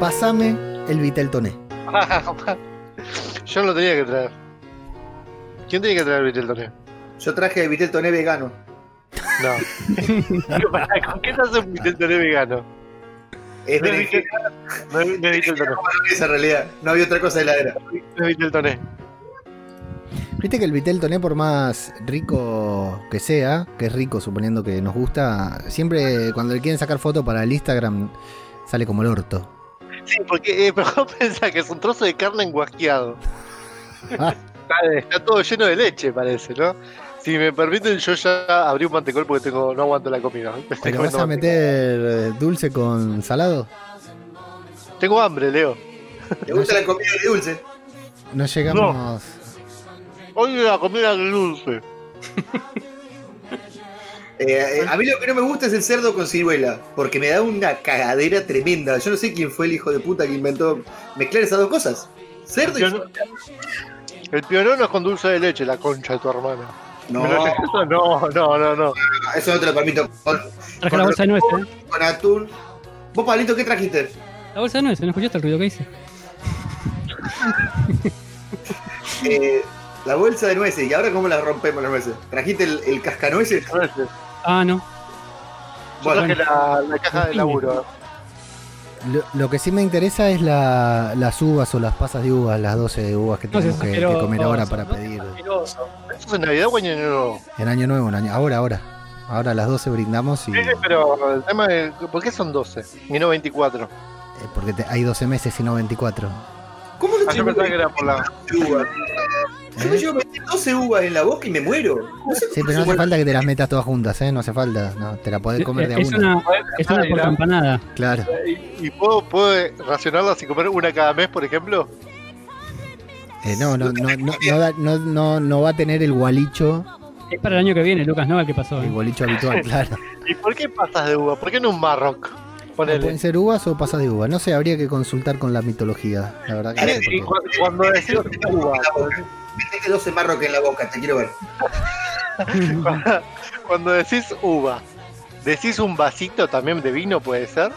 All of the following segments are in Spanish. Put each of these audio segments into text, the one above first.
pasame el Vitel Toné. Yo lo tenía que traer. ¿Quién tenía que traer el Vitel Toné? Yo traje el Vitel Toné vegano. No. ¿Con qué te hace un Vitel Toné vegano? Es No es no es- no es Vitel Toné. esa en realidad. No había otra cosa de heladera. No es Vitel Toné. Viste que el Vitel Toné, por más rico que sea, que es rico suponiendo que nos gusta, siempre cuando le quieren sacar foto para el Instagram sale como el orto. Sí, porque eh, pero pensás que es un trozo de carne enguasqueado. Ah. Está, está todo lleno de leche, parece, ¿no? Si me permiten, yo ya abrí un mantecol porque tengo, no aguanto la comida. ¿Pero vas a meter eh, dulce con salado? Tengo hambre, Leo. ¿Te gusta la comida de dulce? No llegamos. Hoy la comida dulce. Eh, eh, a mí lo que no me gusta es el cerdo con ciruela, porque me da una cagadera tremenda. Yo no sé quién fue el hijo de puta que inventó mezclar esas dos cosas. Cerdo y Yo no- El pionono es con dulce de leche, la concha de tu hermana. No, ¿Me lo- eso no, no, no, no. eso no te lo permito. Con, Traje la bolsa de nueces. ¿eh? con atún. Vos, Pablito, ¿qué trajiste? La bolsa de nueces, ¿no escuchaste el ruido que hice? Eh, la bolsa de nueces. ¿Y ahora cómo las rompemos las nueces? ¿Trajiste el, el cascanueces? Ah, no. Yo Bueno, traje la, la caja de laburo. Lo, lo que sí me interesa es la- las uvas o las pasas de uvas, las 12 uvas que No tenemos que, que comer ahora para no pedir. ¿Eso es en Navidad o año nuevo? En año nuevo, en año, ahora, ahora. Ahora a las 12 brindamos y. Sí, sí, pero el tema es, ¿por qué son 12 y no 24? eh, porque te- hay 12 meses y no 24. ¿Cómo no Ah, yo pensaba que era por la... Yo me ¿Eh? llevo 12 uvas en la boca y me muero. No sé Sí, pero no hace falta que te las metas todas juntas, ¿eh? No hace falta. No, te la podés comer de a es una. una, es una por campanada. Claro. ¿Y, y puedo, puedo racionarlas y comer una cada mes, por ejemplo? Eh, no, no, no, no, no, no, no, no va a tener el gualicho, Es para el año que viene, Lucas, no el que pasó. el gualicho habitual, claro. ¿Y por qué pasas de uva? ¿Por qué no un Marroc? Ponele. pueden ser uvas o pasas de uva. No sé, habría que consultar con la mitología. La verdad que no sé cuando decís uva, Metete 12 marroques en la boca, te quiero ver. cuando, cuando decís uva, ¿decís un vasito también de vino, puede ser?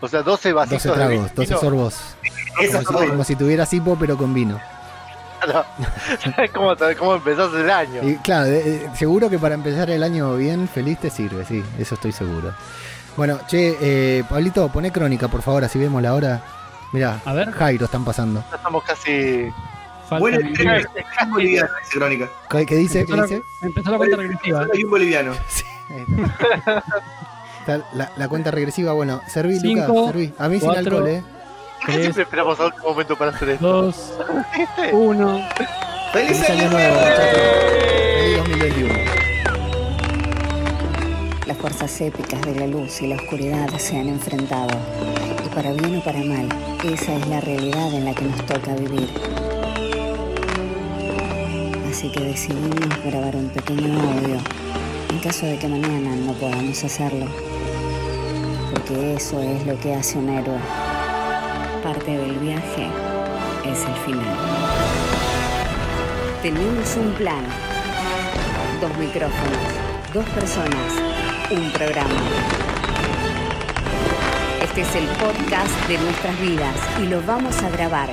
O sea, 12 qué. vasitos 12 de tragos, 12 vino. sorbos. Esa Como si, como si tuvieras hipo, pero con vino. Claro. ¿Sabes cómo, empezás el año? Y claro, eh, eh, seguro que para empezar el año bien, feliz te sirve, sí, eso estoy seguro. Bueno, che, eh, Pablito, poné crónica, por favor, así vemos la hora. Mirá, A ver, Jairo están pasando. Ya estamos casi... mi- es un boliviano, dice Crónica. ¿Qué, qué dice? ¿Qué empezó, dice? la, empezó la cuenta regresiva. Hay un boliviano. Sí, la, la cuenta regresiva, bueno, serví, Lucas, serví. A mí sin cuatro, alcohol, ¿eh? ¿Por qué Tres. siempre esperamos a último momento para hacer esto? Dos, uno. ¡Feliz Feliz año nuevo, muchachos. Feliz 2021. Las fuerzas épicas de la luz y la oscuridad se han enfrentado. Y para bien o para mal, esa es la realidad en la que nos toca vivir. Así que decidimos grabar un pequeño audio en caso de que mañana no podamos hacerlo. Porque eso es lo que hace un héroe. Parte del viaje es el final. Tenemos un plan. Dos micrófonos, dos personas, un programa. Este es el podcast de nuestras vidas y lo vamos a grabar.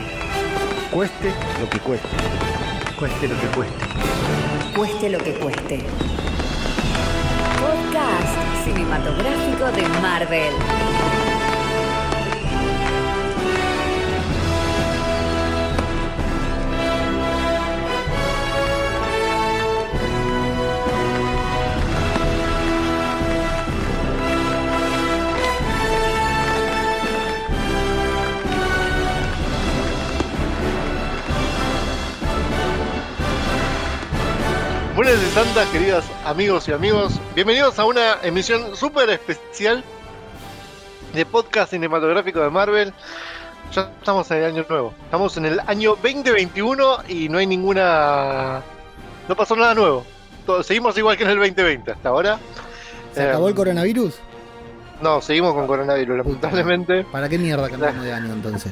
Cueste lo que cueste. Cueste lo que cueste. Cueste lo que cueste. Podcast cinematográfico de Marvel. De Santa, queridas amigos y amigos. Bienvenidos a una emisión súper especial de podcast cinematográfico de Marvel. Ya estamos en el año nuevo. Estamos en el año 2021 y no hay ninguna... No pasó nada nuevo. Todo- seguimos igual que en el 2020 hasta ahora. ¿Se Eh, acabó el coronavirus? No, seguimos con coronavirus, lamentablemente. ¿Para qué mierda cambiamos de año entonces?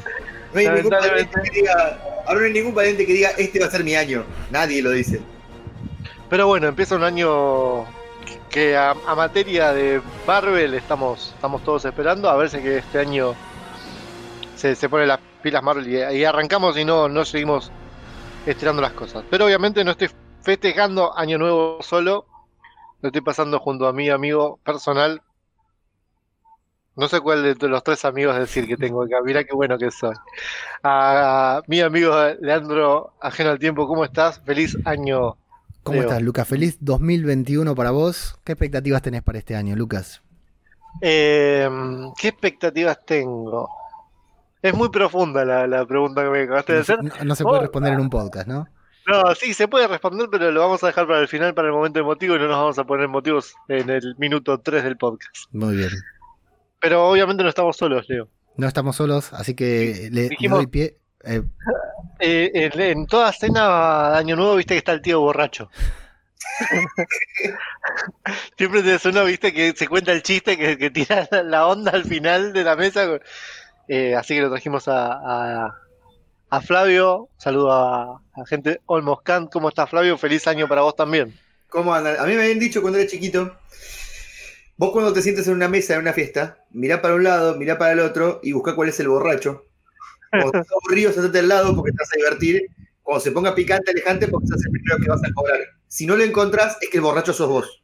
No hay ningún pariente que diga, ahora no hay ningún pariente que diga, este va a ser mi año. Nadie lo dice. Pero bueno, empieza un año que a, a materia de Marvel estamos, estamos todos esperando. A ver si que este año se, se pone las pilas Marvel y, y arrancamos y no, no seguimos estirando las cosas. Pero obviamente no estoy festejando Año Nuevo solo, lo estoy pasando junto a mi amigo personal. No sé cuál de los tres amigos decir que tengo acá. Mirá qué bueno que soy. A, mi amigo Leandro, ajeno al tiempo, ¿cómo estás? Feliz año. ¿Cómo estás, Lucas? Feliz 2021 para vos. ¿Qué expectativas tenés para este año, Lucas? Eh, ¿Qué expectativas tengo? Es muy profunda la, la pregunta que me acabaste de No, hacer. no- no se puede Oh. responder en un podcast, ¿no? No, sí, se puede responder, pero lo vamos a dejar para el final, para el momento emotivo, y no nos vamos a poner motivos en el minuto 3 del podcast. Muy bien. Pero obviamente no estamos solos, Leo. No estamos solos, así que le, le Dijimos- doy pie. Eh, Eh, en, en toda cena de Año Nuevo, viste que está el tío borracho. Siempre tenés uno, viste, que se cuenta el chiste, que, que tira la onda al final de la mesa. Eh, así que lo trajimos a, a, a Flavio. Saludo a, a gente Olmos Kant. ¿Cómo estás, Flavio? Feliz año para vos también. ¿Cómo andan? A mí me habían dicho cuando era chiquito, vos cuando te sientes en una mesa, en una fiesta, mirá para un lado, mirá para el otro y buscá cuál es el borracho. Cuando estás aburrido, sentate al lado porque te vas a divertir. Cuando se ponga picante, alejante porque sos el primero que vas a cobrar. Si no lo encontrás, es que el borracho sos vos.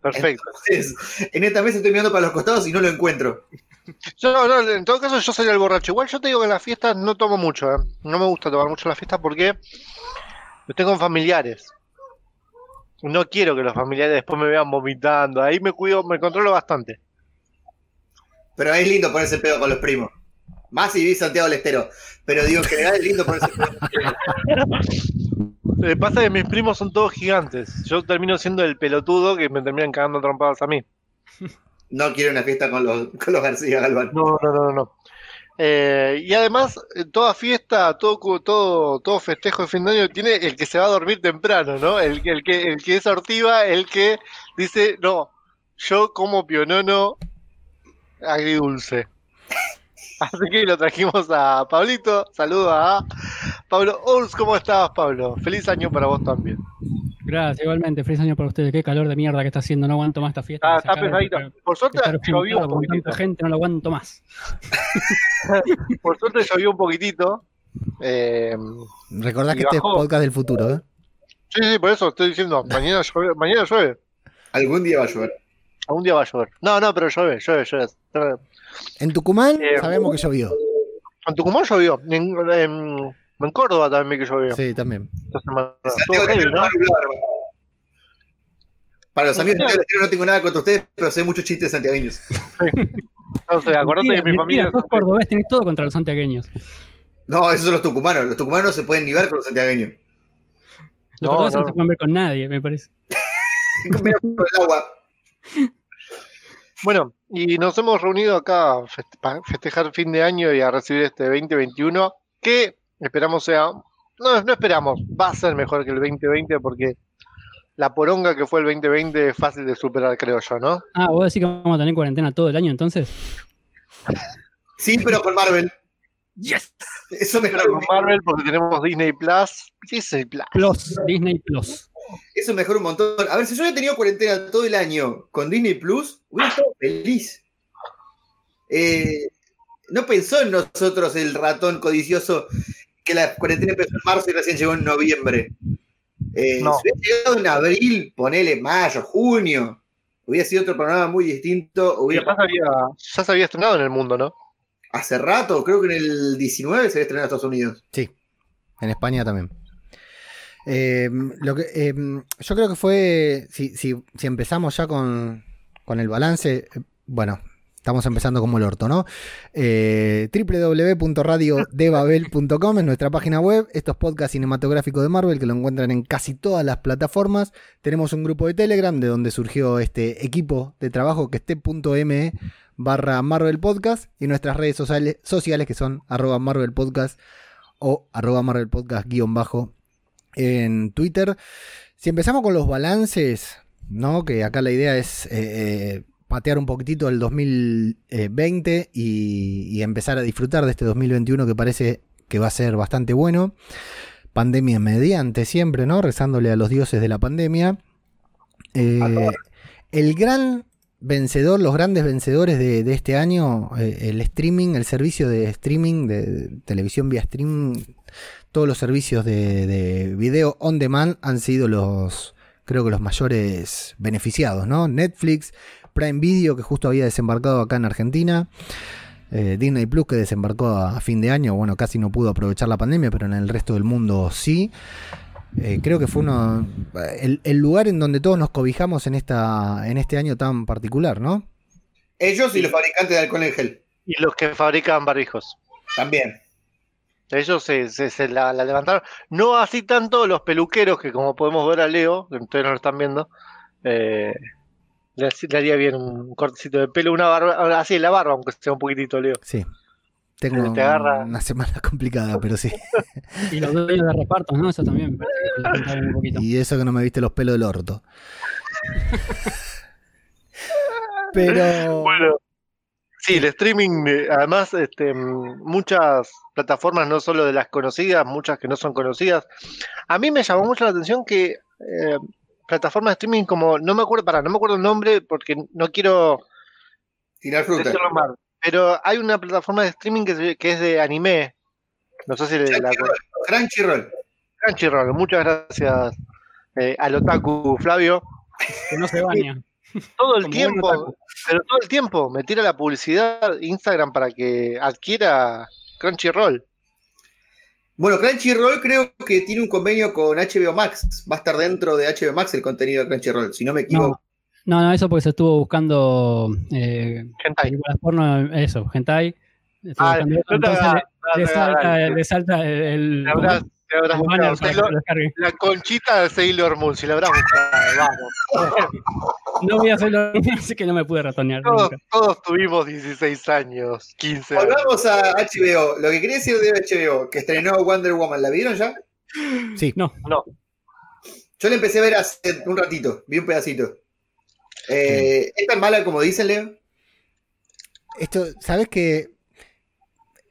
Perfecto. Entonces, en esta mesa estoy mirando para los costados y no lo encuentro. Yo, no, en todo caso, yo soy el borracho. Igual yo te digo que en las fiestas no tomo mucho, ¿eh? No me gusta tomar mucho en las fiestas porque estoy con familiares. No quiero que los familiares después me vean vomitando. Ahí me cuido, me controlo bastante. Pero es lindo ponerse pedo con los primos. Más si vivís Santiago del Estero. Pero digo, en general es lindo ponerse. Lo que pasa es que mis primos son todos gigantes. Yo termino siendo el pelotudo que me terminan cagando trompadas a mí. No quiero una fiesta con los, con los García Galván. No, no, no, no. Eh, y además, toda fiesta, todo, todo, todo festejo de fin de año tiene el que se va a dormir temprano, ¿no? El, que- el, que, el que es ortiva, el que dice, no, yo como pionono agridulce. Así que lo trajimos a Pablito. Saludo a Pablo Ols. ¿Cómo estabas, Pablo? Feliz año para vos también. Gracias, igualmente. Feliz año para ustedes. Qué calor de mierda que está haciendo. No aguanto más esta fiesta. Ah, está pesadito. Por suerte llovió un poquitito. tanta gente, no lo aguanto más. Por suerte llovió un poquitito. Eh, recordá Y que este es bajó. podcast del futuro, ¿eh? sí, sí, por eso estoy diciendo. Mañana llueve. Mañana llueve. Algún día va a llover. Algún día va a llover. No, no, pero llueve, llueve, llueve. En Tucumán Eh, sabemos que llovió. En Tucumán llovió. En, en, en Córdoba también vi que llovió. Sí, también. Estero ¿no? Para los amigos del no tengo nada contra ustedes, pero sé muchos chistes santiagueños. No sé, acordate Mentira, que mi familia. sos cordobés, tenés todo contra los santiagueños. No, esos son los tucumanos. Los tucumanos no se pueden ni ver con los santiagueños. Los No, cordobeses no, no. se pueden ver con nadie, me parece. Por el agua. Bueno, y nos hemos reunido acá a feste- para festejar fin de año y a recibir este 2021 que esperamos sea. No, no esperamos, va a ser mejor que el 2020 porque la poronga que fue el 2020 es fácil de superar, creo yo, ¿no? Ah, vos decís que vamos a tener cuarentena todo el año entonces. Sí, pero con Marvel. Yes. Eso me Pero con Marvel porque tenemos Disney Plus. Disney Plus. Plus, Disney Plus. Eso mejora un montón. A ver, si yo hubiera tenido cuarentena todo el año con Disney Plus, hubiera estado feliz. Eh, no pensó en nosotros el ratón codicioso que la cuarentena empezó en marzo y recién llegó en noviembre. Eh, No. Si hubiera llegado en abril, ponele mayo, junio, hubiera sido otro programa muy distinto. Hubiera ya, se había, ya se había estrenado en el mundo, ¿no? Hace rato, creo que en el 19 se había estrenado en Estados Unidos. Sí, en España también. Eh, lo que, eh, yo creo que fue, si, si, empezamos ya con, con el balance, eh, bueno, estamos empezando como el orto, ¿no? Eh, www.radiodebabel.com es nuestra página web, estos podcasts cinematográficos de Marvel que lo encuentran en casi todas las plataformas. Tenemos un grupo de Telegram de donde surgió este equipo de trabajo que es t.me barra Marvel Podcast y nuestras redes sociales, sociales que son arroba Marvel Podcast o arroba Marvel Podcast guion bajo en Twitter. Si empezamos con los balances, ¿no? Que acá la idea es eh, eh, patear un poquitito el 2020 y, y empezar a disfrutar de este 2021 que parece que va a ser bastante bueno. Pandemia mediante siempre, ¿no? Rezándole a los dioses de la pandemia. Eh, el gran vencedor, los grandes vencedores de, de este año, eh, el streaming, el servicio de streaming, de televisión vía streaming, todos los servicios de, de video on demand han sido los, creo que los mayores beneficiados, ¿no? Netflix, Prime Video, que justo había desembarcado acá en Argentina. eh, Disney Plus que desembarcó a, a fin de año, bueno, casi no pudo aprovechar la pandemia, pero en el resto del mundo sí. Eh, creo que fue uno el, el lugar en donde todos nos cobijamos en esta en este año tan particular, ¿no? Ellos y los fabricantes de alcohol en gel. Y los que fabrican barbijos. También. Ellos se, se- se la, la levantaron. No así tanto los peluqueros, que como podemos ver a Leo, que ustedes no lo están viendo, eh, le, haría bien un cortecito de pelo, una barba, así la barba, aunque sea un poquitito, Leo. Sí. Tengo Te agarra- una semana complicada, pero sí. Y los dueños de repartos, ¿no? Eso también me un poquito. Y eso que no me viste los pelos del orto. Pero Bueno, sí, el streaming, además, este, mm, muchas plataformas, no solo de las conocidas, muchas que no son conocidas. A mí me llamó mucho la atención que eh, plataformas de streaming como, no me acuerdo, para, no me acuerdo el nombre porque no quiero Tirar fruta. decirlo mal, pero hay una plataforma de streaming que, se- que es de anime. No sé si le- la Crunchyroll. Crunchyroll. Crunchyroll. Muchas gracias eh, al otaku Flavio. Que no se baña. Todo el tiempo, pero todo el tiempo me tira la publicidad Instagram para que adquiera Crunchyroll. Bueno, Crunchyroll creo que tiene un convenio con HBO Max. Va a estar dentro de HBO Max el contenido de Crunchyroll, si no me equivoco. No, no, eso porque se estuvo buscando eh, películas porno, eso, hentai. Ah, le salta el, habrás- buscado. que Sailor- la conchita de Sailor Moon, si la habrás buscado, vamos. No voy a hacerlo, así que no me pude ratonear Todos, nunca. todos tuvimos 16 años, 15 años. Volvamos a HBO. Lo que quería decir de HBO, que estrenó Wonder Woman, ¿la vieron ya? sí, No, Yo la empecé a ver hace un ratito, vi un pedacito. Eh, ¿Es tan mala como dicen, Leo? esto, ¿sabes qué?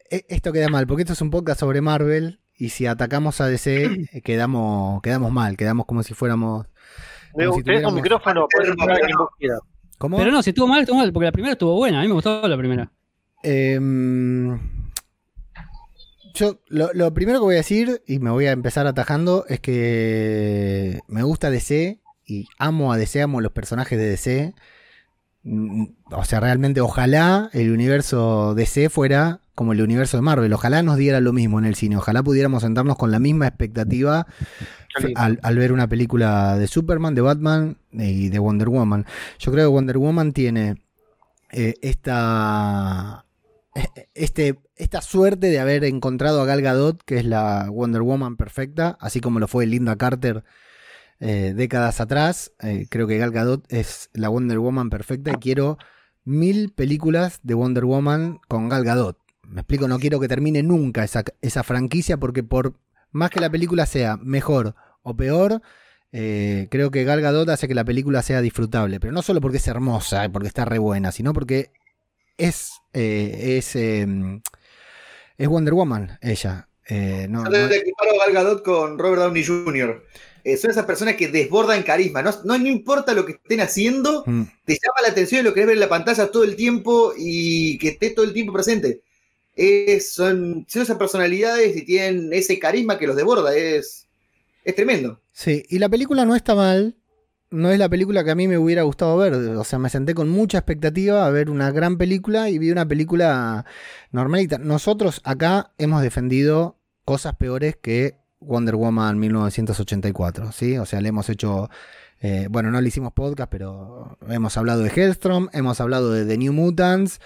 E- Esto queda mal, porque esto es un podcast sobre Marvel y si atacamos a DC eh, quedamos quedamos mal, quedamos como si fuéramos Como si tenés un micrófono, Pero. ¿Cómo? Pero no, si estuvo mal, estuvo mal, porque la primera estuvo buena. A mí me gustó la primera. Em, yo lo, lo primero que voy a decir, y me voy a empezar atajando, es que me gusta DC y amo a DC, amo los personajes de DC. Mm, O sea, realmente ojalá el universo DC fuera como el universo de Marvel. Ojalá nos diera lo mismo en el cine. Ojalá pudiéramos sentarnos con la misma expectativa al ver una película de Superman, de Batman y de Wonder Woman. Yo creo que Wonder Woman tiene eh, esta, este, esta suerte de haber encontrado a Gal Gadot, que es la Wonder Woman perfecta, así como lo fue Linda Carter eh, décadas atrás. Eh, creo que Gal Gadot es la Wonder Woman perfecta y quiero mil películas de Wonder Woman con Gal Gadot. Me explico, no quiero que termine nunca esa, esa franquicia porque por más que la película sea mejor o peor, eh, creo que Gal Gadot hace que la película sea disfrutable. Pero no solo porque es hermosa y porque está re buena, sino porque es, eh, es, eh, es Wonder Woman ella. Eh, no, Yo no- Gal Gadot con Robert Downey Jr. Eh, son esas personas que desbordan carisma. No, no, no importa lo que estén haciendo, Mm, te llama la atención y lo querés ver en la pantalla todo el tiempo y que esté todo el tiempo presente. Es- son, son esas personalidades y tienen ese carisma que los desborda. Es, es tremendo. Sí, y la película no está mal. No es la película que a mí me hubiera gustado ver. O sea, me senté con mucha expectativa a ver una gran película y vi una película normalita. Nosotros acá hemos defendido cosas peores que Wonder Woman 1984, ¿sí? O sea, le hemos hecho... eh, bueno, no le hicimos podcast, pero hemos hablado de Hellstrom, hemos hablado de The New Mutants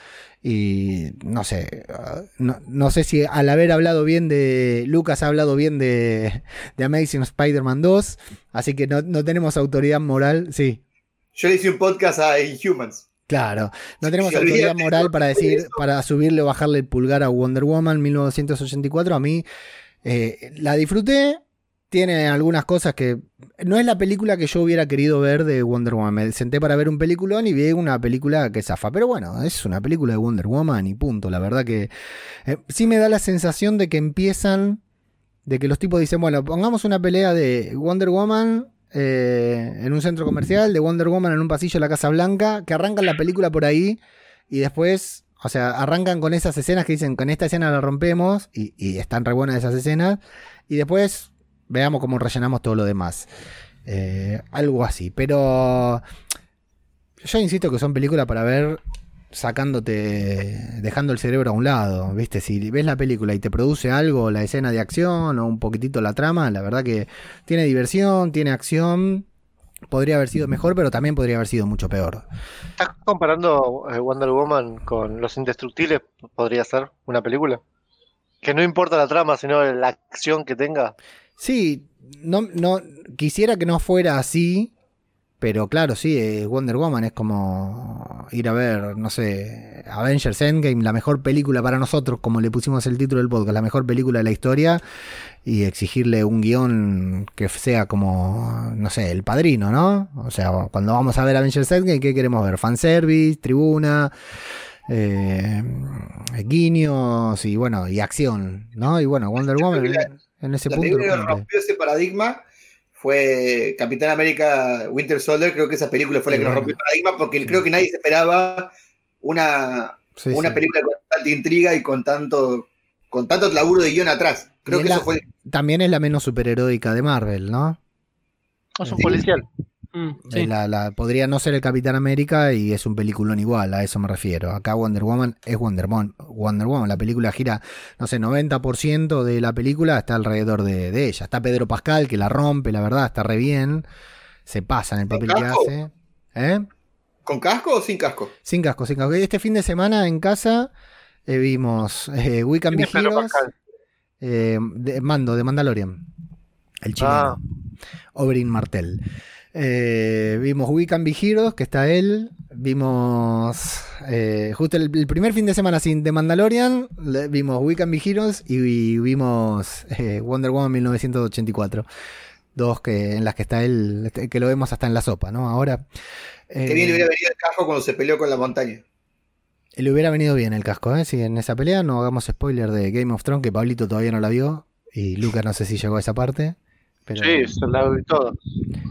y no sé, ah, no, no sé si al haber hablado bien de... Lucas ha hablado bien de, de Amazing Spider-Man 2, así que no, no tenemos autoridad moral, sí, Yo le hice un podcast a Inhumans. claro, no tenemos Sí, autoridad moral para decir, para subirle o bajarle el pulgar a Wonder Woman 1984, a mí eh, la disfruté, tiene algunas cosas que no es la película que yo hubiera querido ver de Wonder Woman. Me senté para ver un peliculón y vi una película que zafa. Pero bueno, es una película de Wonder Woman y punto. La verdad que eh, sí me da la sensación de que empiezan, de que los tipos dicen, bueno, pongamos una pelea de Wonder Woman eh, en un centro comercial, de Wonder Woman en un pasillo de la Casa Blanca, que arrancan la película por ahí y después, o sea, arrancan con esas escenas que dicen, con esta escena la rompemos y, están re buenas esas escenas y después veamos cómo rellenamos todo lo demás. Eh, algo así, pero yo insisto que son películas para ver sacándote, dejando el cerebro a un lado, ¿viste? Si ves la película y te produce algo, la escena de acción o un poquitito la trama, la verdad que tiene diversión, tiene acción, podría haber sido mejor, pero también podría haber sido mucho peor. ¿Estás comparando eh, Wonder Woman con Los Indestructibles? ¿Podría ser una película? Que no importa la trama, sino la acción que tenga. Sí, no, no quisiera que no fuera así, pero claro, sí, eh, Wonder Woman es como ir a ver, no sé, Avengers Endgame, la mejor película para nosotros, como le pusimos el título del podcast, la mejor película de la historia, y exigirle un guion que sea como, no sé, el padrino, ¿no? O sea, cuando vamos a ver Avengers Endgame, ¿qué queremos ver? Fanservice, tribuna, eh, guiños y bueno, y acción, ¿no? Y bueno, Wonder Woman en, ese La punto... que rompió ese paradigma fue Capitán América Winter Soldier. Creo que esa película fue la Sí, que nos bueno. rompió el paradigma porque Sí. creo que nadie se esperaba una, Sí, una sí. película con tanta intriga y con tanto con tanto laburo de guion atrás. Creo Y que es eso la- fue También es la menos superheroica de Marvel, ¿no? Es un Sí. policial. Mm, Eh, sí. La, la- podría no ser el Capitán América y es un peliculón igual, a eso me refiero. Acá Wonder Woman es Wonder Woman. Wonder Woman. La película gira, no sé, 90% de la película está alrededor de, de ella. Está Pedro Pascal, que la rompe, la verdad, está re bien. Se pasa en el ¿Con papel que hace. ¿Eh? ¿Con casco o sin casco? Sin casco, sin casco. Este fin de semana en casa eh, vimos eh, We eh, de Mando, de Mandalorian. El chileno. Ah. Oberyn Martel. Eh, vimos We Can Be Heroes, que está él. Vimos eh, justo el, el primer fin de semana sin de Mandalorian. le- vimos We Can Be Heroes y, vi- vimos eh, Wonder Woman 1984. Dos que, en las que está él, este, que lo vemos hasta en la sopa, ¿no? Ahora. Qué bien le hubiera venido el casco cuando se peleó con la montaña. le hubiera venido bien el casco, ¿eh? Si en esa pelea no hagamos spoiler de Game of Thrones, que Pablito todavía no la vio. Y Lucas no sé si llegó a esa parte. Pero... Sí, se la de todo.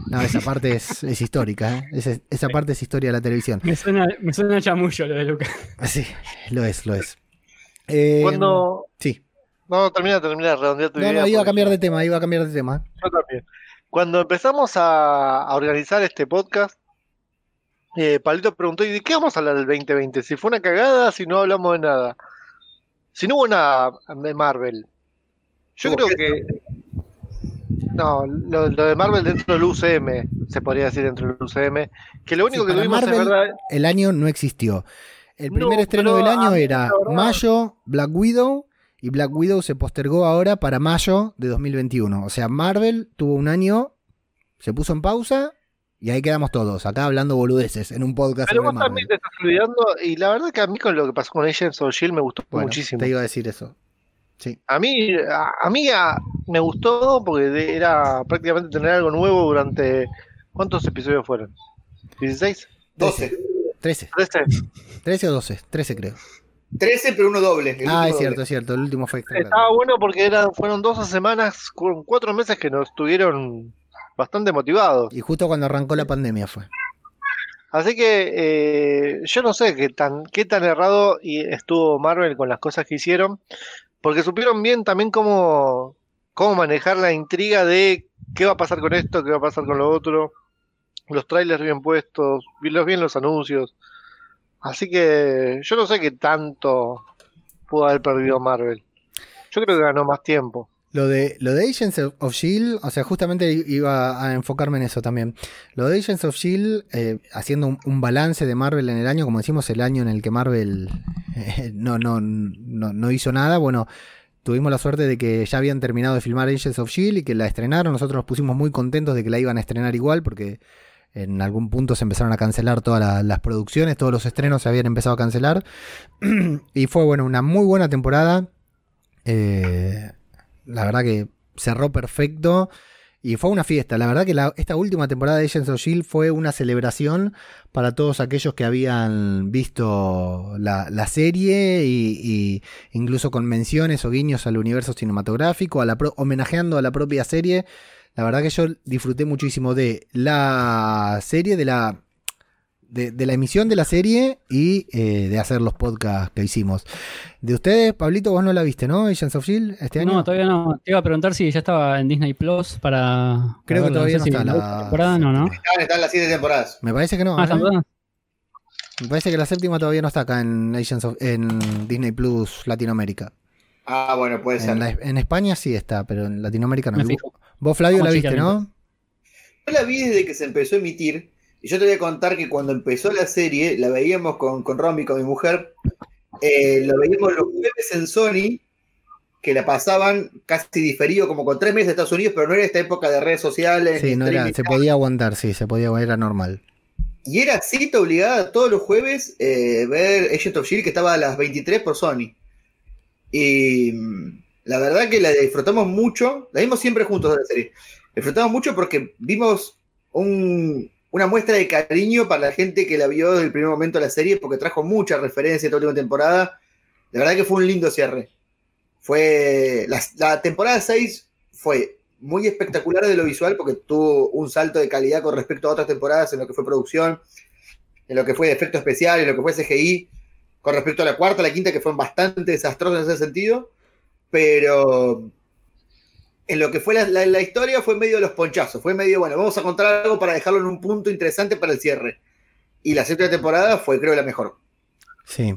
No, esa parte es, es histórica, ¿eh? Esa, esa parte es historia de la televisión. Me suena, me suena chamullo lo de Lucas. Sí, lo es, lo es. Eh, Cuando. Sí. No, termina, termina de redondear tu No, idea. no, iba a cambiar de tema, iba a cambiar de tema. Yo también. Cuando empezamos a, a organizar este podcast, eh, Palito preguntó: ¿y de qué vamos a hablar del 2020? Si fue una cagada, si no hablamos de nada. Si no hubo nada de Marvel. Yo ¿Cómo creo que. No, lo, lo de Marvel dentro del UCM, se podría decir dentro del UCM. Que lo único Sí, que tuvimos es Marvel- verdad. El año no existió. El No, primer estreno del año era mayo, Black Widow, y Black Widow se postergó ahora para mayo de 2021. O sea, Marvel tuvo un año, se puso en pausa, y ahí quedamos todos, acá hablando boludeces, en un podcast Pero vos también te estás olvidando. Y la verdad que a mí con lo que pasó con Agents of Shield me gustó Bueno, muchísimo. te iba a decir eso. Sí. A mí, a, a mí a- me gustó porque era prácticamente tener algo nuevo durante. ¿Cuántos episodios fueron? ¿16? 12. 13. ¿13? 13 o 12, 13 creo. 13, pero uno doble. el Ah, es cierto, doble. es cierto. El último fue extra. Estaba bueno porque eran, fueron 12 semanas con cuatro meses que nos tuvieron bastante motivados. Y justo cuando arrancó la pandemia fue. Así que eh, yo no sé qué tan, qué tan errado y estuvo Marvel con las cosas que hicieron, porque supieron bien también cómo, cómo manejar la intriga de qué va a pasar con esto, qué va a pasar con lo otro, los trailers bien puestos, bien los, bien los anuncios. Así que yo no sé qué tanto pudo haber perdido Marvel. Yo creo que ganó más tiempo. Lo de, lo de Agents of Shield, o sea, justamente iba a enfocarme en eso también. Lo de Agents of Shield, eh, haciendo un, balance de Marvel en el año, como decimos, el año en el que Marvel eh, no, no, no, no hizo nada. Bueno, tuvimos la suerte de que ya habían terminado de filmar Agents of Shield y que la estrenaron. Nosotros nos pusimos muy contentos de que la iban a estrenar igual, porque en algún punto se empezaron a cancelar todas la- las producciones, todos los estrenos se habían empezado a cancelar. y fue, bueno, una muy buena temporada. Eh, la verdad que cerró perfecto. Y fue una fiesta. La verdad que la- esta última temporada de Agents of Shield fue una celebración para todos aquellos que habían visto la, la serie y, y incluso con menciones o guiños al universo cinematográfico, a la pro- homenajeando a la propia serie. La verdad que yo disfruté muchísimo de la serie, de la de, de la emisión de la serie y eh, de hacer los podcasts que hicimos. De ustedes, Pablito, vos no la viste, ¿no? Agents of Shield este año. No, todavía no. Te iba a preguntar si ya estaba en Disney Plus para. Creo que para todavía no sé está si la- temporada, no, ¿no? Están, están las siete temporadas. Me parece que no. Ah, ¿eh? Me parece que la séptima todavía no está acá en Agents of- en Disney Plus Latinoamérica. Ah, bueno, puede ser. En, la- en España sí está, pero en Latinoamérica no. Me Vos- Flavio, la viste, ¿no? Yo la vi desde que se empezó a emitir. Y yo te voy a contar que cuando empezó la serie, la veíamos con, con Romy, con mi mujer. eh, lo veíamos los jueves en Sony, que la pasaban casi diferido, como con tres meses de Estados Unidos, pero no era esta época de redes sociales. Sí, no era, se podía aguantar, sí, se podía, era normal. Y era cita obligada todos los jueves eh, ver Agent of Shield que estaba a las 23 por Sony. Y mm, la verdad que la disfrutamos mucho, la vimos siempre juntos de la serie. Disfrutamos mucho porque vimos un- una muestra de cariño para la gente que la vio desde el primer momento de la serie, porque trajo mucha referencia toda la última temporada. La verdad que fue un lindo cierre. Fue la, la temporada 6 fue muy espectacular de lo visual porque tuvo un salto de calidad con respecto a otras temporadas en lo que fue producción, en lo que fue efecto especial, en lo que fue CGI, con respecto a la cuarta, la quinta, que fueron bastante desastrosas en ese sentido, pero en lo que fue la, la- la historia fue medio de los ponchazos, fue medio, bueno, vamos a contar algo para dejarlo en un punto interesante para el cierre. Y la séptima temporada fue, creo, la mejor. Sí,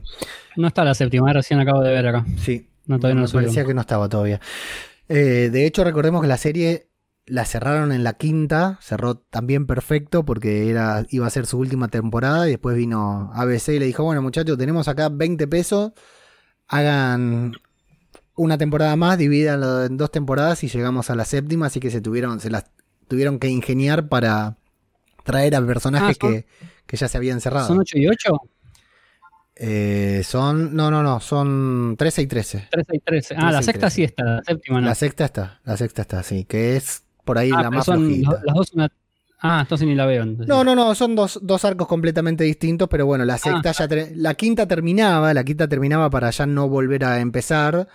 No está la séptima, recién acabo de ver acá. sí. No, todavía no lo subieron. parecía que no estaba todavía. Eh, de hecho, recordemos que la serie la cerraron en la quinta, cerró también perfecto porque era, iba a ser su última temporada y después vino ABC y le dijo, bueno muchachos, tenemos acá 20 pesos, hagan una temporada más, divídanlo en dos temporadas y llegamos a la séptima, así que se tuvieron, se las tuvieron que ingeniar para traer a personajes Ah, que, que ya se habían cerrado. ¿Son 8 y 8? Eh, son, no, no, no, son 13 y 13. 13 y 13. Ah, 13 la sexta 13. sí está, la séptima no. La sexta está, la sexta está, sí, que es por ahí ah, la más son flojita. las, dos una... Ah, entonces ni la veo. entonces. No, no, no, son dos, dos arcos completamente distintos, pero bueno, la sexta ya la quinta terminaba, la quinta terminaba para ya no volver a empezar.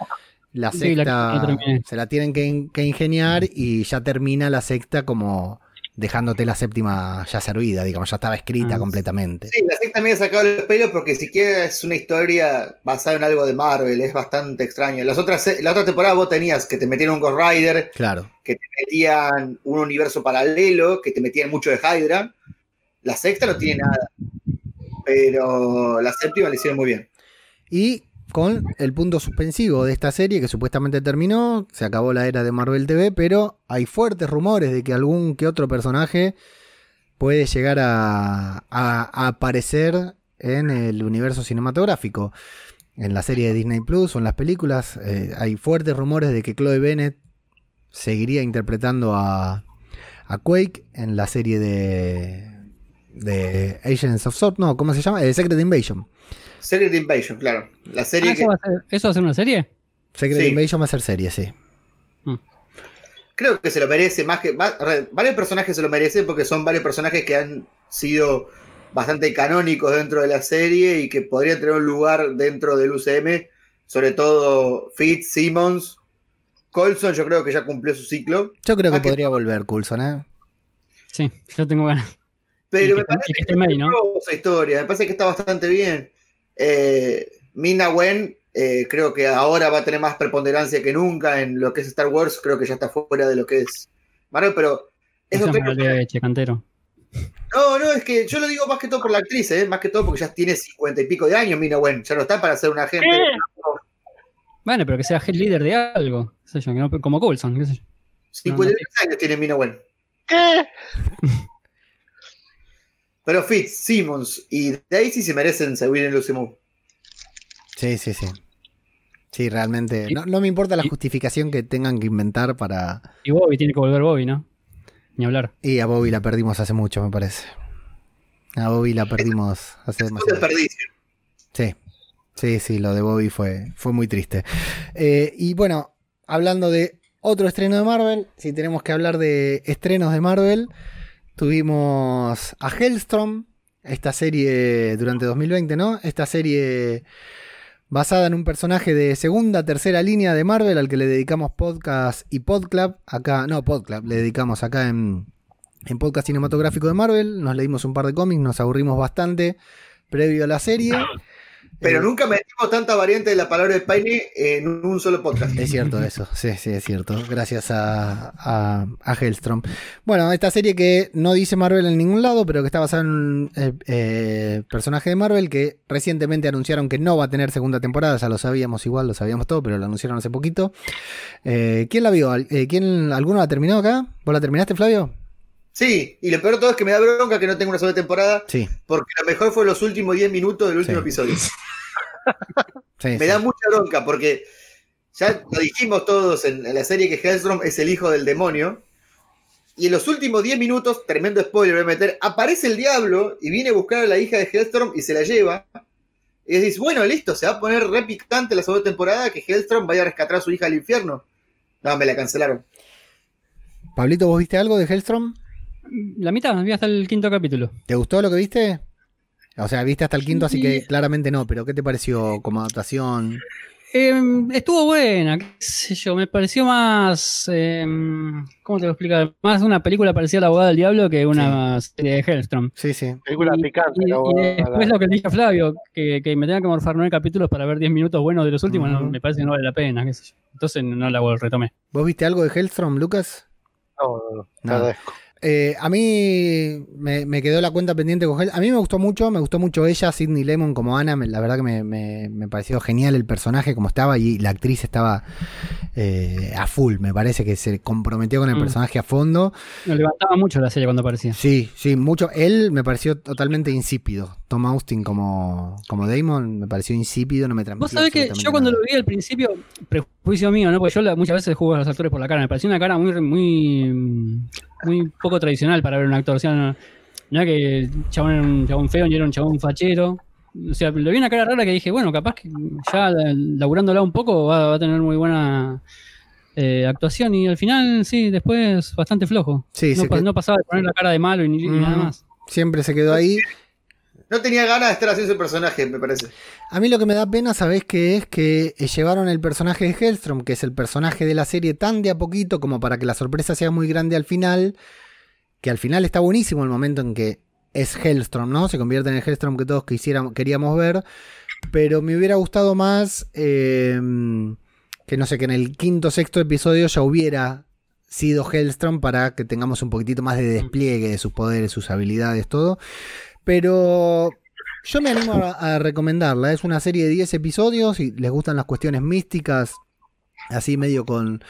La Sí, la sexta se la tienen que, que ingeniar y ya termina la sexta como dejándote la séptima ya servida, digamos, ya estaba escrita Ah. completamente. Sí, la sexta me ha sacado los pelos porque siquiera es una historia basada en algo de Marvel, es bastante extraño. Las otras, la otra temporada vos tenías que te metieron un Ghost Rider, Claro. que te metían un universo paralelo, que te metían mucho de Hydra. La sexta no tiene nada. Pero la séptima la hicieron muy bien. Y con el punto suspensivo de esta serie que supuestamente terminó, se acabó la era de Marvel TV, pero hay fuertes rumores de que algún que otro personaje puede llegar a, aparecer en el universo cinematográfico. En la serie de Disney Plus o en las películas, eh, hay fuertes rumores de que Chloe Bennett seguiría interpretando a, a Quake en la serie de, de Agents of Sword, no, ¿cómo se llama? Eh, Secret Invasion. Secret Invasion, claro. La Ah, serie ¿eso, que va a ser, ¿Eso va a ser una serie? Secret Sí. Invasion va a ser serie, sí. creo que se lo merece más que. más- varios personajes se lo merecen porque son varios personajes que han sido bastante canónicos dentro de la serie y que podrían tener un lugar dentro del UCM. Sobre todo Fitz, Simmons. Colson, yo creo que ya cumplió su ciclo. Yo creo que podría volver Coulson, ¿eh? Sí, yo tengo ganas. Pero me parece que que, esté May, ¿no? esa historia. Me parece que está bastante bien. Eh, Mina Wen, eh, creo que ahora va a tener más preponderancia que nunca en lo que es Star Wars. Creo que ya está fuera de lo que es Marvel, pero es No otra seas cosa. mala leche, cantero. No, no, es que yo lo digo más que todo por la actriz, ¿eh? más que todo porque ya tiene cincuenta y pico de años, Mina Wen. Ya no está para ser una agente. Bueno, pero que sea head líder de algo. qué sé yo, que no- como Coulson, qué sé yo. 53 años tiene Mina Wen. ¿Qué? Pero Fitz, Simmons y Daisy se merecen seguir en el UCM. Sí, sí, sí. Sí, realmente. No, no me importa la y- justificación que tengan que inventar para. Y Bobby tiene que volver Bobby, ¿no? Ni hablar. Y a Bobby la perdimos hace mucho, me parece. A Bobby la perdimos hace demasiado. Sí, sí, sí, lo de Bobby fue, fue muy triste. Eh, y bueno, hablando de otro estreno de Marvel, si tenemos que hablar de estrenos de Marvel, tuvimos a Hellstrom, esta serie durante 2020, ¿no? Esta serie basada en un personaje de segunda, tercera línea de Marvel al que le dedicamos podcast y podclub. Acá, no, podclub, le dedicamos acá en, en podcast cinematográfico de Marvel. Nos leímos un par de cómics, nos aburrimos bastante previo a la serie. Pero Eh, nunca metimos tanta variante de la palabra de Paine en un solo podcast. Es cierto eso, sí, sí, es cierto. Gracias a, a, a Hellstrom. Bueno, esta serie que no dice Marvel en ningún lado, pero que está basada en un eh, eh, personaje de Marvel que recientemente anunciaron que no va a tener segunda temporada. Ya lo sabíamos igual, lo sabíamos todo, pero lo anunciaron hace poquito. Eh, ¿Quién la vio? Eh, ¿quién, ¿Alguno la terminó acá? ¿Vos la terminaste, Flavio? Sí, y lo peor de todo es que me da bronca que no tenga una sola temporada, Sí. porque lo mejor fue los últimos 10 minutos del último Sí. episodio. sí, Me da mucha bronca porque ya lo dijimos todos en, en la serie que Hellstrom es el hijo del demonio. Y en los últimos 10 minutos, tremendo spoiler voy a meter, aparece el diablo y viene a buscar a la hija de Hellstrom y se la lleva. Y dices, bueno, listo, se va a poner re picante la segunda temporada que Hellstrom vaya a rescatar a su hija al infierno. No, me la cancelaron. Pablito, ¿vos viste algo de Hellstrom? La mitad, vi hasta el quinto capítulo. ¿Te gustó lo que viste? O sea, viste hasta el quinto, así que claramente no, pero ¿qué te pareció como adaptación? Eh, estuvo buena, qué sé yo, me pareció más. eh, ¿Cómo te lo explico? Más una película parecida a La abogada del diablo que una serie de Hellstrom. Sí, sí. Película Y- picante, Y, y después lo que le dije a Flavio, que, que me tenga que morfar nueve capítulos para ver 10 minutos buenos de los últimos, no, me parece que no vale la pena, qué sé yo. Entonces no la retomé. ¿Vos viste algo de Hellstrom, Lucas? No, no, no, Nada. agradezco. Eh, a mí me, me quedó la cuenta pendiente con Hell. A mí me gustó mucho, me gustó mucho ella, Sidney Lemon como Ana. me- la verdad que me, me- me pareció genial el personaje como estaba y la actriz estaba eh, a full. Me parece que se comprometió con el Mm. personaje a fondo. Me levantaba mucho la serie cuando aparecía. Sí, sí, mucho. Él me pareció totalmente insípido. Tom Austin como, como Damon me pareció insípido, no me transmitió. Vos sabés que yo cuando nada. lo vi al principio, prejuicio mío, ¿no? Porque yo la- muchas veces juego a los actores por la cara. Me pareció una cara muy, muy, muy poco tradicional para ver un actor. O sea, no, no era que el chabón era un chabón feo ni era un chabón fachero. O sea, lo vi una cara rara que dije, bueno, capaz que ya laburándola un poco va, va a tener muy buena eh, actuación. Y al final, sí, después bastante flojo. Sí, no, pa- no pasaba de poner la cara de malo y, ni, nada más. Siempre se quedó ahí. No tenía ganas de estar haciendo ese personaje, me parece. A mí lo que me da pena, ¿sabés qué es? Que eh, llevaron el personaje de Hellstrom, que es el personaje de la serie, tan de a poquito como para que la sorpresa sea muy grande al final, que al final está buenísimo el momento en que es Hellstrom, ¿no? Se convierte en el Hellstrom que todos quisiéramos, queríamos ver, pero me hubiera gustado más eh, que, no sé, que en el quinto sexto episodio ya hubiera sido Hellstrom para que tengamos un poquitito más de despliegue de sus poderes, sus habilidades, todo. Pero yo me animo a, a recomendarla. Es una serie de 10 episodios y les gustan las cuestiones místicas, así medio con,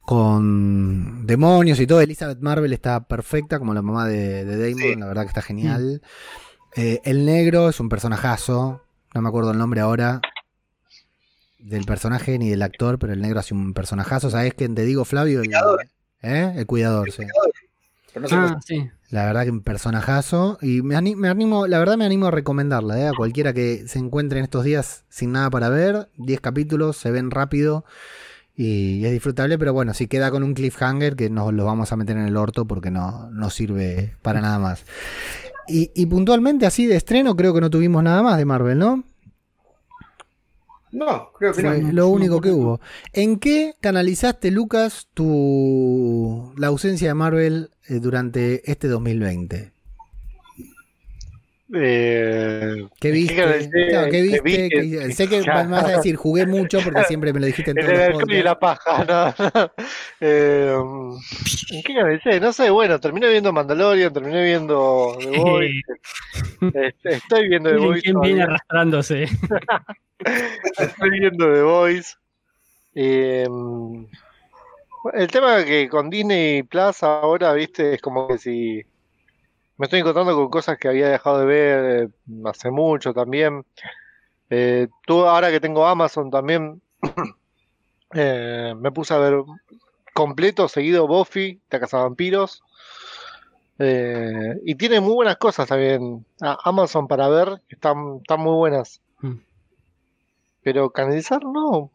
con demonios y todo. Elizabeth Marvel está perfecta como la mamá de, de Damon, Sí. la verdad que está genial. Eh, el negro es un personajazo, no me acuerdo el nombre ahora del personaje ni del actor, pero el negro hace un personajazo. ¿Sabes quién te digo, Flavio? El, Cuidador. ¿eh? el cuidador, sí. Pero no sé Ah, cómo- sí. La verdad que un personajazo. Y me, ani- me animo, la verdad me animo a recomendarla, ¿eh? a cualquiera que se encuentre en estos días sin nada para ver. 10 capítulos, se ven rápido y es disfrutable, pero bueno, si queda con un cliffhanger que nos lo vamos a meter en el orto porque no, no sirve para nada más. Y, y puntualmente así de estreno creo que no tuvimos nada más de Marvel, ¿no? No, creo que no. Lo único que hubo. ¿En qué canalizaste, Lucas, tu la ausencia de Marvel eh, durante este 2020? Eh, ¿Qué viste? canalicé? Claro, ¿qué viste? vi? ¿Qué- ¿Qué- sé que ya. me vas a decir, jugué mucho porque siempre me lo dijiste en El todos los alcohol y podcasts. la paja, no. Eh, ¿En qué canalicé? No sé, bueno, terminé viendo Mandalorian, terminé viendo The Voice. este, estoy viendo The Voice. quién viene arrastrándose. Estoy viendo The Voice. Eh, el tema que con Disney Plus ahora, viste, es como que si me estoy encontrando con cosas que había dejado de ver eh, hace mucho también. Eh, tú, ahora que tengo Amazon también, eh, me puse a ver completo, seguido Buffy, de Cazavampiros. Eh, y tiene muy buenas cosas también. Amazon para ver, están, están muy buenas. Mm. Pero canalizar no.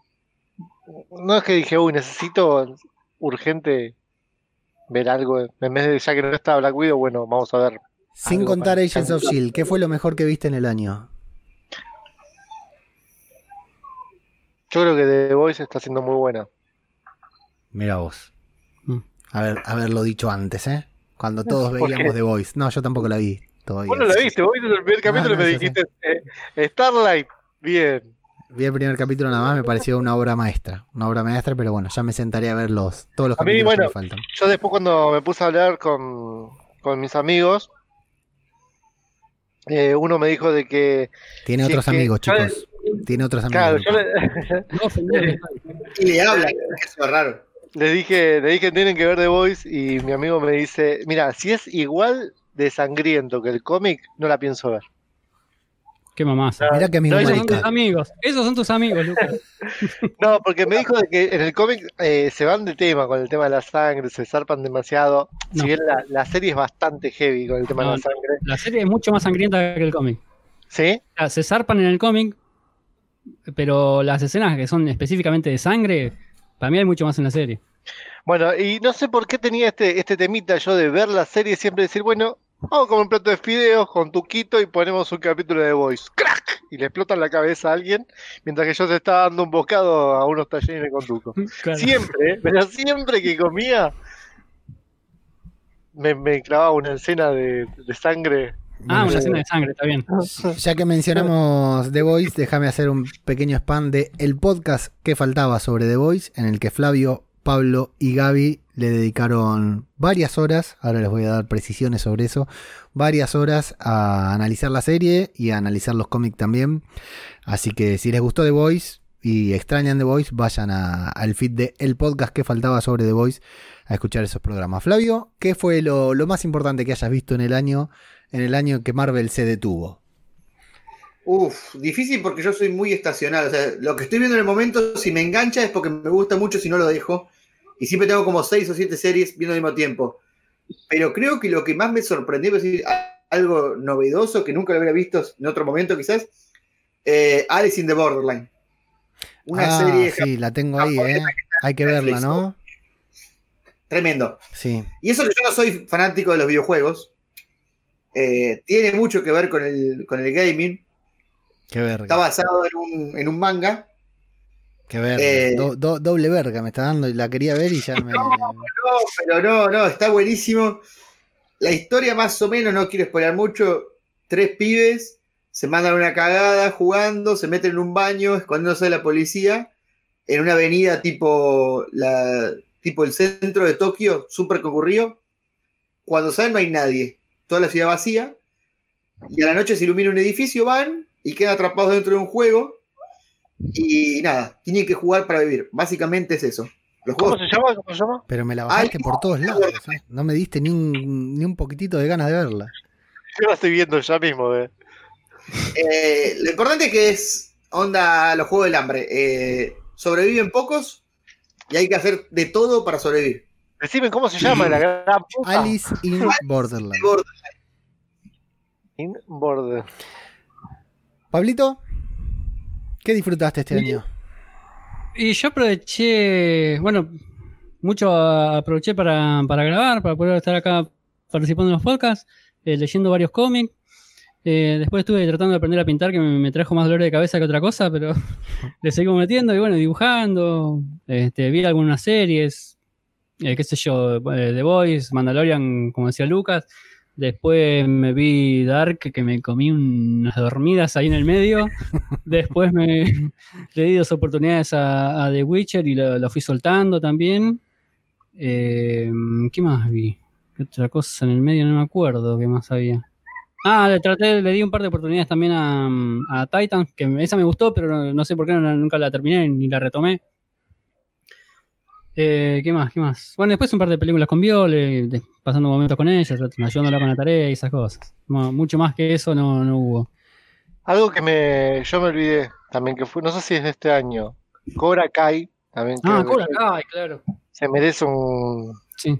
No es que dije, uy, necesito urgente ver algo. En vez de ya que no está Black Widow, bueno, vamos a ver. Sin contar para Agents of. Shield, ¿qué fue lo mejor que viste en el año? Yo creo que The Voice está siendo muy buena. Mira vos. Mm. A ver, haberlo dicho antes, ¿eh? Cuando todos ¿Por veíamos qué? The Voice. No, yo tampoco la vi todavía. Vos no la viste, vos viste el primer capítulo y me dijiste eh, Starlight, bien. Vi el primer capítulo nada más, me pareció una obra maestra. Una obra maestra, pero bueno, ya me sentaré a ver los, todos los A mí, capítulos que bueno, me faltan. Yo después cuando me puse a hablar con, con mis amigos, eh, uno me dijo de que, Tiene otros que- amigos, chicos. Tiene otros amigos. claro, yo le, que. Y le habla, que eso es raro. le dije, le dije tienen que ver The Voice y mi amigo me dice, mira, si es igual de sangriento que el cómic, no la pienso ver. Qué mamaza. Mirá que amigo No, Esos son tus amigos. Esos son tus amigos, Lucas. No, porque me dijo de que en el cómic eh, se van de tema con el tema de la sangre, se zarpan demasiado. No. Si bien la, la serie es bastante heavy con el tema No, de la sangre. La serie es mucho más sangrienta que el cómic. ¿Sí? O sea, se zarpan en el cómic, pero las escenas que son específicamente de sangre, para mí hay mucho más en la serie. Bueno, y no sé por qué tenía este, este temita yo de ver la serie y siempre decir, bueno, vamos a comer un plato de fideos con tuquito y ponemos un capítulo de Voice. ¡Crack! Y le explota en la cabeza a alguien mientras que yo se estaba dando un bocado a unos tallarines con tuco. Claro. Siempre, ¿eh? pero siempre que comía me, me clavaba una escena de, de sangre. Ah, una escena de sangre, está bien. Ya que mencionamos The Voice, déjame hacer un pequeño spam de el podcast que faltaba sobre The Voice, en el que Flavio, Pablo y Gaby le dedicaron varias horas, ahora les voy a dar precisiones sobre eso, varias horas a analizar la serie y a analizar los cómics también. Así que si les gustó The Voice y extrañan The Voice, vayan a- al feed de el podcast que faltaba sobre The Voice a escuchar esos programas. Flavio, ¿qué fue lo, más importante que hayas visto en el año, en el año que Marvel se detuvo? Uf, difícil porque yo soy muy estacional. O sea, lo que estoy viendo en el momento, si me engancha es porque me gusta mucho, si no lo dejo. Y siempre tengo como seis o siete series viendo al mismo tiempo. Pero creo que lo que más me sorprendió, es decir, algo novedoso que nunca lo habría visto en otro momento quizás, eh, Alice in the Borderline. Una ah, serie sí, la tengo ahí, ¿eh? Hay que verla, ¿no? tremendo. Sí. Y eso que yo no soy fanático de los videojuegos, eh, tiene mucho que ver con el, con el gaming. Qué verga. Está basado en un, en un manga. Qué verga. eh, Do- do- doble verga me está dando y la quería ver y ya me. No, pero no, no, está buenísimo. La historia más o menos, no quiero spoiler mucho, tres pibes se mandan una cagada jugando, se meten en un baño, escondiéndose de la policía, en una avenida tipo, la, tipo el centro de Tokio, súper concurrido. Cuando salen no hay nadie, toda la ciudad vacía, y a la noche se ilumina un edificio, van y quedan atrapados dentro de un juego, y nada, tienen que jugar para vivir. Básicamente es eso. Los ¿Cómo juegos se llama? ¿Cómo se llama? Pero me la bajaste Ay, por todos lados. ¿eh? No me diste ni un, ni un poquitito de ganas de verla. Yo la estoy viendo ya mismo. eh. Eh, lo importante es que es onda los juegos del hambre. Eh, sobreviven pocos y hay que hacer de todo para sobrevivir. Decime cómo se llama la gran puta. Alice in Borderland. In Border. Pablito, ¿qué disfrutaste este año? Y yo aproveché, bueno, mucho aproveché para, para grabar, para poder estar acá participando en los podcasts, eh, leyendo varios cómics. Eh, después estuve tratando de aprender a pintar, que me, me trajo más dolor de cabeza que otra cosa, pero le seguimos metiendo y bueno, dibujando. Este, vi algunas series, eh, qué sé yo, eh, The Voice, Mandalorian, como decía Lucas. Después me vi Dark, que me comí unas dormidas ahí en el medio. Después me le di dos oportunidades a, a The Witcher y lo, lo fui soltando también. Eh, ¿Qué más vi? ¿Qué otra cosa en el medio? No me acuerdo qué más había. Ah, le, traté, le di un par de oportunidades también a, a Titan, que esa me gustó, pero no, no sé por qué no nunca la terminé ni la retomé. Eh, ¿Qué más? ¿Qué más? Bueno, después un par de películas con Viole, de- pasando momentos con ella, ayudándola con la tarea y esas cosas. No, mucho más que eso no, no hubo. Algo que me, yo me olvidé también, que fue, no sé si es de este año. Cobra Kai. También Ah, Cobra Kai, claro. Se merece un. Sí.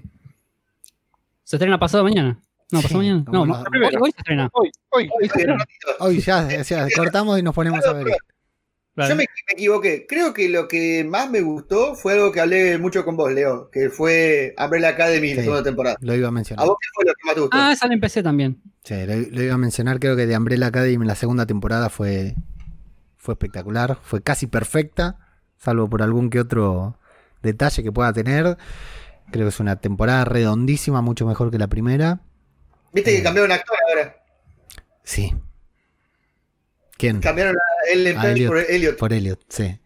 Se estrena pasado mañana. No, pasado Sí, mañana. No, hoy, hoy se estrena. Hoy, hoy. Hoy ya, ya cortamos y nos ponemos a ver. Claro. Yo me, me equivoqué. Creo que lo que más me gustó fue algo que hablé mucho con vos, Leo, que fue Umbrella Academy, la Sí. segunda temporada. Lo iba a ¿A mencionar. vos qué fue lo que más te gustó? Ah, esa la empecé también. Sí, lo, lo iba a mencionar. Creo que de Umbrella Academy en la segunda temporada fue, fue espectacular. Fue casi perfecta. salvo por algún que otro detalle que pueda tener. Creo que es una temporada redondísima, mucho mejor que la primera. Viste que Eh. cambiaron actor ahora. Sí. ¿Quién? Cambiaron a Ellen A Page Elliot. por Elliot. Por Elliot, sí.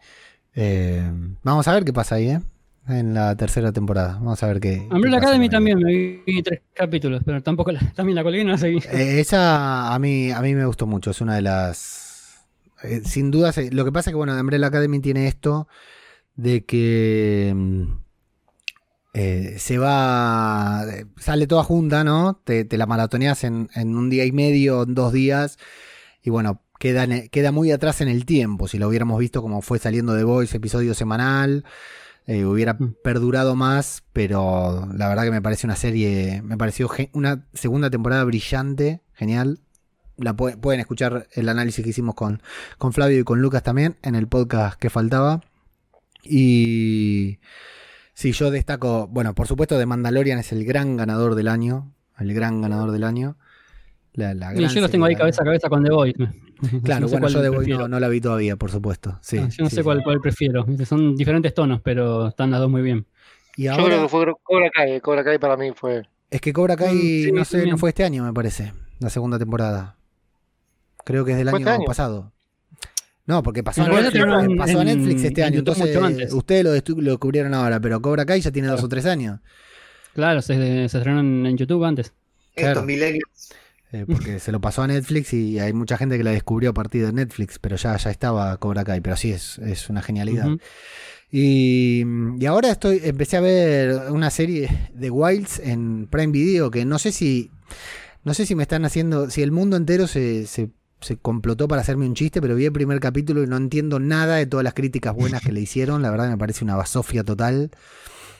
Eh, vamos a ver qué pasa ahí, ¿eh? En la tercera temporada. Vamos a ver qué. Umbrella Academy también me vi tres capítulos, pero tampoco la, también la colgué y no la seguí. Eh, esa a mí, a mí me gustó mucho. Es una de las. eh, sin dudas. eh, lo que pasa es que, bueno, Umbrella Academy tiene esto de que. mm, eh, se va. eh, Sale toda junta, ¿no? Te, te la maratoneas en, en un día y medio, en dos días. Y bueno, queda, queda muy atrás en el tiempo. Si lo hubiéramos visto como fue saliendo de Voice, episodio semanal. eh, hubiera Mm. perdurado más, pero la verdad que me parece una serie, me pareció una segunda temporada brillante, genial. La pu- pueden escuchar el análisis que hicimos con, con Flavio y con Lucas también en el podcast que faltaba. Y sí, yo destaco, bueno, por supuesto, The Mandalorian es el gran ganador del año, el gran ganador del año. La, la Y yo los tengo ahí cabeza a cabeza con The Voice. Claro, No sé bueno, cuál yo de Boy no, no la vi todavía, por supuesto. Sí, Ah, yo no sí, sé sí. cuál, cuál prefiero. Son diferentes tonos, pero están las dos muy bien. Y Yo creo que fue Cobra Kai. Cobra Kai para mí fue. es que Cobra Kai, Mm, sí, no sé, no fue este año, me parece, la segunda temporada. Creo que es del ¿Fue año, este año? pasado. No, porque pasó, En a realidad Netflix, pasó a Netflix este en año, YouTube entonces ustedes lo, lo descubrieron ahora, pero Cobra Kai ya tiene dos o tres años. Claro, se, se estrenó en, en YouTube antes. Claro. Estos millennials. Eh, porque se lo pasó a Netflix y hay mucha gente que la descubrió a partir de Netflix, pero ya, ya estaba Cobra Kai, pero sí, es, es una genialidad. Y, y ahora estoy, empecé a ver una serie de Wilds en Prime Video que no sé si, no sé si me están haciendo, si el mundo entero se, se, se complotó para hacerme un chiste, pero vi el primer capítulo y no entiendo nada de todas las críticas buenas que le hicieron. La verdad me parece una basofia total.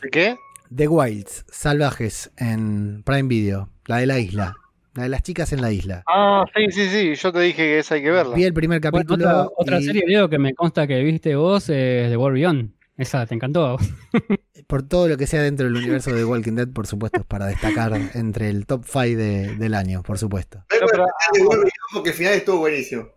¿De qué? The Wilds, salvajes en Prime Video, la de la isla, la de las chicas en la isla. Ah, sí, sí, sí. Yo te dije que esa hay que verla. Vi el primer Bueno, capítulo. otra, otra y serie, Leo, que me consta que viste vos es The War Beyond. Esa, ¿te encantó? a vos? por todo lo que sea dentro del universo de Walking Dead, por supuesto, es para destacar entre el top 5 de- del año, por supuesto. Pero- de Wolverine porque el final estuvo buenísimo.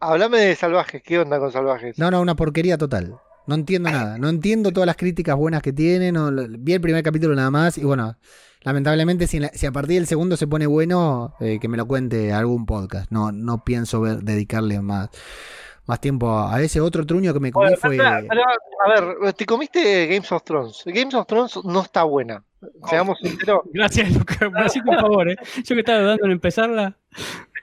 Háblame de salvajes. ¿Qué onda con salvajes? No, no, una porquería total. No entiendo nada. No entiendo todas las críticas buenas que tiene. no- lo- vi el primer capítulo nada más y bueno, lamentablemente si, la- si a partir del segundo se pone bueno, eh, que me lo cuente algún podcast. No, no pienso ver, dedicarle más, más tiempo a, a ese otro truño que me comí Bueno, fue... pero- pero, a ver, te comiste Games of Thrones. Games of Thrones no está buena. Seamos sinceros, Gracias, Lucas. Hiciste un favor, ¿eh? Yo que estaba dudando en empezarla.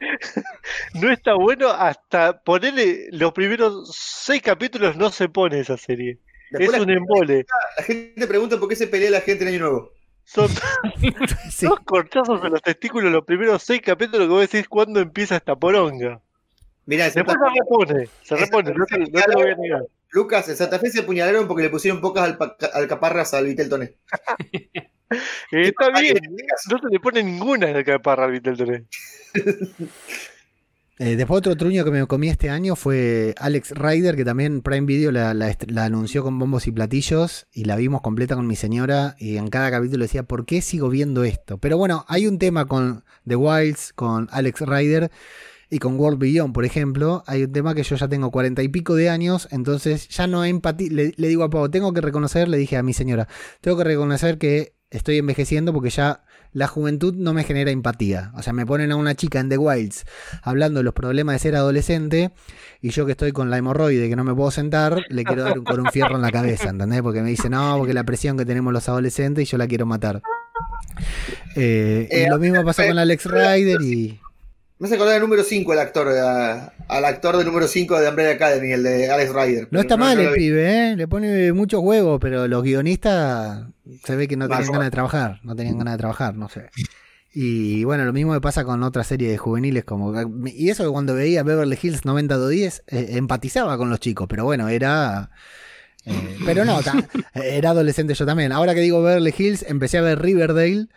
no está bueno hasta ponerle los primeros seis capítulos no se pone esa serie. Después es un embole. la gente pregunta por qué se pelea la gente en Año Nuevo. Son Sí. dos corchazos en los testículos los primeros seis capítulos que vos decís cuándo empieza esta poronga. Mirá, Después se repone, se repone, no te, no te lo voy a negar. Lucas, en Santa Fe se apuñalaron porque le pusieron pocas alpa- alcaparras al Vitel Toné. Eh, está bien, no se le pone ninguna en el caparra al Viteltoné. Eh, después otro truño que me comí este año fue Alex Rider, que también Prime Video la, la est- la anunció con bombos y platillos y la vimos completa con mi señora y en cada capítulo decía, ¿por qué sigo viendo esto? Pero bueno, hay un tema con The Wilds, con Alex Rider y con World Beyond, por ejemplo. Hay un tema que yo ya tengo cuarenta y pico de años, entonces ya no empatí. Le, le digo a Pau, tengo que reconocer, le dije a mi señora, tengo que reconocer que estoy envejeciendo porque ya la juventud no me genera empatía. O sea, me ponen a una chica en The Wilds hablando de los problemas de ser adolescente y yo que estoy con la hemorroide que no me puedo sentar, le quiero dar un, con un fierro en la cabeza, ¿entendés? Porque me dice, no, porque la presión que tenemos los adolescentes y yo la quiero matar. Eh, y Eh, lo mismo pasó con Alex Rider y... Me hace acordar del número 5 el actor, a- al actor del número 5 de Umbrella Academy, el de Alex Rider. No está mal el pibe, ¿eh? Le pone muchos huevos, pero los guionistas se ve que no tenían ganas de trabajar, no tenían ganas de trabajar, no sé. Y bueno, lo mismo me pasa con otra serie de juveniles como... Y eso que cuando veía Beverly Hills 90210 eh, empatizaba con los chicos, pero bueno, era... eh, pero no, ta- era adolescente yo también. Ahora que digo Beverly Hills, empecé a ver Riverdale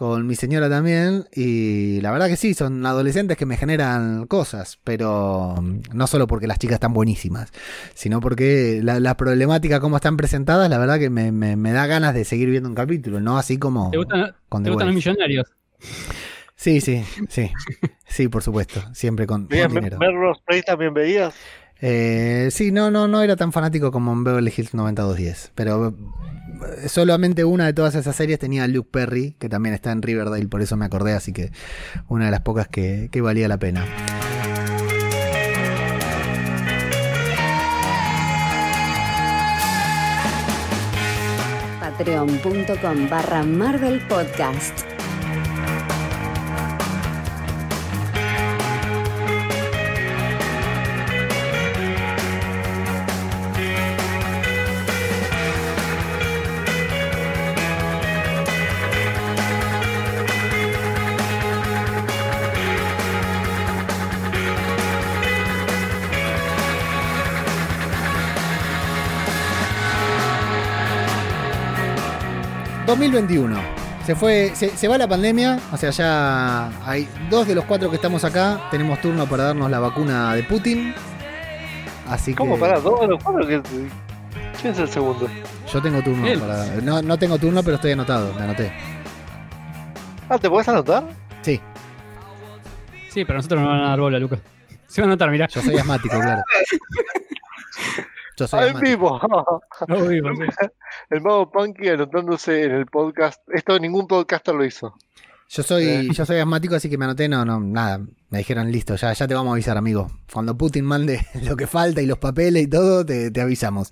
con mi señora también y la verdad que sí, son adolescentes que me generan cosas, pero mm, no solo porque las chicas están buenísimas, sino porque la, la problemática como están presentadas, la verdad que me, me- me da ganas de seguir viendo un capítulo, no así como ¿Te gustan, con te gustan los millonarios? Sí, sí, sí, sí, por supuesto, siempre con, con dinero. Melrose Place también veías. Eh, sí, no, no, no era tan fanático como en Beverly Hills 9210, pero eh, solamente una de todas esas series tenía a Luke Perry, que también está en Riverdale, por eso me acordé, así que una de las pocas que, que valía la pena. Patreon.com barra Marvel Podcast. ...2021... Se fue, se, se va la pandemia, o sea, ya hay dos de los cuatro que estamos acá, tenemos turno para darnos la vacuna de Putin. Así ¿Cómo? que Pará, dos de los cuatro que. ¿Quién es el segundo? yo tengo turno para. No, no tengo turno, pero estoy anotado, me anoté. Ah, ¿te podés anotar? Sí, Sí, pero nosotros no van a dar bola, Lucas. Se van a notar, mirá. yo soy asmático, claro. Yo soy ¡Ay, asmático. vivo! No digo, sí. El mago Punky anotándose en el podcast. Esto ningún podcaster lo hizo. Yo soy, yo soy asmático, así que me anoté, no, no, nada. Me dijeron, listo, ya, ya te vamos a avisar, amigo. Cuando Putin mande lo que falta y los papeles y todo, te, te avisamos.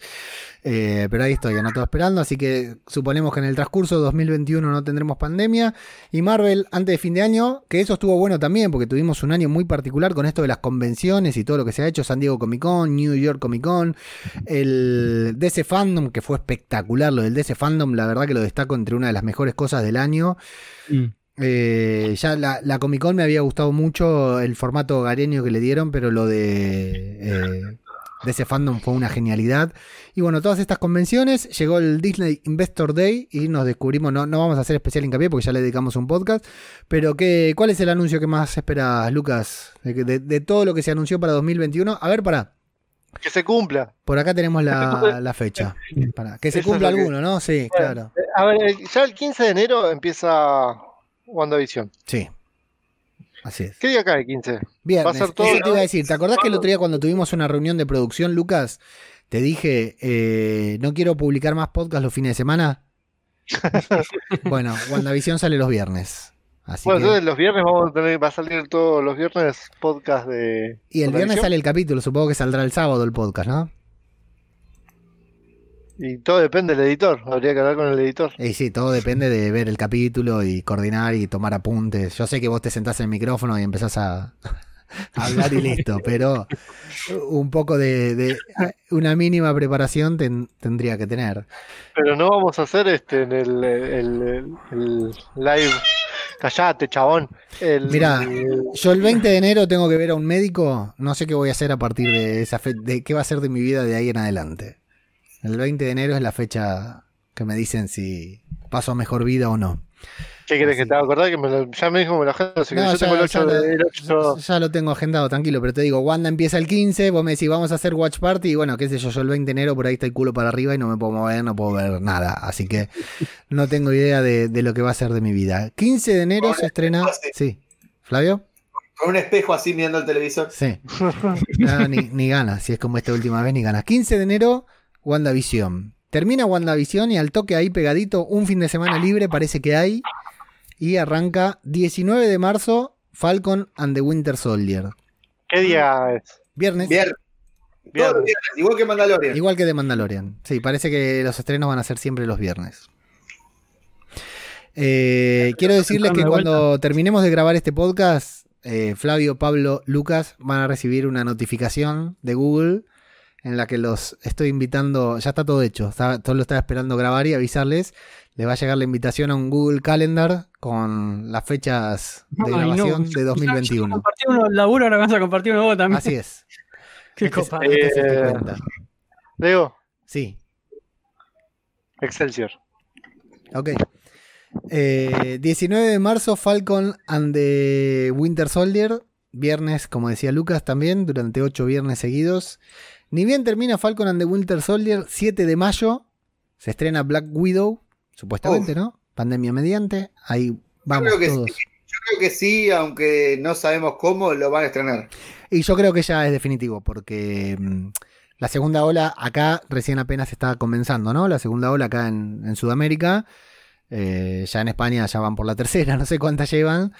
Eh, pero ahí estoy, anotado esperando, así que suponemos que en el transcurso de 2021 no tendremos pandemia. Y Marvel, antes de fin de año, que eso estuvo bueno también, porque tuvimos un año muy particular con esto de las convenciones y todo lo que se ha hecho, San Diego Comic Con, New York Comic Con, el DC Fandom, que fue espectacular, lo del DC Fandom, la verdad que lo destaco entre una de las mejores cosas del año. Mm. Eh, ya la, la Comic Con me había gustado mucho el formato hogareño que le dieron, pero lo de, eh, de ese fandom fue una genialidad. Y bueno, todas estas convenciones, llegó el Disney Investor Day y nos descubrimos, no, no vamos a hacer especial hincapié porque ya le dedicamos un podcast, pero ¿qué, ¿cuál es el anuncio que más esperas, Lucas? De, de- de todo lo que se anunció para 2021. A ver, para. Que se cumpla. Por acá tenemos la, la fecha. Pará, que se Eso cumpla que- alguno, ¿no? Sí, claro. Eh, A ver, ya el 15 de enero empieza WandaVision. Sí. Así es. ¿Qué día cae el 15? Viernes, Va a ser todo, eso te iba a decir. ¿Te acordás que el otro día cuando tuvimos una reunión de producción, Lucas, te dije, eh, no quiero publicar más podcast los fines de semana? bueno, WandaVision sale los viernes. Así Bueno, que- entonces los viernes vamos a tener, va a salir todos los viernes podcast de. y el viernes sale el capítulo, supongo que saldrá el sábado el podcast, ¿no? Y todo depende del editor. Habría que hablar con el editor. Y sí, todo depende de ver el capítulo y coordinar y tomar apuntes. Yo sé que vos te sentás en el micrófono y empezás a, a hablar y listo, pero un poco de, de- una mínima preparación ten- tendría que tener. Pero no vamos a hacer este en el, el, el- el live. Callate, chabón. El, Mirá. el- Yo el 20 de enero tengo que ver a un médico, no sé qué voy a hacer a partir de esa fecha, de qué va a ser de mi vida de ahí en adelante. El 20 de enero es la fecha que me dicen si paso a mejor vida o no. ¿Qué querés que te acordar? Que me lo- ya me dijo me lo agendo, así que No, yo tengo el 8 ya de, el lo- 8 ya lo tengo agendado, tranquilo, pero te digo, Wanda empieza el 15, vos me decís, vamos a hacer Watch Party, y bueno, qué sé yo, yo el 20 de enero por ahí está el culo para arriba y no me puedo mover, no puedo ver nada, así que no tengo idea de, de lo que va a ser de mi vida. 15 de enero se estrena... Sí, Flavio. Con un espejo así mirando el televisor. Sí. No, ni, ni ganas, si es como esta última vez, ni ganas. 15 de enero, WandaVision. Termina WandaVision y al toque ahí pegadito, un fin de semana libre parece que hay. Y arranca 19 de marzo, Falcon and the Winter Soldier. ¿Qué día es? Viernes. Viernes. Todos igual que Mandalorian. Igual que de Mandalorian. Sí, parece que los estrenos van a ser siempre los viernes. Eh, quiero decirles que cuando terminemos de grabar este podcast, eh, Flavio, Pablo, Lucas van a recibir una notificación de Google en la que los estoy invitando, ya está todo hecho, está- todo lo estaba esperando grabar y avisarles. Les va a llegar la invitación a un Google Calendar con las fechas de Ay, no. grabación de Ya- ya 2021. compartí uno laburo, ahora vas a compartir uno vos también. Así es. Qué Este es- copa. este es el que Eh. Leo, Sí, Excelsior. Ok. Eh, 19 de marzo, Falcon and the Winter Soldier. Viernes, como decía Lucas, también, durante 8 viernes seguidos. Ni bien termina Falcon and the Winter Soldier, 7 de mayo se estrena Black Widow, supuestamente, ¿no? Pandemia mediante. Ahí vamos creo que todos. Yo creo que sí, aunque no sabemos cómo lo van a estrenar. Y yo creo que ya es definitivo, porque mm, la segunda ola acá recién apenas está comenzando, ¿no? La segunda ola acá en, en Sudamérica. Eh, ya en España ya van por la tercera, no sé cuántas llevan.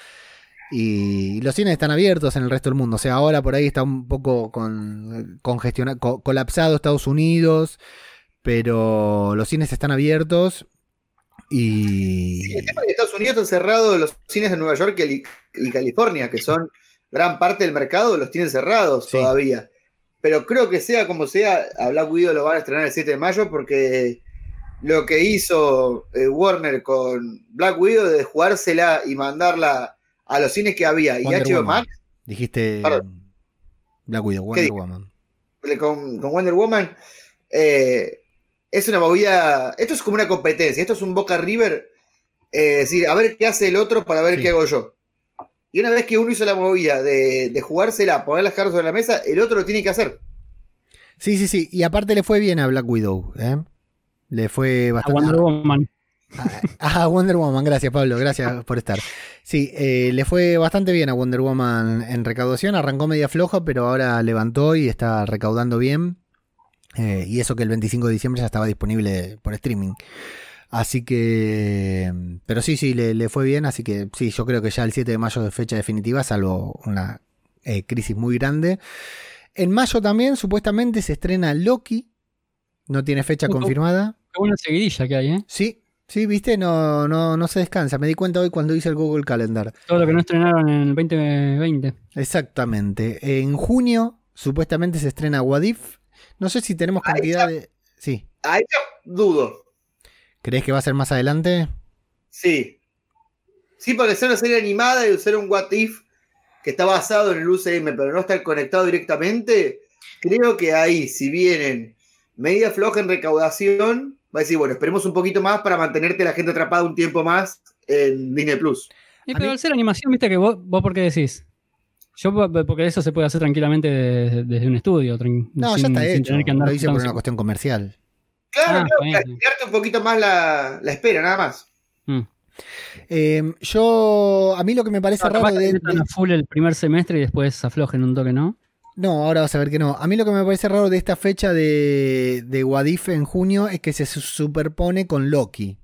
Y los cines están abiertos en el resto del mundo. O sea, ahora por ahí está un poco con, congestiona- co- colapsado Estados Unidos, pero los cines están abiertos y... El tema es que Estados Unidos están cerrados los cines de Nueva York y, y California, que son gran parte del mercado, los tienen cerrados Sí. todavía. Pero creo que sea como sea, a Black Widow lo van a estrenar el 7 de mayo porque lo que hizo eh, Warner con Black Widow de jugársela y mandarla a los cines que había y HBO Woman. Max Dijiste Perdón. Black Widow, Wonder? Woman. con, con Wonder Woman eh, es una movida. Esto es como una competencia. Esto es un Boca River. eh, decir, a ver qué hace el otro para ver Sí. qué hago yo. Y una vez que uno hizo la movida de, de jugársela, poner las cartas sobre la mesa, el otro lo tiene que hacer. Sí, sí, sí. Y aparte le fue bien a Black Widow. ¿eh? Le fue A bastante. Wonder Woman. Ah, Wonder Woman, gracias Pablo, gracias por estar. Sí, eh, le fue bastante bien a Wonder Woman en recaudación, arrancó media floja, pero ahora levantó y está recaudando bien. Eh, y eso que el 25 de diciembre ya estaba disponible por streaming. Así que, pero sí, sí, le, le fue bien, así que sí, yo creo que ya el 7 de mayo es fecha definitiva, salvo una eh, crisis muy grande. En mayo también, supuestamente, se estrena Loki, no tiene fecha Ojo. confirmada. Qué buena seguidilla que hay, ¿eh? Sí, sí, viste, no, no, no se descansa. Me di cuenta hoy cuando hice el Google Calendar. Todo lo que no estrenaron en el 2020. Exactamente. En junio, supuestamente se estrena Wadif. No sé si tenemos Ahí cantidad de. Sí. Ahí dudo. ¿Crees que va a ser más adelante? Sí. Sí, porque ser una serie animada y ser un What If que está basado en el UCM, pero no está conectado directamente, creo que ahí, si vienen media floja en recaudación, va a decir, bueno, esperemos un poquito más para mantenerte la gente atrapada un tiempo más en Disney Plus. Y pero mí- al ser animación, viste que vos, vos por qué decís. Yo, po- porque eso se puede hacer tranquilamente de- desde un estudio. No, sin- ya está sin hecho. tener que andar Lo hice por una cuestión comercial. Claro, Ah, claro, estirarte un poquito más la, la espera, nada más. Mm. Eh, yo, a mí lo que me parece No, raro que de, de- a full el primer semestre y después aflojen un toque, ¿no? No, ahora vas a ver que no. A mí lo que me parece raro de esta fecha de, de Wadif en junio es que se su- superpone con Loki.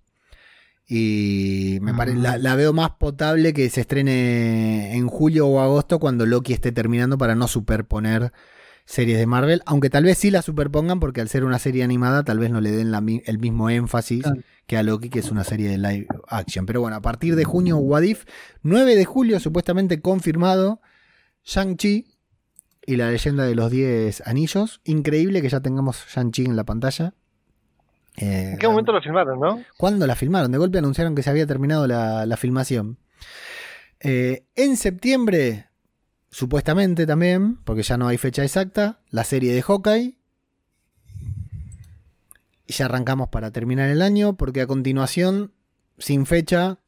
Y me pare- Ah. la, la veo más potable que se estrene en julio o agosto cuando Loki esté terminando para no superponer series de Marvel. Aunque tal vez sí la superpongan porque al ser una serie animada tal vez no le den la el mismo énfasis que a Loki que es una serie de live action. Pero bueno, a partir de junio Wadif, 9 de julio supuestamente confirmado Shang-Chi y la leyenda de los 10 anillos. Increíble que ya tengamos Shang-Chi en la pantalla. Eh, ¿En qué momento lo filmaron, no? ¿Cuándo la filmaron? De golpe anunciaron que se había terminado la, la filmación. Eh, en septiembre, supuestamente también, porque ya no hay fecha exacta, la serie de Hawkeye. Y ya arrancamos para terminar el año, porque a continuación, sin fecha,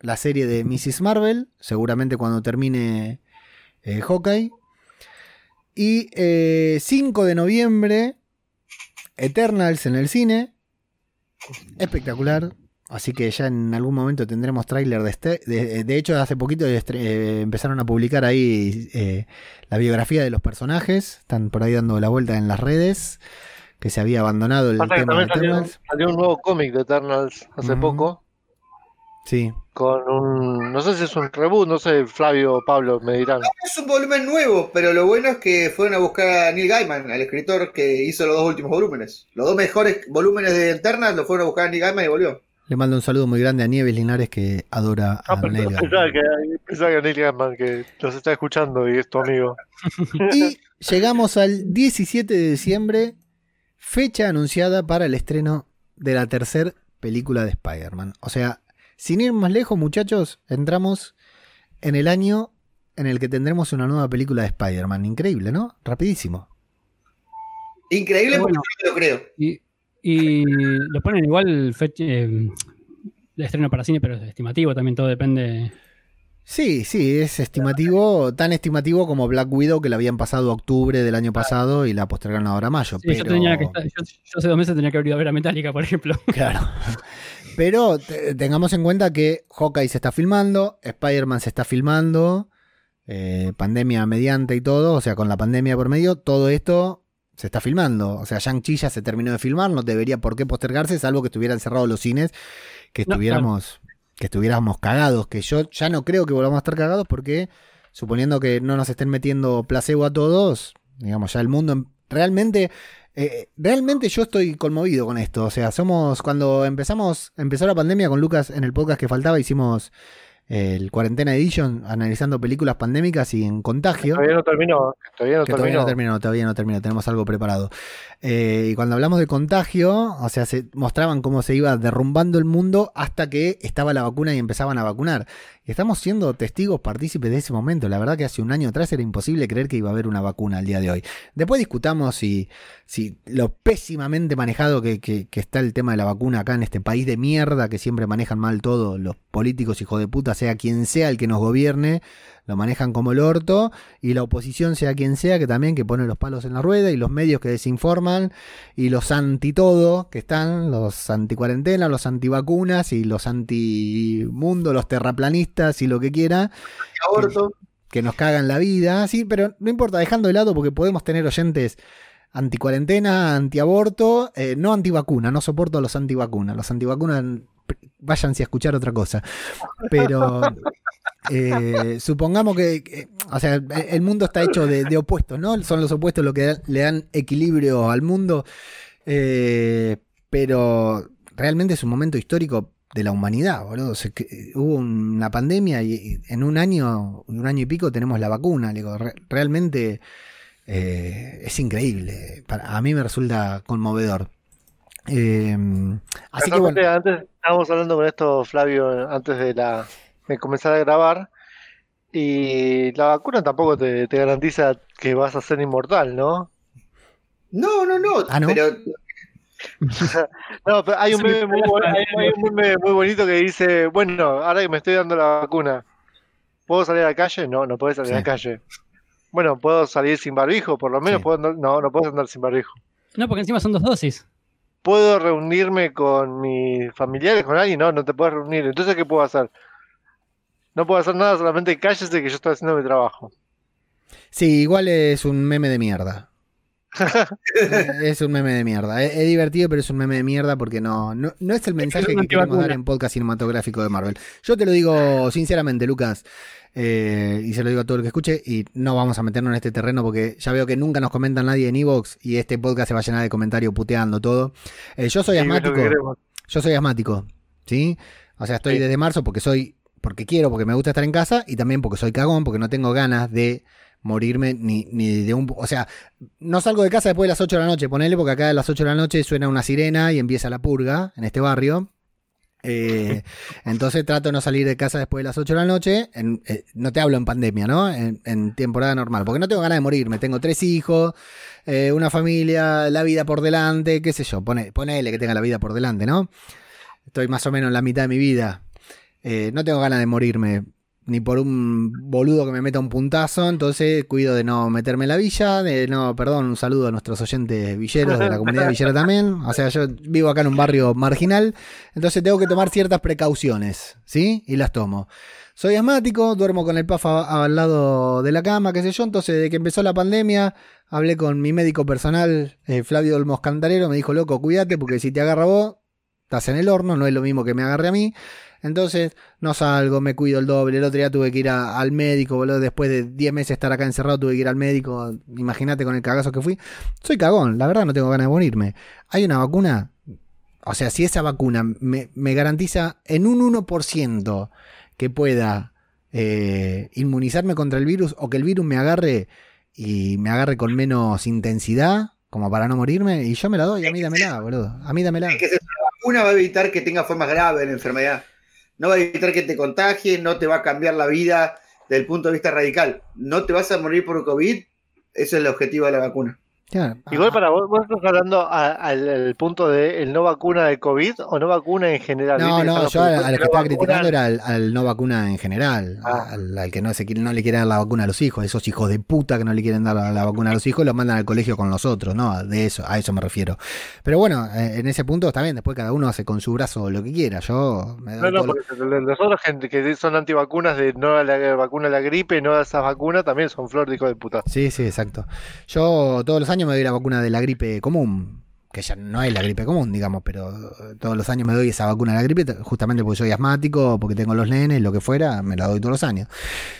la serie de Mrs. Marvel, seguramente cuando termine eh, Hawkeye. Y eh, 5 de noviembre, Eternals en el cine. Espectacular. Así que ya en algún momento tendremos tráiler de este. De, de hecho, hace poquito estre- eh, empezaron a publicar ahí eh, la biografía de los personajes. Están por ahí dando la vuelta en las redes. Que se había abandonado el Pasa tema de también salió, Eternals. salió un nuevo cómic de Eternals hace poco. Sí. Con un. No sé si es un reboot, no sé, Flavio o Pablo me dirán. Es un volumen nuevo, pero lo bueno es que fueron a buscar a Neil Gaiman, al escritor que hizo los dos últimos volúmenes. Los dos mejores volúmenes de Eternas lo fueron a buscar a Neil Gaiman y volvió. Le mando un saludo muy grande a Nieves Linares que adora Ah, a Neil Gaiman. que, pensaba que Neil Gaiman que los está escuchando y es tu amigo. Y llegamos al 17 de diciembre, fecha anunciada para el estreno de la tercera película de Spider-Man. O sea, sin ir más lejos, muchachos, entramos en el año en el que tendremos una nueva película de Spider-Man. Increíble, ¿no? Rapidísimo. Increíble Pero porque bueno. yo no lo creo. Y, y lo ponen igual fecha, eh, de estreno para cine, pero es estimativo también, todo depende. Sí, sí, es estimativo, tan estimativo como Black Widow, que la habían pasado a octubre del año pasado y la postergaron ahora a mayo. Sí, yo, pero... tenía que estar- yo, yo hace dos meses tenía que haber ido a ver a Metallica, por ejemplo. Claro. Pero te- tengamos en cuenta que Hawkeye se está filmando, Spider-Man se está filmando, eh, pandemia mediante y todo, o sea, con la pandemia por medio, todo esto se está filmando. O sea, Shang-Chi ya se terminó de filmar, no debería por qué postergarse, salvo que estuvieran cerrados los cines, que No, estuviéramos, que estuviéramos cagados, que yo ya no creo que volvamos a estar cagados porque, suponiendo que no nos estén metiendo placebo a todos, digamos, ya el mundo realmente eh, realmente yo estoy conmovido con esto. O sea, somos. Cuando empezamos, empezó la pandemia con Lucas en el podcast que faltaba, hicimos eh, el Cuarentena Edition analizando películas pandémicas y en contagio. Todavía no terminó. Todavía no Que todavía terminó. no terminó, todavía no terminó, tenemos algo preparado. Eh, y cuando hablamos de contagio, o sea, se mostraban cómo se iba derrumbando el mundo hasta que estaba la vacuna y empezaban a vacunar. Estamos siendo testigos partícipes de ese momento. La verdad que hace un año atrás era imposible creer que iba a haber una vacuna al día de hoy. Después discutamos si, si lo pésimamente manejado que, que- que está el tema de la vacuna acá en este país de mierda, que siempre manejan mal todo, los políticos hijos de puta, sea quien sea el que nos gobierne, lo manejan como el orto y la oposición sea quien sea que también que pone los palos en la rueda y los medios que desinforman y los anti todo que están los anti cuarentena los antivacunas y los anti mundo los terraplanistas y lo que quiera Aborto. que nos cagan la vida sí pero no importa dejando de lado porque podemos tener oyentes anti cuarentena anti aborto no antivacuna no soporto a los antivacunas los antivacunas váyanse a escuchar otra cosa pero eh, supongamos que, que, o sea, el mundo está hecho de, de, opuestos, ¿no? Son los opuestos los que le dan equilibrio al mundo, eh, pero realmente es un momento histórico de la humanidad, boludo. Que hubo una pandemia y en un año, un año y pico tenemos la vacuna, digo, re, realmente eh, es increíble. Para, a mí me resulta conmovedor. Eh, así que bueno. Antes estábamos hablando con esto, Flavio, antes de la de comenzar a grabar. Y la vacuna tampoco te, te, garantiza que vas a ser inmortal, ¿no? No, no, no. ¿Ah, no? Pero... no, pero hay un, meme muy, hay, hay un meme muy bonito que dice, bueno, ahora que me estoy dando la vacuna, ¿puedo salir a la calle? No, no puedes salir sí. a la calle. Bueno, ¿puedo salir sin barbijo? Por lo menos sí. puedo andar, no, no puedo andar sin barbijo. No, porque encima son dos dosis. ¿Puedo reunirme con mis familiares, con alguien? No, no te puedes reunir. Entonces, ¿qué puedo hacer? No puedo hacer nada, solamente cállese que yo estoy haciendo mi trabajo. Sí, igual es un meme de mierda. es un meme de mierda. Es, es, divertido, pero es un meme de mierda porque no, no, no es el mensaje que queremos dar en podcast cinematográfico de Marvel. Yo te lo digo sinceramente, Lucas, eh, y se lo digo a todo el que escuche, y no vamos a meternos en este terreno porque ya veo que nunca nos comenta nadie en Evox y este podcast se va a llenar de comentarios puteando todo. Eh, yo soy sí, asmático. Yo soy asmático, ¿sí? O sea, estoy sí. desde marzo porque soy porque quiero, porque me gusta estar en casa y también porque soy cagón, porque no tengo ganas de morirme ni, ni de un... O sea, no salgo de casa después de las 8 de la noche, ponele, porque acá a las 8 de la noche suena una sirena y empieza la purga en este barrio. Eh, entonces trato de no salir de casa después de las 8 de la noche. En, eh, no te hablo en pandemia, ¿no? En, en, temporada normal. Porque no tengo ganas de morirme. Tengo tres hijos, eh, una familia, la vida por delante, qué sé yo. Pone, ponele que tenga la vida por delante, ¿no? Estoy más o menos en la mitad de mi vida. Eh, no tengo ganas de morirme ni por un boludo que me meta un puntazo, entonces cuido de no meterme en la villa, de no, perdón, un saludo a nuestros oyentes villeros de la comunidad villera también, o sea, yo vivo acá en un barrio marginal, entonces tengo que tomar ciertas precauciones, ¿sí? Y las tomo. Soy asmático, duermo con el PAFA al lado de la cama, qué sé yo, entonces desde que empezó la pandemia hablé con mi médico personal, eh, Flavio Olmos Cantarero, me dijo, loco, cuídate porque si te agarra vos, estás en el horno, no es lo mismo que me agarre a mí. Entonces no salgo, me cuido el doble. El otro día tuve que ir al médico, boludo. Después de 10 meses estar acá encerrado, tuve que ir al médico. Imagínate con el cagazo que fui. Soy cagón, la verdad no tengo ganas de morirme. Hay una vacuna. O sea, si esa vacuna me, me garantiza en un 1% que pueda eh, inmunizarme contra el virus o que el virus me agarre y me agarre con menos intensidad, como para no morirme, y yo me la doy, a mí dámela, boludo. A mí dámela. Es que esa vacuna va a evitar que tenga formas graves de la enfermedad no va a evitar que te contagies, no te va a cambiar la vida desde el punto de vista radical. No te vas a morir por COVID, ese es el objetivo de la vacuna. Claro, Igual para vos, vos estás hablando al, al punto de el no vacuna de COVID o no vacuna en general. No, no, yo a, los a lo que no estaba criticando era al, al no vacuna en general, Ah. al, al que no, se, no le quiere dar la vacuna a los hijos, esos hijos de puta que no le quieren dar la, la vacuna a los hijos, los mandan al colegio con los otros, ¿no? De eso, a eso me refiero. Pero bueno, eh, en ese punto está bien, después cada uno hace con su brazo lo que quiera, yo me No, no, todo lo- porque los otros gente que son antivacunas de no a la vacuna a la gripe, no a esas vacunas, también son flor de hijo de puta. Sí, sí, exacto. Yo todos los años me doy la vacuna de la gripe común, que ya no es la gripe común, digamos, pero eh, todos los años me doy esa vacuna de la gripe, justamente porque soy asmático, porque tengo los nenes, lo que fuera, me la doy todos los años.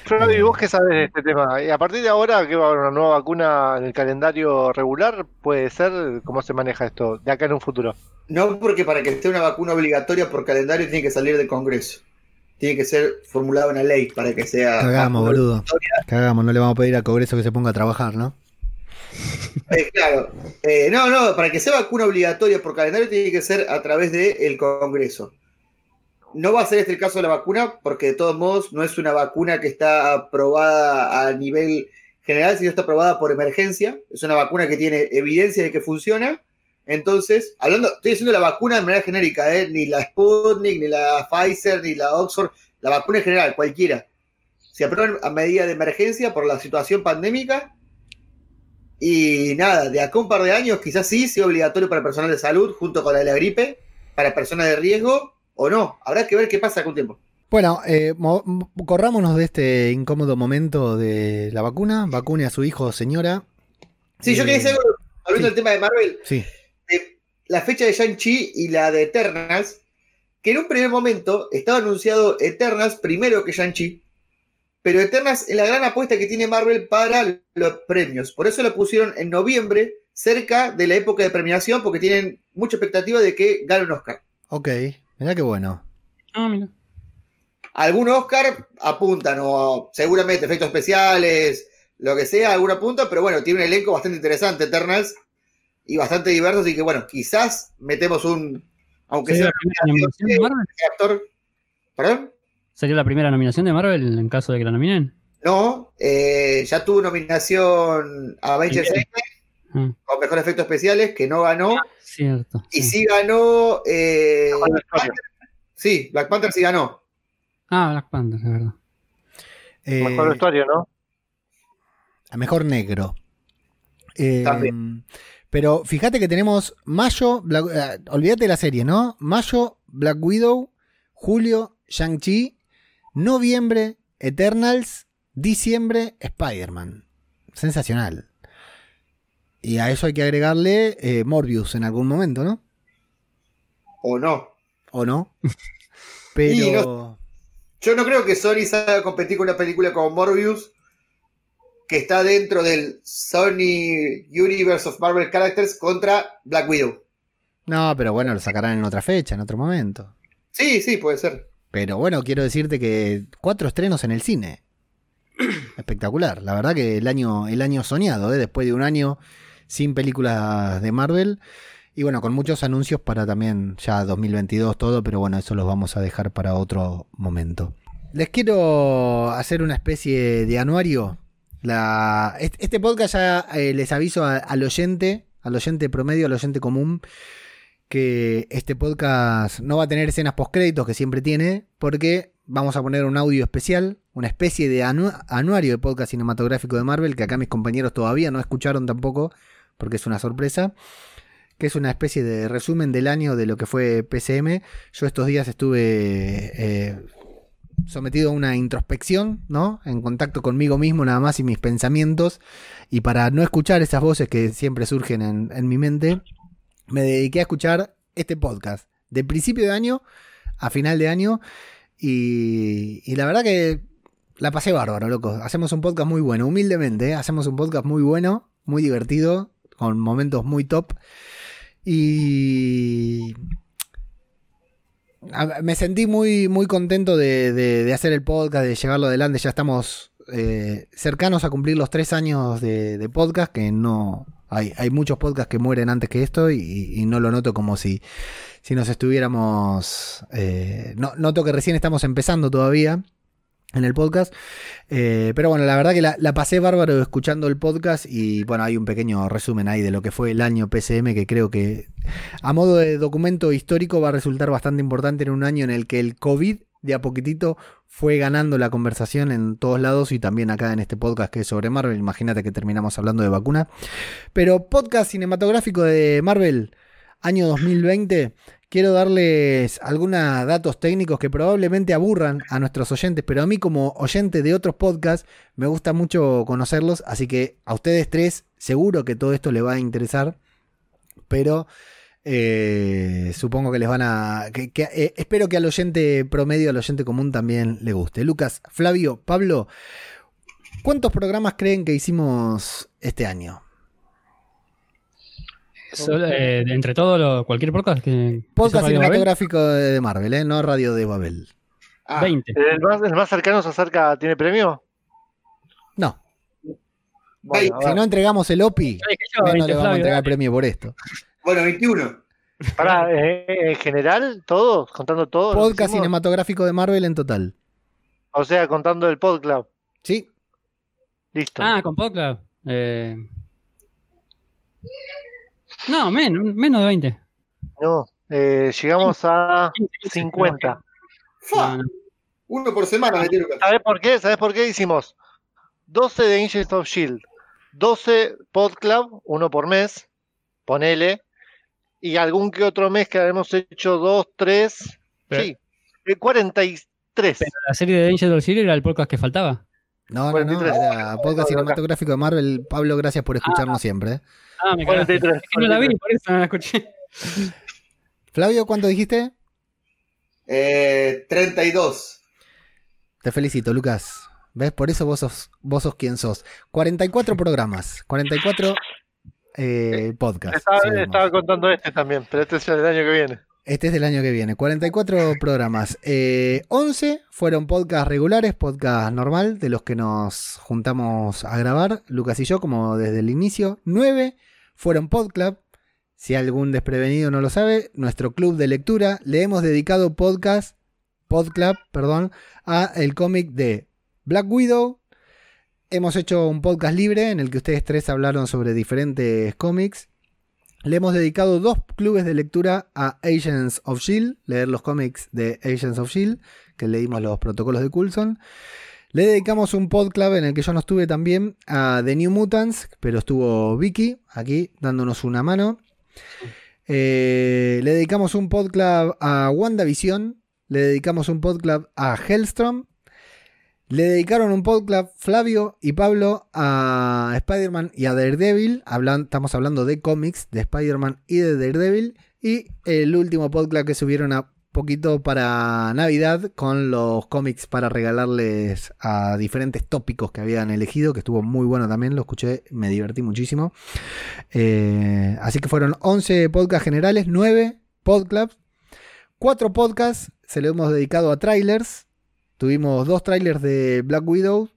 Flavio, ¿y Eh. vos qué sabes de este tema? ¿Y a partir de ahora qué va a haber una nueva vacuna en el calendario regular? ¿Puede ser? ¿Cómo se maneja esto de acá en un futuro? No porque para que esté una vacuna obligatoria por calendario tiene que salir del Congreso. Tiene que ser formulada una ley para que sea. Cagamos, boludo. Cagamos, no le vamos a pedir al Congreso que se ponga a trabajar, ¿no? Eh, claro. Eh, no, no, para que sea vacuna obligatoria por calendario tiene que ser a través del Congreso. No va a ser este el caso de la vacuna, porque de todos modos no es una vacuna que está aprobada a nivel general, sino está aprobada por emergencia. Es una vacuna que tiene evidencia de que funciona. Entonces, hablando, estoy diciendo la vacuna de manera genérica, ¿eh? ni la Sputnik, ni la Pfizer, ni la Oxford, la vacuna en general, cualquiera. Se aprueban a medida de emergencia por la situación pandémica y nada, de acá un par de años quizás sí sea obligatorio para personal de salud junto con la de la gripe, para personas de riesgo o no. Habrá que ver qué pasa con tiempo. Bueno, eh, mo- mo- corrámonos de este incómodo momento de la vacuna. Vacune a su hijo, señora. Sí, yo Eh, quería decir algo, volviendo sí. al tema de Marvel, Sí, de la fecha de Shang-Chi y la de Eternals, que en un primer momento estaba anunciado Eternals primero que Shang-Chi, pero Eternals es la gran apuesta que tiene Marvel para los premios. Por eso la pusieron en noviembre, cerca de la época de premiación, porque tienen mucha expectativa de que gane un Oscar. ok. Mirá qué bueno. Ah, mira. Algún Oscar apuntan, o seguramente efectos especiales, lo que sea, algún apunta, pero bueno, tiene un elenco bastante interesante, Eternals, y bastante diverso, así que bueno, quizás metemos un, aunque ¿Sería sea la de Marvel? un actor, ¿perdón? ¿Sería la primera nominación de Marvel en caso de que la nominen? No, eh, ya tuvo nominación a Avengers. Endgame Ah, con mejor efectos especiales, que no ganó, cierto. y sí. sí ganó, eh, Black. Panther. sí, Black Panther sí ganó. Ah, Black Panther, de verdad. Eh, Mejor vestuario, ¿no? a mejor negro. Eh, También. Pero fíjate que tenemos mayo, Black- eh, olvídate de la serie, ¿no? Mayo, Black Widow, julio, Shang-Chi, noviembre, Eternals, diciembre, Spider-Man. Sensacional. Y a eso hay que agregarle eh, Morbius en algún momento, ¿no? O no. ¿O no? Pero... Yo no creo que Sony salga a competir con una película como Morbius, que está dentro del Sony Universe of Marvel Characters contra Black Widow. No, pero bueno, lo sacarán en otra fecha, en otro momento. Sí, sí, puede ser. Pero bueno, quiero decirte que cuatro estrenos en el cine. Espectacular. La verdad que el año, el año soñado, ¿eh? después de un año sin películas de Marvel. Y bueno, con muchos anuncios para también ya 2022 todo, pero bueno, eso los vamos a dejar para otro momento. Les quiero hacer una especie de anuario. La, est- este podcast ya eh, les aviso a- al oyente, al oyente promedio, al oyente común, que este podcast no va a tener escenas postcréditos que siempre tiene, porque vamos a poner un audio especial, una especie de anu- anuario de podcast cinematográfico de Marvel, que acá mis compañeros todavía no escucharon tampoco, porque es una sorpresa, que es una especie de resumen del año de lo que fue PCM. Yo estos días estuve eh, sometido a una introspección, ¿no? En contacto conmigo mismo nada más y mis pensamientos, y para no escuchar esas voces que siempre surgen en, en mi mente, me dediqué a escuchar este podcast de principio de año a final de año y, y la verdad que la pasé bárbaro, loco. Hacemos un podcast muy bueno, humildemente, hacemos un podcast muy bueno, muy divertido, con momentos muy top y me sentí muy, muy contento de, de- de hacer el podcast, de llevarlo adelante. Ya estamos eh, cercanos a cumplir los tres años de, de podcast, que no... Hay, hay muchos podcasts que mueren antes que esto y, y no lo noto como si, si nos estuviéramos... eh, no, noto que recién estamos empezando todavía. en el podcast. Eh, pero bueno, la verdad que la, la, pasé bárbaro escuchando el podcast y bueno, hay un pequeño resumen ahí de lo que fue el año PCM que creo que a modo de documento histórico va a resultar bastante importante en un año en el que el COVID de a poquitito fue ganando la conversación en todos lados y también acá en este podcast que es sobre Marvel. Imagínate que terminamos hablando de vacuna. Pero podcast cinematográfico de Marvel, año 2020. Quiero darles algunos datos técnicos que probablemente aburran a nuestros oyentes, pero a mí como oyente de otros podcasts me gusta mucho conocerlos, así que a ustedes tres seguro que todo esto les va a interesar, pero eh, supongo que les van a... Que, que, eh, espero que al oyente promedio, al oyente común también le guste. Lucas, Flavio, Pablo, ¿cuántos programas creen que hicimos este año? Solo, eh, entre todo, lo, cualquier podcast que. Podcast cinematográfico Marvel? de Marvel, ¿eh? no Radio de Babel. Ah, 20. ¿El más, ¿El más, cercano se acerca, tiene premio? No. Bueno, si no entregamos el OPI, 20, le vamos Flavio, a entregar dale. premio por esto. Bueno, 21. Para, eh, en general, todos, contando todo. Podcast cinematográfico de Marvel en total. O sea, contando el PodClub. Sí. Listo. Ah, con PodClub. Eh... No, menos, menos de 20. No, eh, llegamos a 50. No, no. Uno por semana, ¿Sabes por qué? ¿Sabes por qué hicimos 12 de Angels of Shield, 12 Pod Club, uno por mes, ponele, y algún que otro mes que habremos hecho 2, 3, sí, 43. Pero la serie de Angels of era el podcast que faltaba. No, no, no, era podcast cinematográfico de Marvel. Pablo, gracias por escucharnos ah, siempre. ¿eh? Ah, me 43. Es que no la vi, por eso no la escuché. Flavio, ¿cuánto dijiste? Eh, 32. Te felicito, Lucas. ¿Ves? Por eso vos sos, vos sos quien sos. 44 programas, 44 eh, podcasts. Estaba, estaba, contando este también, pero este es el año que viene. Este es del año que viene. 44 programas. Eh, 11 fueron podcasts regulares, podcast normal, de los que nos juntamos a grabar, Lucas y yo, como desde el inicio. 9 fueron podclub. Si algún desprevenido no lo sabe, nuestro club de lectura le hemos dedicado podcast, podclub, perdón, a el cómic de Black Widow. Hemos hecho un podcast libre en el que ustedes tres hablaron sobre diferentes cómics. Le hemos dedicado dos clubes de lectura a Agents of Shield, leer los cómics de Agents of Shield, que leímos los protocolos de Coulson. Le dedicamos un podclub en el que yo no estuve también a The New Mutants, pero estuvo Vicky aquí dándonos una mano. Eh, le dedicamos un podclub a WandaVision. Le dedicamos un podclub a Hellstrom. Le dedicaron un podclub Flavio y Pablo a Spider-Man y a Daredevil. Hablan, estamos hablando de cómics de Spider-Man y de Daredevil. Y el último podclub que subieron a poquito para Navidad con los cómics para regalarles a diferentes tópicos que habían elegido, que estuvo muy bueno también, lo escuché, me divertí muchísimo. Eh, así que fueron 11 podcasts generales, 9 podclubs, 4 podcasts se le hemos dedicado a trailers. Tuvimos dos trailers de Black Widow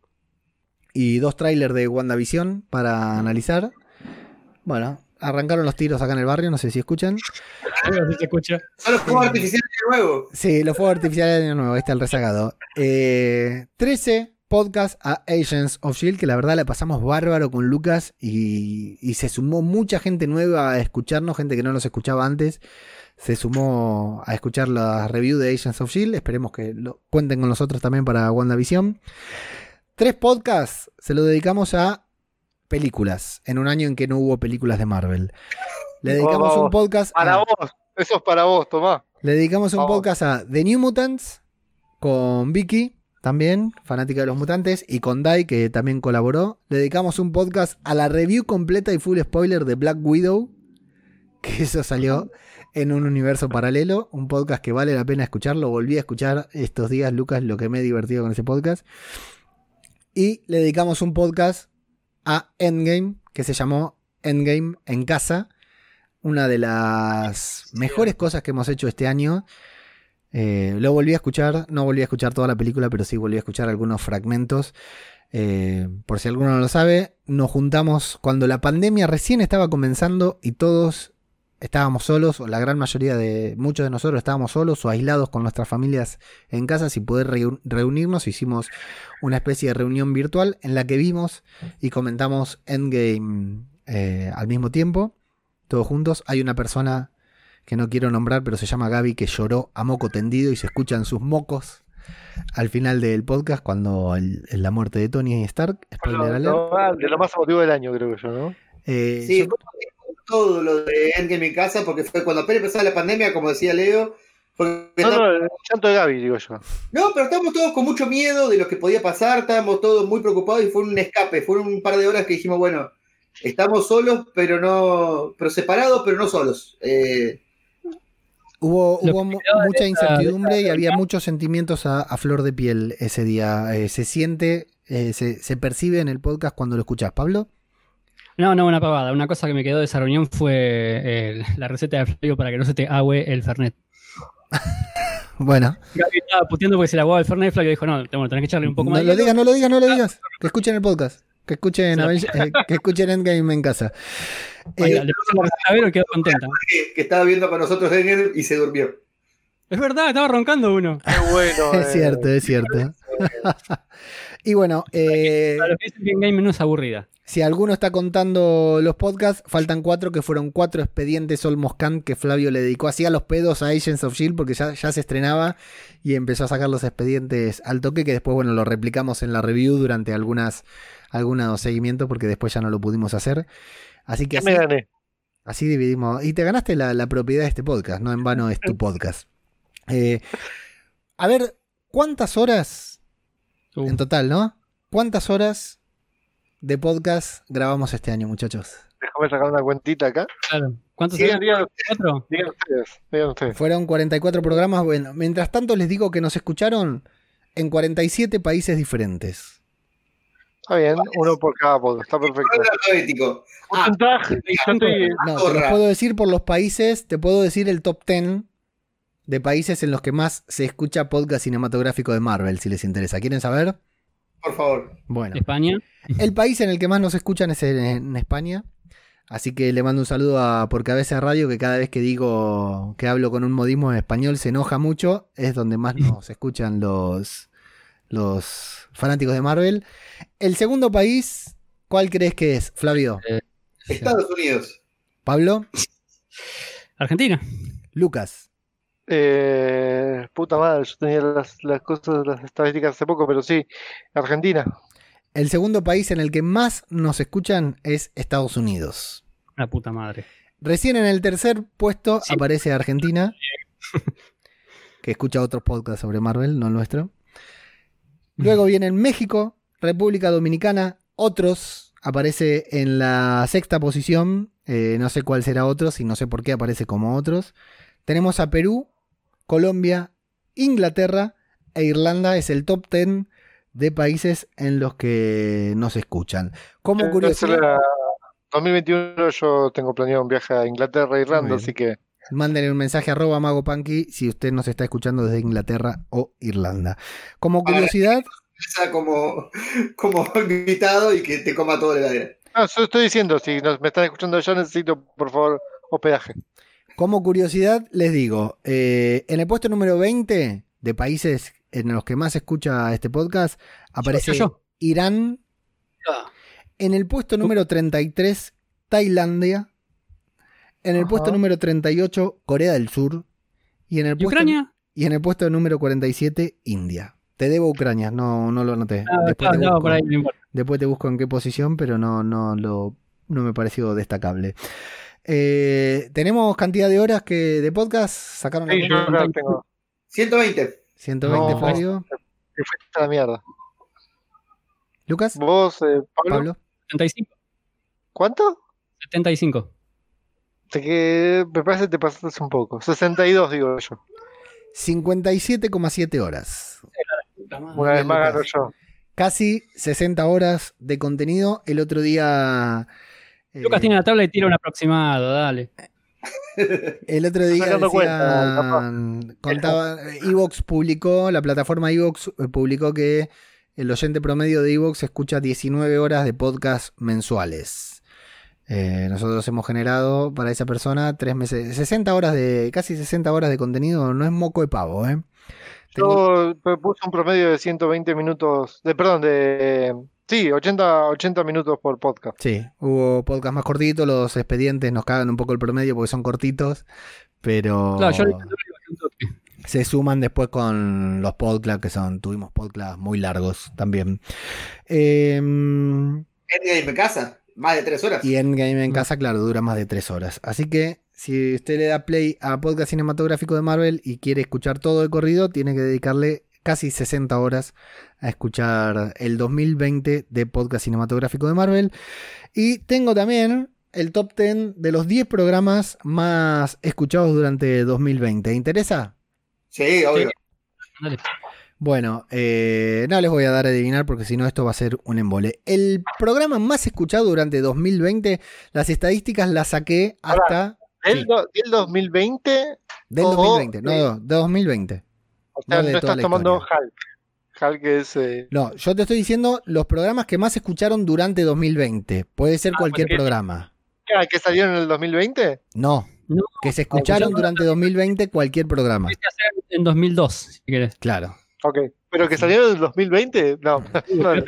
y dos trailers de WandaVision para analizar. Bueno, arrancaron los tiros acá en el barrio, no sé si escuchan. Sí, se escucha. Son los fuegos artificiales de año nuevo. Sí, los fuegos artificiales de año nuevo, ahí está el rezagado. Eh, 13 podcasts a Agents of Shield, que la verdad la pasamos bárbaro con Lucas y, y, se sumó mucha gente nueva a escucharnos, gente que no nos escuchaba antes. Se sumó a escuchar la review de Agents of Shield. Esperemos que lo cuenten con nosotros también para WandaVision. Tres podcasts se lo dedicamos a películas, en un año en que no hubo películas de Marvel. Le dedicamos oh, un podcast para a, vos, eso es para vos, Tomás. Le dedicamos un oh. podcast a The New Mutants con Vicky, también, fanática de los mutantes, y con Dai, que también colaboró. Le dedicamos un podcast a la review completa y full spoiler de Black Widow, que eso salió en un universo paralelo, un podcast que vale la pena escucharlo. Volví a escuchar estos días, Lucas, lo que me he divertido con ese podcast. Y le dedicamos un podcast a Endgame, que se llamó Endgame en casa. Una de las mejores cosas que hemos hecho este año. Eh, lo volví a escuchar, no volví a escuchar toda la película, pero sí volví a escuchar algunos fragmentos. Eh, por si alguno no lo sabe, nos juntamos cuando la pandemia recién estaba comenzando y todos estábamos solos, o la gran mayoría de muchos de nosotros estábamos solos o aislados con nuestras familias en casa sin poder reu- reunirnos, hicimos una especie de reunión virtual en la que vimos y comentamos Endgame eh, al mismo tiempo, todos juntos. Hay una persona que no quiero nombrar, pero se llama Gaby, que lloró a moco tendido y se escuchan sus mocos al final del podcast cuando el- la muerte de Tony Stark, spoiler alert. No, de lo más emotivo del año, creo que yo, ¿no? Eh, Sí, yo- fue todo lo de Endgame en casa, porque fue cuando apenas empezaba la pandemia, como decía Leo. No, no, el llanto de Gaby, digo yo. No, pero estábamos todos con mucho miedo de lo que podía pasar, estábamos todos muy preocupados y fue un escape, fueron un par de horas que dijimos, bueno, estamos solos, pero no, pero separados, pero no solos. Eh, Hubo, hubo mucha incertidumbre y había muchos sentimientos a, a flor de piel ese día. Eh, se siente, eh, se, se percibe en el podcast cuando lo escuchas, Pablo. No, no, una pavada. Una cosa que me quedó de esa reunión fue eh, la receta de Flavio para que no se te agüe el Fernet. Bueno, Gaby estaba puteando porque se le aguaba el Fernet. Flavio dijo, no, bueno, tenés que echarle un poco no más. lo de hielo. digas, no lo digas, no lo digas. Que escuchen el podcast. Que escuchen, eh, que escuchen Endgame en casa. Ahí, Eh, Le la a y quedó contenta. que, que estaba viendo con nosotros Endgame y se durmió. Es verdad, estaba roncando uno. Qué bueno. es eh. cierto, es cierto. y bueno, eh, Para los que dicen que en Game no es aburrida. Si alguno está contando los podcasts, faltan cuatro que fueron cuatro expedientes Olmos Kant que Flavio le dedicó así a los pedos a Agents of Shield porque ya, ya se estrenaba y empezó a sacar los expedientes al toque que después, bueno, lo replicamos en la review durante algunas algunos seguimientos porque después ya no lo pudimos hacer. Así que ¿Qué así, me gané? así dividimos. Y te ganaste la, la propiedad de este podcast, no en vano es tu podcast. Eh, a ver, ¿cuántas horas Uh, en total, no? ¿Cuántas horas de podcast grabamos este año, muchachos? Déjame sacar una cuentita acá. claro. ¿Cuántos eran? digan, ¿Cuatro? digan ustedes. Digan ustedes. Fueron 44 programas. Bueno, mientras tanto les digo que nos escucharon en 47 países diferentes. Está bien, uno por cada podcast. Está perfecto. Ah. No, te los puedo decir por los países, te puedo decir el top 10 de países en los que más se escucha podcast cinematográfico de Marvel, si les interesa. ¿Quieren saber? Por favor. Bueno, España. el país en el que más nos escuchan es en, en España. Así que le mando un saludo a Por Cabeza Radio, que cada vez que digo que hablo con un modismo en español se enoja mucho. Es donde más nos escuchan los, los fanáticos de Marvel. El segundo país, ¿cuál crees que es, Flavio? Estados Unidos. Pablo, Argentina. Lucas. Eh, puta madre, yo tenía las, las cosas, las estadísticas hace poco, pero sí. Argentina. El segundo país en el que más nos escuchan es Estados Unidos. La puta madre. Recién en el tercer puesto Sí. aparece Argentina, que escucha otros podcasts sobre Marvel, no el nuestro. Luego vienen México, República Dominicana, otros. Aparece en la sexta posición. eh, no sé cuál será otros y no sé por qué aparece como otros. Tenemos a Perú, Colombia, Inglaterra e Irlanda. Es el top 10 de países en los que nos escuchan. Como Eh, curiosidad, la- 2021 yo tengo planeado un viaje a Inglaterra e Irlanda, así que Mándenle un mensaje a arroba magopanqui si usted nos está escuchando desde Inglaterra o Irlanda. Como curiosidad, como, como invitado y que te coma todo la heladera. Ah, yo estoy diciendo, si nos, me están escuchando yo necesito, por favor, hospedaje. Como curiosidad les digo, eh, en el puesto número 20 de países en los que más se escucha este podcast aparece yo, yo. Irán. Ah. En el puesto número 33, Tailandia. En el Ajá. puesto número 38, Corea del Sur. Y en el ¿Y puesto, Ucrania? y en el puesto número 47, India. Te debo Ucrania, no, no lo noté. Ah, Después estaba- te busco. por ahí, no importa. Después te busco en qué posición, pero no, no, lo, no me pareció destacable. Eh, Tenemos cantidad de horas que de podcast sacaron la Sí, yo cuenta? acá tengo 120. 120 No. Flavio. que fuiste a la mierda. Lucas, Vos, eh, Pablo, Pablo. 75. ¿cuánto? 75. Te que me parece que te pasaste un poco. 62 digo yo. 57,7 horas. Una vez más yo. Casi 60 horas de contenido. El otro día. Eh, Lucas tiene la tabla y tira un aproximado, dale. El otro día decían, contaba, Evox publicó, la plataforma Evox eh, publicó que el oyente promedio de Evox escucha 19 horas de podcast mensuales. Eh, nosotros hemos generado para esa persona tres meses, 60 horas de, casi 60 horas de contenido, no es moco de pavo, ¿eh? Yo puse un promedio de 120 minutos, de perdón, de sí, 80, 80 minutos por podcast. Sí, hubo podcast más cortitos, los expedientes nos cagan un poco el promedio porque son cortitos, pero Claro, yo se suman después con los podcasts que son, tuvimos podcasts muy largos también. Eh, Endgame en casa, más de tres horas. y Endgame en casa, claro, dura más de tres horas. Así que si usted le da play a podcast cinematográfico de Marvel y quiere escuchar todo de corrido, tiene que dedicarle casi 60 horas a escuchar el 2020 de podcast cinematográfico de Marvel. Y tengo también el top 10 de los 10 programas más escuchados durante 2020. ¿Interesa? Sí, obvio. Dale. Bueno, eh, no les voy a dar a adivinar porque si no esto va a ser un embole. El programa más escuchado durante 2020, las estadísticas las saqué hasta ¿Del, Sí. do- del 2020? del o- 2020, no, eh, no, de 2020. O sea, No no, de toda estás la tomando. Hulk. Hulk es... eh, No, yo te estoy diciendo los programas que más escucharon durante 2020. Puede ser Ah, cualquier porque- programa. ah, ¿Que salieron en el 2020? No, No, que se escucharon durante 2020 cualquier programa. En 2002, si querés. Claro. Ok. ¿Pero que salieron en el 2020? No. no, no.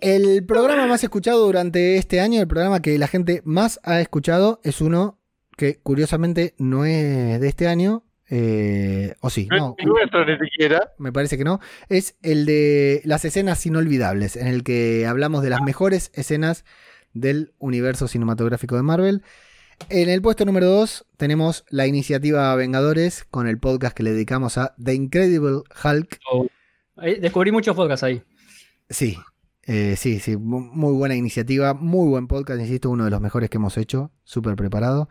El programa más escuchado durante este año, el programa que la gente más ha escuchado, es uno que curiosamente no es de este año. Eh, o sí, no, No nuestro ni siquiera. me parece que no. Es el de las escenas inolvidables, en el que hablamos de las mejores escenas del universo cinematográfico de Marvel. En el puesto número 2 tenemos la iniciativa Vengadores con el podcast que le dedicamos a The Incredible Hulk. Ahí descubrí muchos podcasts ahí. Sí, eh, sí, sí, mu- muy buena iniciativa, muy buen podcast, insisto, uno de los mejores que hemos hecho, súper preparado.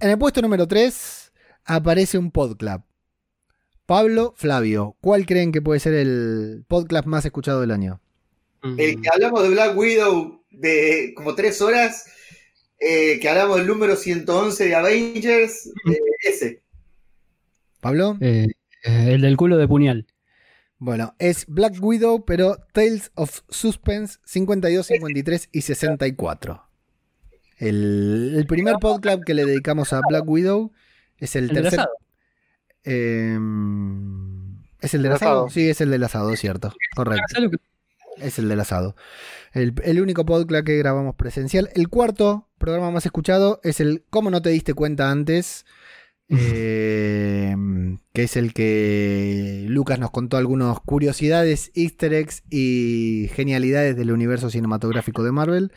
En el puesto número 3 aparece un podclub. Pablo Flavio, ¿cuál creen que puede ser el podcast más escuchado del año? El que hablamos de Black Widow de como tres horas, eh, que hablamos del número 111 de Avengers, eh, ese. ¿Pablo? Eh, el del culo de puñal. Bueno, es Black Widow, pero Tales of Suspense 52, 53 y 64. El, el primer podclub que le dedicamos a Black Widow es el, El del tercer. asado. Eh, ¿Es el del El asado? asado. Sí, es el del asado, cierto. Correcto. ¿Sabes lo que- Es el del asado. El, el único podcast que grabamos presencial. El cuarto programa más escuchado es el ¿Cómo no te diste cuenta antes? Eh, que es el que Lucas nos contó algunas curiosidades, easter eggs y genialidades del universo cinematográfico de Marvel.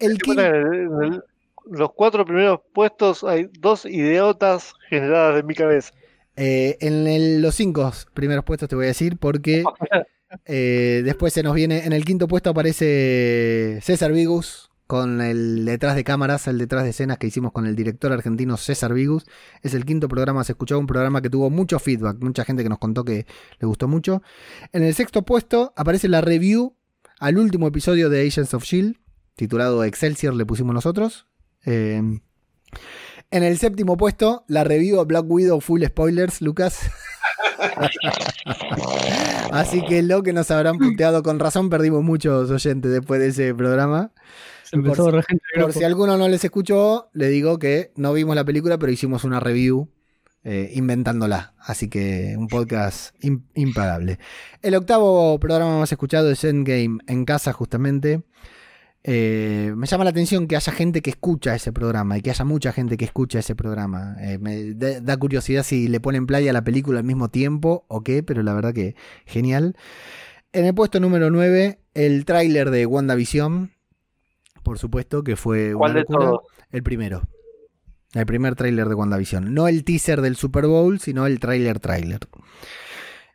El quinto- el- los cuatro primeros puestos hay dos idiotas generadas de mi cabeza. eh, en el- los cinco primeros puestos te voy a decir porque eh, después se nos viene, en el quinto puesto aparece César Vigus con el detrás de cámaras, el detrás de escenas que hicimos con el director argentino César Vigus. Es el quinto programa, se escuchó un programa que tuvo mucho feedback, mucha gente que nos contó que le gustó mucho. En el sexto puesto aparece la review al último episodio de Agents of Shield, titulado Excelsior, le pusimos nosotros. Eh, en el séptimo puesto, la review a Black Widow Full Spoilers, Lucas. Así que lo que nos habrán puteado con razón, perdimos muchos oyentes después de ese programa. Se empezó Por del Por si alguno no les escuchó, le digo que no vimos la película, pero hicimos una review eh, inventándola. Así que un podcast im- impagable. El octavo programa más escuchado es Endgame en casa, justamente. Eh, me llama la atención que haya gente que escucha ese programa y que haya mucha gente que escucha ese programa. Eh, me da, da curiosidad si le ponen play a la película al mismo tiempo o qué, pero la verdad que genial. En el puesto número 9, el tráiler de WandaVision. Por supuesto que fue ¿Cuál una de todos? El primero. El primer tráiler de WandaVision. No el teaser del Super Bowl, sino el tráiler tráiler.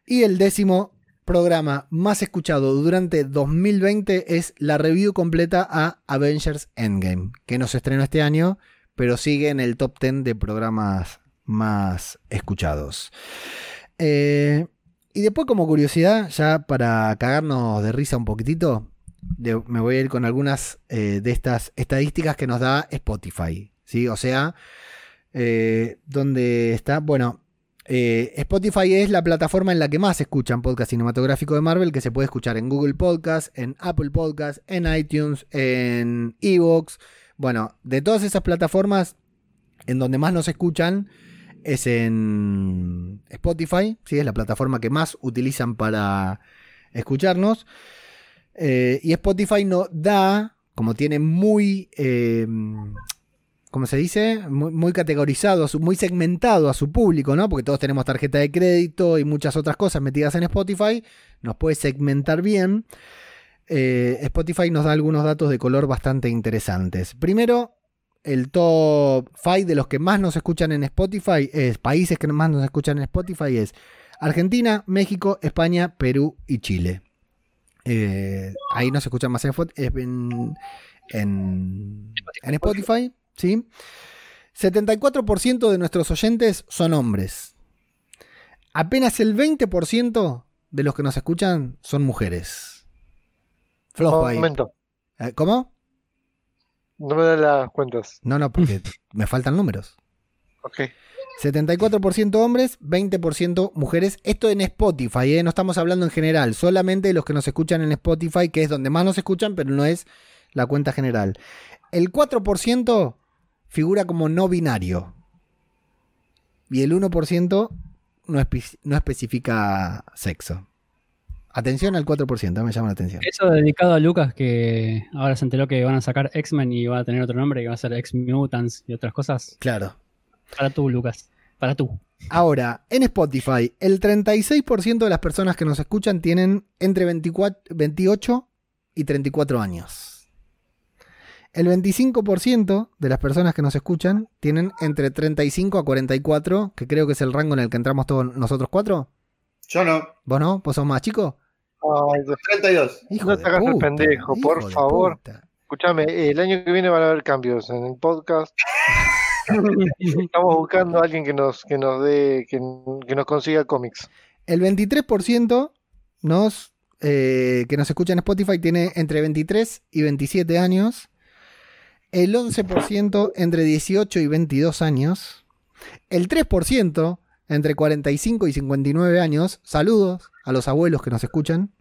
Y el décimo programa más escuchado durante 2020 es la review completa a Avengers Endgame, que no se estrenó este año, pero sigue en el top 10 de programas más escuchados. Eh, y después, como curiosidad, ya para cagarnos de risa un poquitito, me voy a ir con algunas eh, de estas estadísticas que nos da Spotify. ¿sí? O sea, eh, donde está, bueno, eh, Spotify es la plataforma en la que más escuchan podcast cinematográfico de Marvel, que se puede escuchar en Google Podcast, en Apple Podcast, en iTunes, en Evox. Bueno, de todas esas plataformas, en donde más nos escuchan es en Spotify, ¿sí? es la plataforma que más utilizan para escucharnos. Eh, y Spotify nos da, como tiene muy, eh, ¿cómo se dice? Muy, categorizado, muy segmentado a su público, ¿no? Porque todos tenemos tarjeta de crédito y muchas otras cosas metidas en Spotify, nos puede segmentar bien. Eh, Spotify nos da algunos datos de color bastante interesantes. Primero, el top 5 de los que más nos escuchan en Spotify es países que más nos escuchan en Spotify es Argentina, México, España, Perú y Chile. Eh, ahí nos escuchan más en, en- en Spotify, ¿sí? 74% de nuestros oyentes son hombres. Apenas el 20% de los que nos escuchan son mujeres. Flojo Un ahí. momento. Eh, ¿Cómo? No me dan las cuentas. No, no, porque me faltan números. Ok. 74% hombres, 20% mujeres. Esto en Spotify, ¿eh? no estamos hablando en general, solamente de los que nos escuchan en Spotify, que es donde más nos escuchan, pero no es la cuenta general. El 4% figura como no binario. Y el 1% no, espe- no especifica sexo. Atención al 4%, me llama la atención. Eso dedicado a Lucas, que ahora se enteró que van a sacar X-Men y va a tener otro nombre, que va a ser X-Mutants y otras cosas. Claro. Para tú, Lucas. Para tú. Ahora, en Spotify, el 36% de las personas que nos escuchan tienen entre 24 28 y 34 años. El 25% de las personas que nos escuchan tienen entre 35 a 44, que creo que es el rango en el que entramos todos nosotros cuatro. Yo no. ¿Vos no? ¿Vos sos más chico? Ay, 32. Hijo No te hagas el pendejo, por favor. Escúchame, el año que viene van a haber cambios en el podcast. Estamos buscando a alguien que nos, que nos dé, que, que nos consiga cómics. El 23% nos, eh, que nos escucha en Spotify tiene entre 23 y 27 años. El 11% entre 18 y 22 años. El 3% entre 45 y 59 años. Saludos a los abuelos que nos escuchan.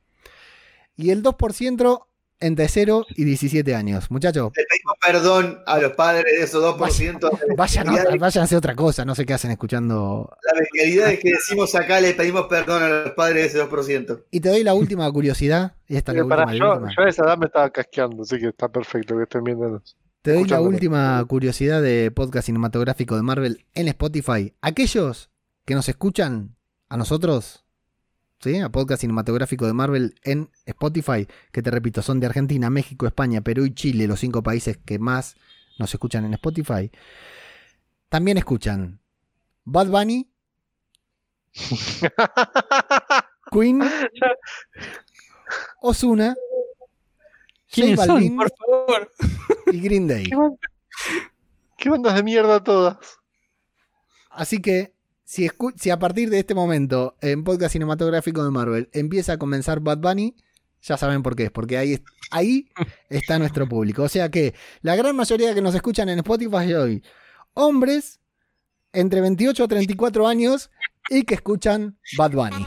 Y el 2% entre 0 y 17 años. Muchachos, Le pedimos perdón a los padres de esos 2%. vayan, La vayan a hacer otra cosa. No sé qué hacen escuchando La bestialidad es que decimos acá, le pedimos perdón a los padres de ese 2%. Y te doy la última curiosidad. Y esta es la pará, última, la yo, última. yo a esa edad me estaba casqueando, así que está perfecto que estén viéndonos. Te doy la última curiosidad de podcast cinematográfico de Marvel en Spotify. Aquellos que nos escuchan a nosotros, ¿sí? A podcast cinematográfico de Marvel en Spotify, que te repito, son de Argentina, México, España, Perú y Chile, los cinco países que más nos escuchan en Spotify. También escuchan Bad Bunny, Queen, Osuna, ¿Quiénes J son? Balvin Por favor. y Green Day. ¿Qué, ban- qué bandas de mierda todas? Así que, si, escu- si a partir de este momento en podcast cinematográfico de Marvel empieza a comenzar Bad Bunny, ya saben por qué es, porque ahí, ahí está nuestro público. O sea que la gran mayoría que nos escuchan en Spotify hoy, hombres entre 28 a 34 años y que escuchan Bad Bunny.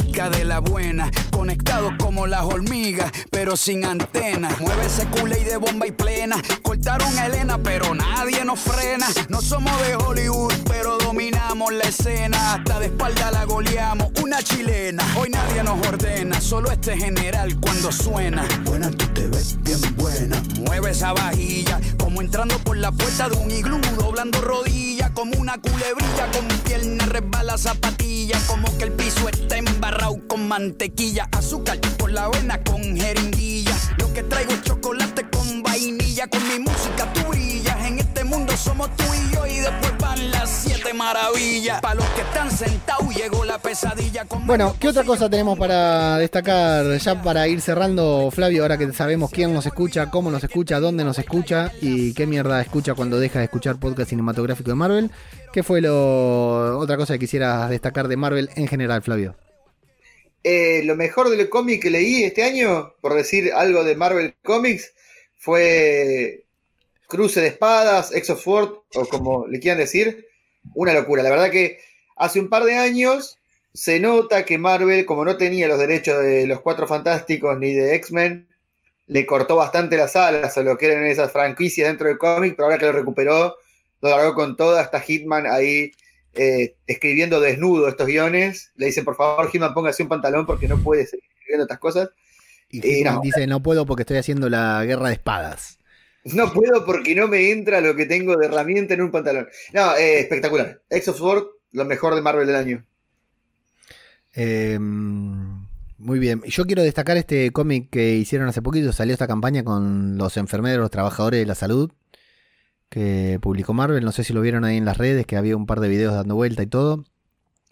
De la buena, conectados como las hormigas, pero sin antenas. Mueve ese y de bomba y plena. Cortaron a Elena, pero nadie nos frena. No somos de Hollywood, pero dominamos la escena. Hasta de espalda la goleamos, una chilena. Hoy nadie nos ordena, solo este general cuando suena. Buena, tú te ves bien buena. Mueve esa vajilla, como entrando por la puerta de un iglú, doblando rodillas, como una culebrilla, con pierna resbala zapatilla, como que el piso está embarrado con mantequilla, azúcar por la avena con jeringuilla. Lo que traigo es chocolate con vainilla, con mi música tú brillas, en este mundo somos tú y yo y después van las siete maravillas. Para los que están sentados llegó la pesadilla. Con Bueno, ¿qué otra cosa tenemos para destacar ya para ir cerrando, Flavio? Ahora que sabemos quién nos escucha, cómo nos escucha, dónde nos escucha y qué mierda escucha cuando deja de escuchar podcast cinematográfico de Marvel. ¿Qué fue lo otra cosa que quisieras destacar de Marvel en general, Flavio? Eh, lo mejor del cómic que leí este año, por decir algo de Marvel Comics, fue Cruce de Espadas, X of Sword, o como le quieran decir. Una locura. La verdad que hace un par de años se nota que Marvel, como no tenía los derechos de los Cuatro Fantásticos ni de X-Men, le cortó bastante las alas a lo que eran esas franquicias dentro del cómic, pero ahora que lo recuperó, lo largó con toda esta Hitman ahí eh, escribiendo desnudo estos guiones. Le dicen, por favor, Hitman, póngase un pantalón porque no puede seguir escribiendo estas cosas. Y Eh, Hitman no. dice, no puedo porque estoy haciendo la guerra de espadas. No puedo porque no me entra lo que tengo de herramienta en un pantalón. No, eh, espectacular. X of Sword, lo mejor de Marvel del año. Eh, muy bien. Yo quiero destacar este cómic que hicieron hace poquito. Salió esta campaña con los enfermeros, los trabajadores de la salud. Que publicó Marvel. No sé si lo vieron ahí en las redes. Que había un par de videos dando vuelta y todo.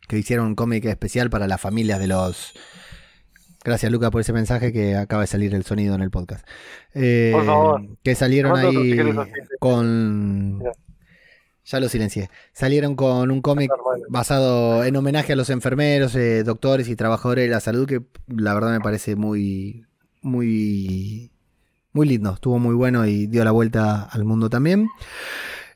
Que hicieron un cómic especial para las familias de los. Gracias, Luca, por ese mensaje que acaba de salir el sonido en el podcast. Eh, Por favor. Que salieron ahí con. Ya lo silencié. Salieron con un cómic basado en homenaje a los enfermeros, eh, doctores y trabajadores de la salud, que la verdad me parece muy, muy, muy lindo. Estuvo muy bueno y dio la vuelta al mundo también.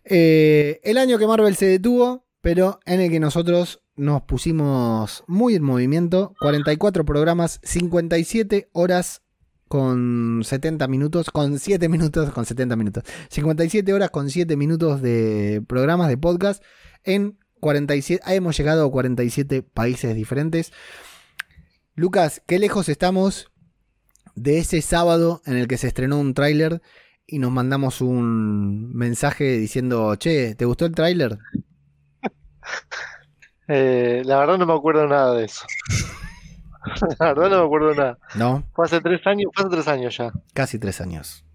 Eh, el año que Marvel se detuvo, pero en el que nosotros nos pusimos muy en movimiento. 44 programas, 57 horas con 70 minutos, con 7 minutos, con 70 minutos. 57 horas con 7 minutos de programas de podcast en 47, ah, hemos llegado a 47 países diferentes. Lucas, qué lejos estamos de ese sábado en el que se estrenó un tráiler y nos mandamos un mensaje diciendo, che, ¿te gustó el tráiler? Eh, la verdad no me acuerdo nada de eso. La verdad no me acuerdo nada. No, Fue hace tres años, fue hace tres años ya. casi tres años.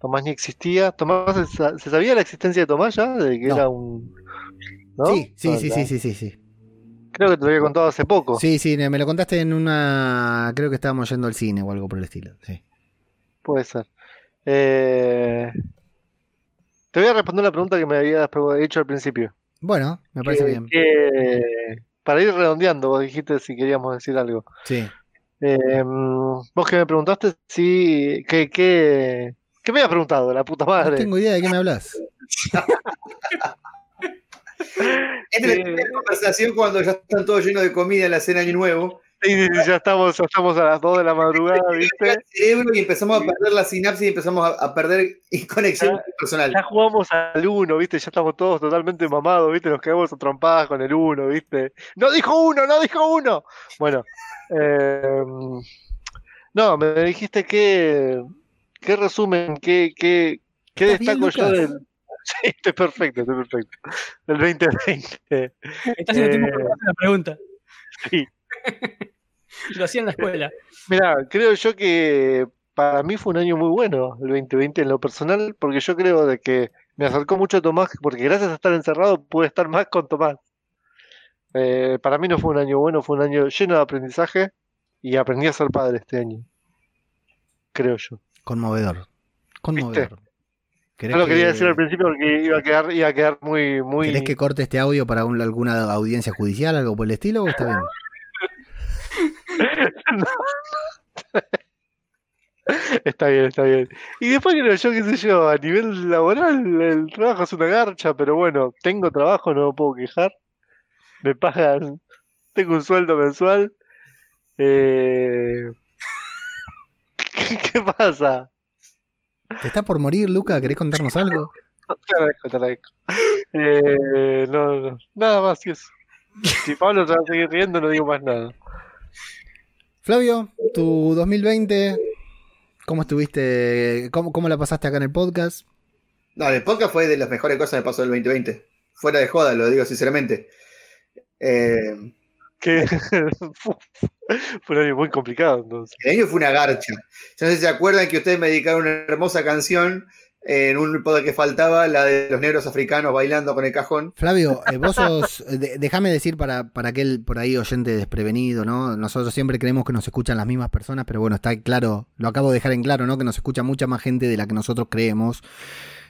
Tomás ni existía. Tomás, ¿se sa- ¿se sabía la existencia de Tomás ya? De que No. era un. ¿No? Sí, sí, Ah, sí, sí, sí, sí, sí. Creo que te lo había contado hace poco. Sí, sí, me lo contaste en una, creo que estábamos yendo al cine o algo por el estilo. Sí. Puede ser. Eh, Te voy a responder la pregunta que me habías hecho al principio. Bueno, me parece Que- bien. que- para ir redondeando, vos dijiste si queríamos decir algo. Sí. Eh, vos que me preguntaste si. ¿Qué, qué, qué me habías preguntado? La puta No madre. tengo idea de qué me hablas. Esta es la primera conversación cuando ya están todos llenos de comida en la cena de Año Nuevo. Sí, sí, sí, ya estamos, ya estamos a las 2 de la madrugada, ¿viste? El cerebro y empezamos a perder la sinapsis y empezamos a, a perder conexión Ya- personal. Ya jugamos al 1, ¿viste? Ya estamos todos totalmente mamados, ¿viste? Nos quedamos trompadas con el 1, ¿viste? ¡No dijo uno! ¡No dijo uno! Bueno, eh, no, me dijiste que. ¿Qué resumen? ¿Qué, qué, qué ¿Estás bien, destaco yo del. Sí, estoy perfecto, estoy perfecto. Del 2020. Estás haciendo tiempo Eh, para hacer la pregunta. Sí. Lo hacía en la escuela. Mira, creo yo que para mí fue un año muy bueno el 2020 en lo personal, porque yo creo de que me acercó mucho a Tomás, porque gracias a estar encerrado pude estar más con Tomás. Eh, para mí no fue un año bueno, fue un año lleno de aprendizaje y aprendí a ser padre este año. Creo yo. Conmovedor. Conmovedor. ¿Querés No lo quería que- decir al principio porque iba a quedar, iba a quedar muy, muy. ¿Querés que corte este audio para un- alguna audiencia judicial, algo por el estilo, o está bien? Está bien, está bien. Y después creo yo, qué sé yo, a nivel laboral, el trabajo es una garcha, pero bueno, tengo trabajo, no me puedo quejar. Me pagan, tengo un sueldo mensual. Eh... ¿Qué, qué pasa? ¿Te está por morir, Luca? ¿Querés contarnos algo? Te agradezco, te agradezco. Eh, no, no, nada más que eso. Si Pablo se va a seguir riendo, no digo más nada. Flavio, tu 2020, ¿cómo estuviste? ¿Cómo, cómo la pasaste acá en el podcast? No, el podcast fue de las mejores cosas que me pasó del 2020. Fuera de joda, lo digo sinceramente. Eh, Que fue un año muy complicado entonces. el año fue una garcha. Yo no sé si se acuerdan que ustedes me dedicaron una hermosa canción en un podcast que faltaba, la de los negros africanos bailando con el cajón. Flavio, eh, vos sos, eh, de- déjame decir para, para aquel por ahí oyente desprevenido, ¿no? Nosotros siempre creemos que nos escuchan las mismas personas, pero bueno, está claro, lo acabo de dejar en claro, ¿no? Que nos escucha mucha más gente de la que nosotros creemos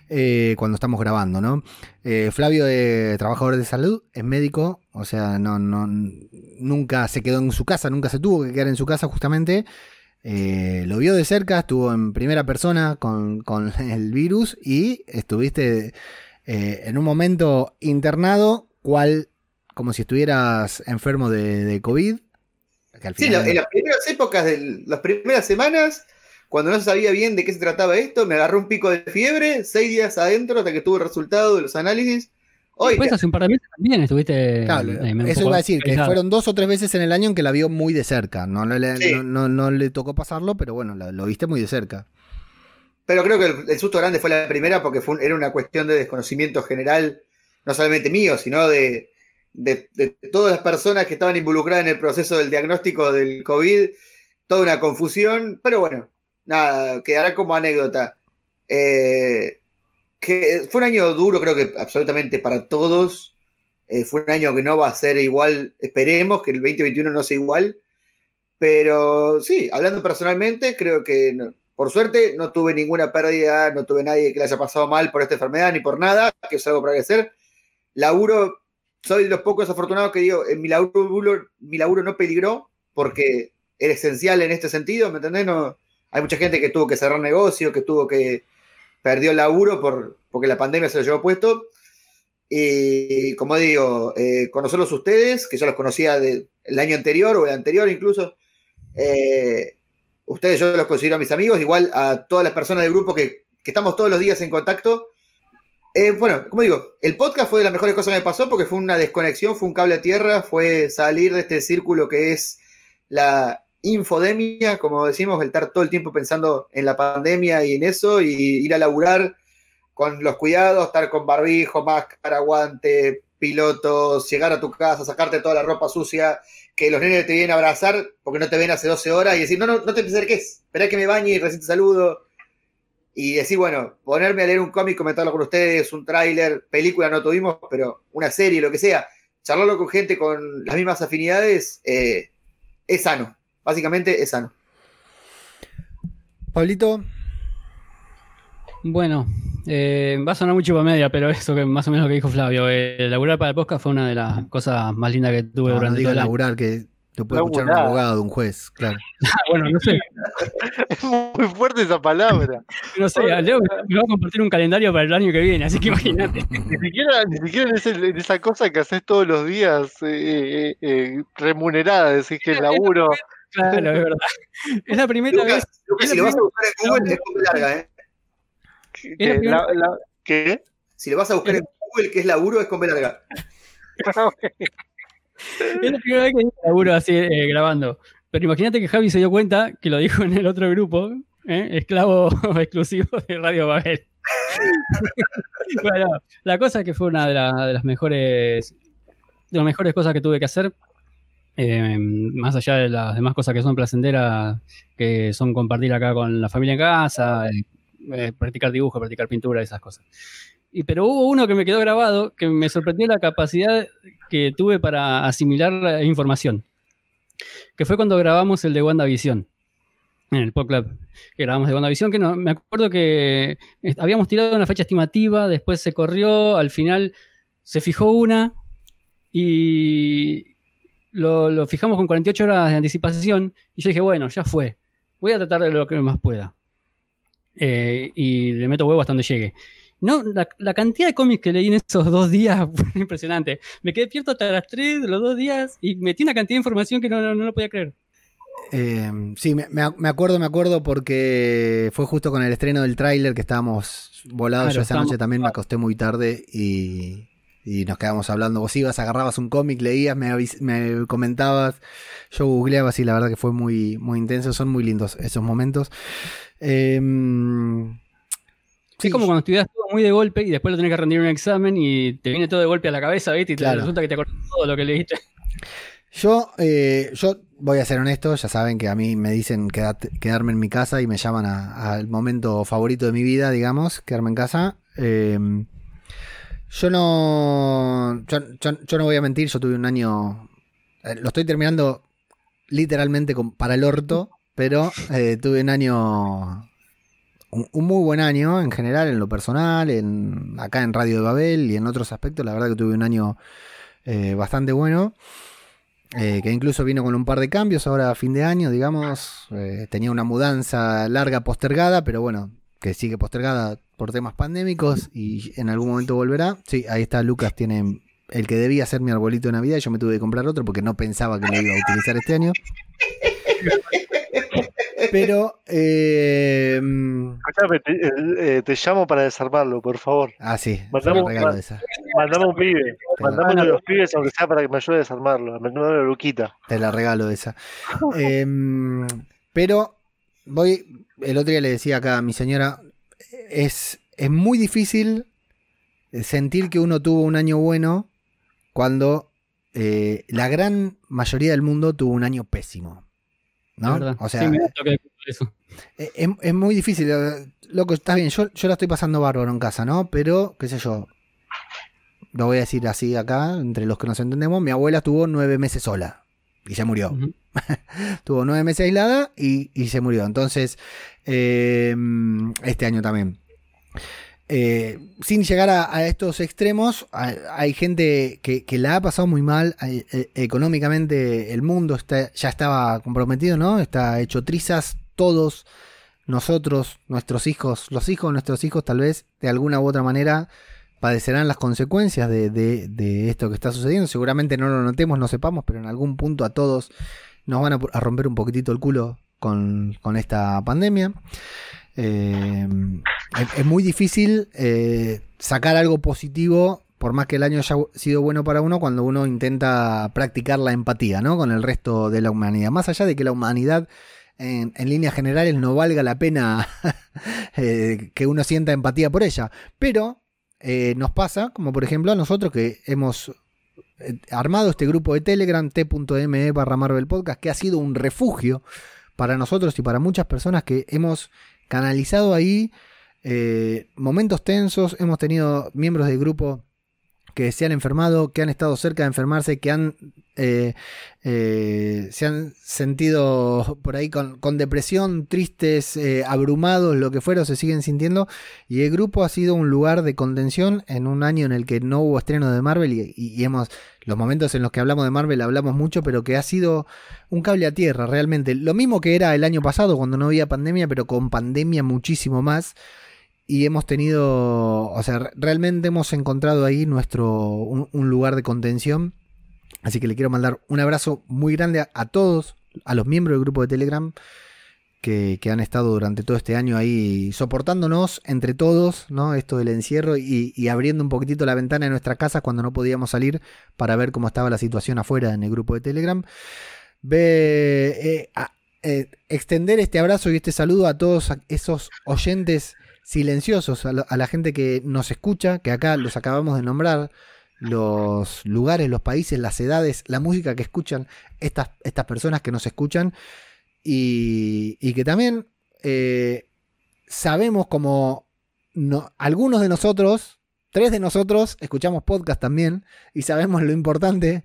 eh, cuando estamos grabando, ¿no? Eh, Flavio es trabajador de salud, es médico, o sea, no, no, nunca se quedó en su casa, nunca se tuvo que quedar en su casa justamente. Eh, lo vio de cerca, estuvo en primera persona con, con el virus y estuviste en un momento internado, cual como si estuvieras enfermo de, de COVID. que al Sí, final- en las primeras épocas, de las primeras semanas, cuando no sabía bien de qué se trataba esto, me agarró un pico de fiebre, seis días adentro hasta que tuve el resultado de los análisis. Hoy, Después hace un par de meses también estuviste. Claro, eh, eso iba a decir, que fueron dos o tres veces en el año en que la vio muy de cerca. No, no, le, Sí. no, no- no le tocó pasarlo, pero bueno, la- lo viste muy de cerca. Pero creo que el, el susto grande fue la primera porque fue un- era una cuestión de desconocimiento general, no solamente mío, sino de, de- de todas las personas que estaban involucradas en el proceso del diagnóstico del COVID. Toda una confusión, pero bueno, nada, quedará como anécdota. Eh, que fue un año duro, creo que absolutamente para todos. Eh, fue un año que no va a ser igual, esperemos que el 2021 no sea igual. Pero sí, hablando personalmente, creo que no- por suerte no tuve ninguna pérdida, no tuve nadie que le haya pasado mal por esta enfermedad ni por nada, que es algo para agradecer. Laburo, soy de los pocos afortunados que digo, en mi laburo, mi laburo no peligró porque era esencial en este sentido, ¿me entendés? No, hay mucha gente que tuvo que cerrar negocio, que tuvo que perdió el laburo por, porque la pandemia se lo llevó puesto. Y como digo, eh, conocerlos ustedes, que yo los conocía del año anterior o el anterior incluso, eh, ustedes yo los considero mis amigos, igual a todas las personas del grupo que, que estamos todos los días en contacto. Eh, bueno, como digo, el podcast fue de las mejores cosas que me pasó porque fue una desconexión, fue un cable a tierra, fue salir de este círculo que es la infodemia, como decimos, el estar todo el tiempo pensando en la pandemia y en eso, y ir a laburar con los cuidados, estar con barbijo, máscara, guante, pilotos, llegar a tu casa, sacarte toda la ropa sucia, que los nenes te vienen a abrazar porque no te ven hace 12 horas y decir, no, no, no te acerques, esperá que me bañe y recién te saludo. Y decir, bueno, ponerme a leer un cómic, comentarlo con ustedes, un tráiler, película no tuvimos, pero una serie, lo que sea, charlarlo con gente con las mismas afinidades, eh, es sano. Básicamente es sano. Pablito, Bueno, eh, va a sonar mucho para media, pero eso que más o menos lo que dijo Flavio. Eh, laburar para el podcast fue una de las cosas más lindas que tuve no, no durante todo el año. laburar, que lo puede escuchar un Laburar. abogado, un juez, claro. Bueno, no sé, Es muy fuerte esa palabra. no sé, Leo me va a compartir un calendario para el año que viene, así que imagínate. Ni siquiera, ni siquiera en, ese- en esa cosa que haces todos los días eh, eh, eh, remunerada, decís que el laburo. Claro, es verdad. Es la primera vez. Lucas, Lucas, si lo vas a buscar en Google, es con larga, ¿eh? que Es la primera la- la- ¿Qué? Si lo vas a buscar en Google, que es laburo, es con B larga. Es la primera vez que laburo así eh, grabando. Pero imagínate que Javi se dio cuenta que lo dijo en el otro grupo, ¿eh? esclavo exclusivo de Radio Babel. bueno, la cosa es que fue una de, la- de las mejores de las mejores cosas que tuve que hacer. Eh, más allá de las demás cosas que son placenteras, que son compartir acá con la familia en casa, eh, eh, practicar dibujo, practicar pintura, esas cosas. Y, pero hubo uno que me quedó grabado que me sorprendió la capacidad que tuve para asimilar la información. Que fue cuando grabamos el de WandaVision. En el podcast que grabamos de WandaVision, que no, me acuerdo que eh, habíamos tirado una fecha estimativa, después se corrió, al final se fijó una y lo, lo fijamos con 48 horas de anticipación. Y yo dije, bueno, ya fue. Voy a tratar de lo que más pueda. Eh, y le meto huevo hasta donde llegue. No, la, la cantidad de cómics que leí en esos dos días fue impresionante. Me quedé despierto hasta las 3 de los dos días y metí una cantidad de información que no, no, no lo podía creer. Eh, sí, me, me ac- me acuerdo, me acuerdo porque fue justo con el estreno del tráiler que estábamos volados. Claro, Yo esa noche también me acosté muy tarde y, y nos quedamos hablando. Vos ibas, agarrabas un cómic, leías, me, me comentabas, yo googleaba, sí, la verdad que fue muy, muy intenso. Son muy lindos esos momentos. Eh, sí, es como cuando estudias todo muy de golpe y después lo tenés que rendir un examen y te viene todo de golpe a la cabeza, ¿viste? Y te Claro. resulta que te acordás todo lo que leíste. Yo, eh, yo voy a ser honesto, ya saben que a mí me dicen quedate- quedarme en mi casa y me llaman al momento favorito de mi vida, digamos, quedarme en casa. Eh, yo no. Yo, yo- no voy a mentir, yo tuve un año. eh, lo estoy terminando literalmente para el orto, pero eh, tuve un año. Un, muy buen año en general, en lo personal, en, acá en Radio de Babel y en otros aspectos. La verdad que tuve un año eh, bastante bueno. que incluso vino con un par de cambios ahora a fin de año, digamos. tenía una mudanza larga postergada, pero bueno, que sigue postergada por temas pandémicos y en algún momento volverá. Sí, ahí está Lucas, tiene el que debía ser mi arbolito de Navidad. Yo me tuve que comprar otro porque no pensaba que lo iba a utilizar este año. Pero, eh, te, eh, te llamo para desarmarlo, por favor. ah, sí, Mandamos- regalo esa. Mandame un pibe. La- Mandame uno de los pibes, aunque sea para que me ayude a desarmarlo. Me una luquita. Te la regalo esa. Em, pero voy, el otro día le decía acá a mi señora, es, es muy difícil sentir que uno tuvo un año bueno cuando eh, la gran mayoría del mundo tuvo un año pésimo. ¿no? O sea, Sí, me gusta que eso. eh, es, es muy difícil. eh, Loco, está bien, yo, yo la estoy pasando bárbaro en casa, ¿no? Pero, qué sé yo, lo voy a decir así acá, entre los que nos entendemos, mi abuela estuvo nueve meses sola y se murió. Tuvo nueve meses aislada y, se murió. Entonces, eh, este año también. Eh, sin llegar a, estos extremos, hay, gente que, la ha pasado muy mal. eh, económicamente, el mundo está, ya estaba comprometido, ¿no? Está hecho trizas. Todos nosotros, nuestros hijos, los hijos de nuestros hijos, tal vez de alguna u otra manera padecerán las consecuencias de esto que está sucediendo. Seguramente no lo notemos, no sepamos, pero en algún punto a todos nos van a, romper un poquitito el culo con, con esta pandemia. Eh, es, muy difícil eh, sacar algo positivo, por más que el año haya sido bueno para uno, cuando uno intenta practicar la empatía ¿no? con el resto de la humanidad. Más allá de que la humanidad en, en líneas generales no valga la pena eh, que uno sienta empatía por ella. Pero nos pasa, como por ejemplo a nosotros que hemos armado este grupo de Telegram, t.me barra Marvel Podcast, que ha sido un refugio para nosotros y para muchas personas que hemos canalizado ahí eh, momentos tensos, hemos tenido miembros del grupo que se han enfermado, que han estado cerca de enfermarse, que han eh, eh, se han sentido por ahí con, depresión, tristes, eh, abrumados, lo que fuera, se siguen sintiendo. Y el grupo ha sido un lugar de contención en un año en el que no hubo estreno de Marvel y, y- y hemos, los momentos en los que hablamos de Marvel hablamos mucho, pero que ha sido un cable a tierra realmente. Lo mismo que era el año pasado cuando no había pandemia, pero con pandemia muchísimo más. Y hemos tenido, o sea, re- realmente hemos encontrado ahí nuestro, un, lugar de contención. Así que le quiero mandar un abrazo muy grande a, todos, a los miembros del grupo de Telegram que, que han estado durante todo este año ahí soportándonos entre todos, ¿no? Esto del encierro y, abriendo un poquitito la ventana de nuestra casa cuando no podíamos salir para ver cómo estaba la situación afuera en el grupo de Telegram. Ve, eh, eh, extender este abrazo y este saludo a todos esos oyentes silenciosos, a, a la gente que nos escucha, que acá los acabamos de nombrar, los lugares, los países, las edades, la música que escuchan estas, estas personas que nos escuchan y, y que también eh, sabemos como no, algunos de nosotros, tres de nosotros, escuchamos podcast también y sabemos lo importante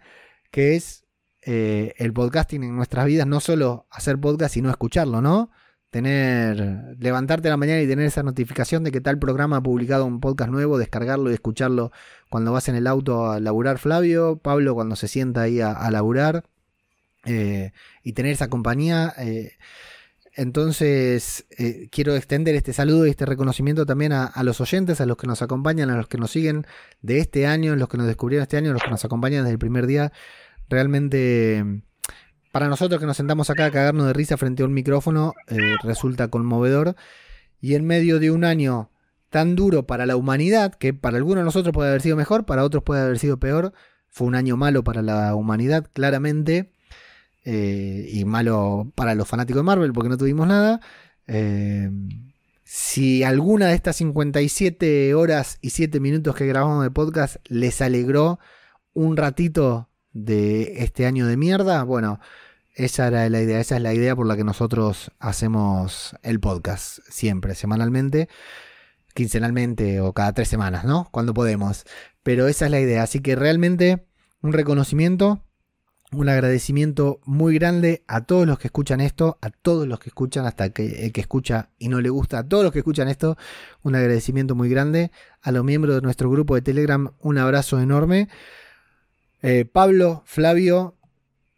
que es eh, el podcasting en nuestras vidas, no solo hacer podcast, sino escucharlo, ¿no? Tener, levantarte a la mañana y tener esa notificación de que tal programa ha publicado un podcast nuevo, descargarlo y escucharlo cuando vas en el auto a laburar Flavio, Pablo cuando se sienta ahí a, a laburar, eh, y tener esa compañía. eh, entonces, eh, quiero extender este saludo y este reconocimiento también a, a los oyentes, a los que nos acompañan, a los que nos siguen de este año, los que nos descubrieron este año, los que nos acompañan desde el primer día. Realmente, para nosotros que nos sentamos acá a cagarnos de risa frente a un micrófono, eh, resulta conmovedor. Y en medio de un año tan duro para la humanidad, que para algunos de nosotros puede haber sido mejor, para otros puede haber sido peor, fue un año malo para la humanidad, claramente, eh, y malo para los fanáticos de Marvel, porque no tuvimos nada. Eh, si alguna de estas 57 horas y 7 minutos que grabamos de podcast les alegró un ratito de este año de mierda, bueno, esa era la idea, esa es la idea por la que nosotros hacemos el podcast, siempre, semanalmente, quincenalmente o cada tres semanas, ¿no? Cuando podemos. Pero esa es la idea, así que realmente un reconocimiento, un agradecimiento muy grande a todos los que escuchan esto, a todos los que escuchan, hasta que el que escucha y no le gusta, a todos los que escuchan esto, un agradecimiento muy grande, a los miembros de nuestro grupo de Telegram, un abrazo enorme. Eh, Pablo, Flavio,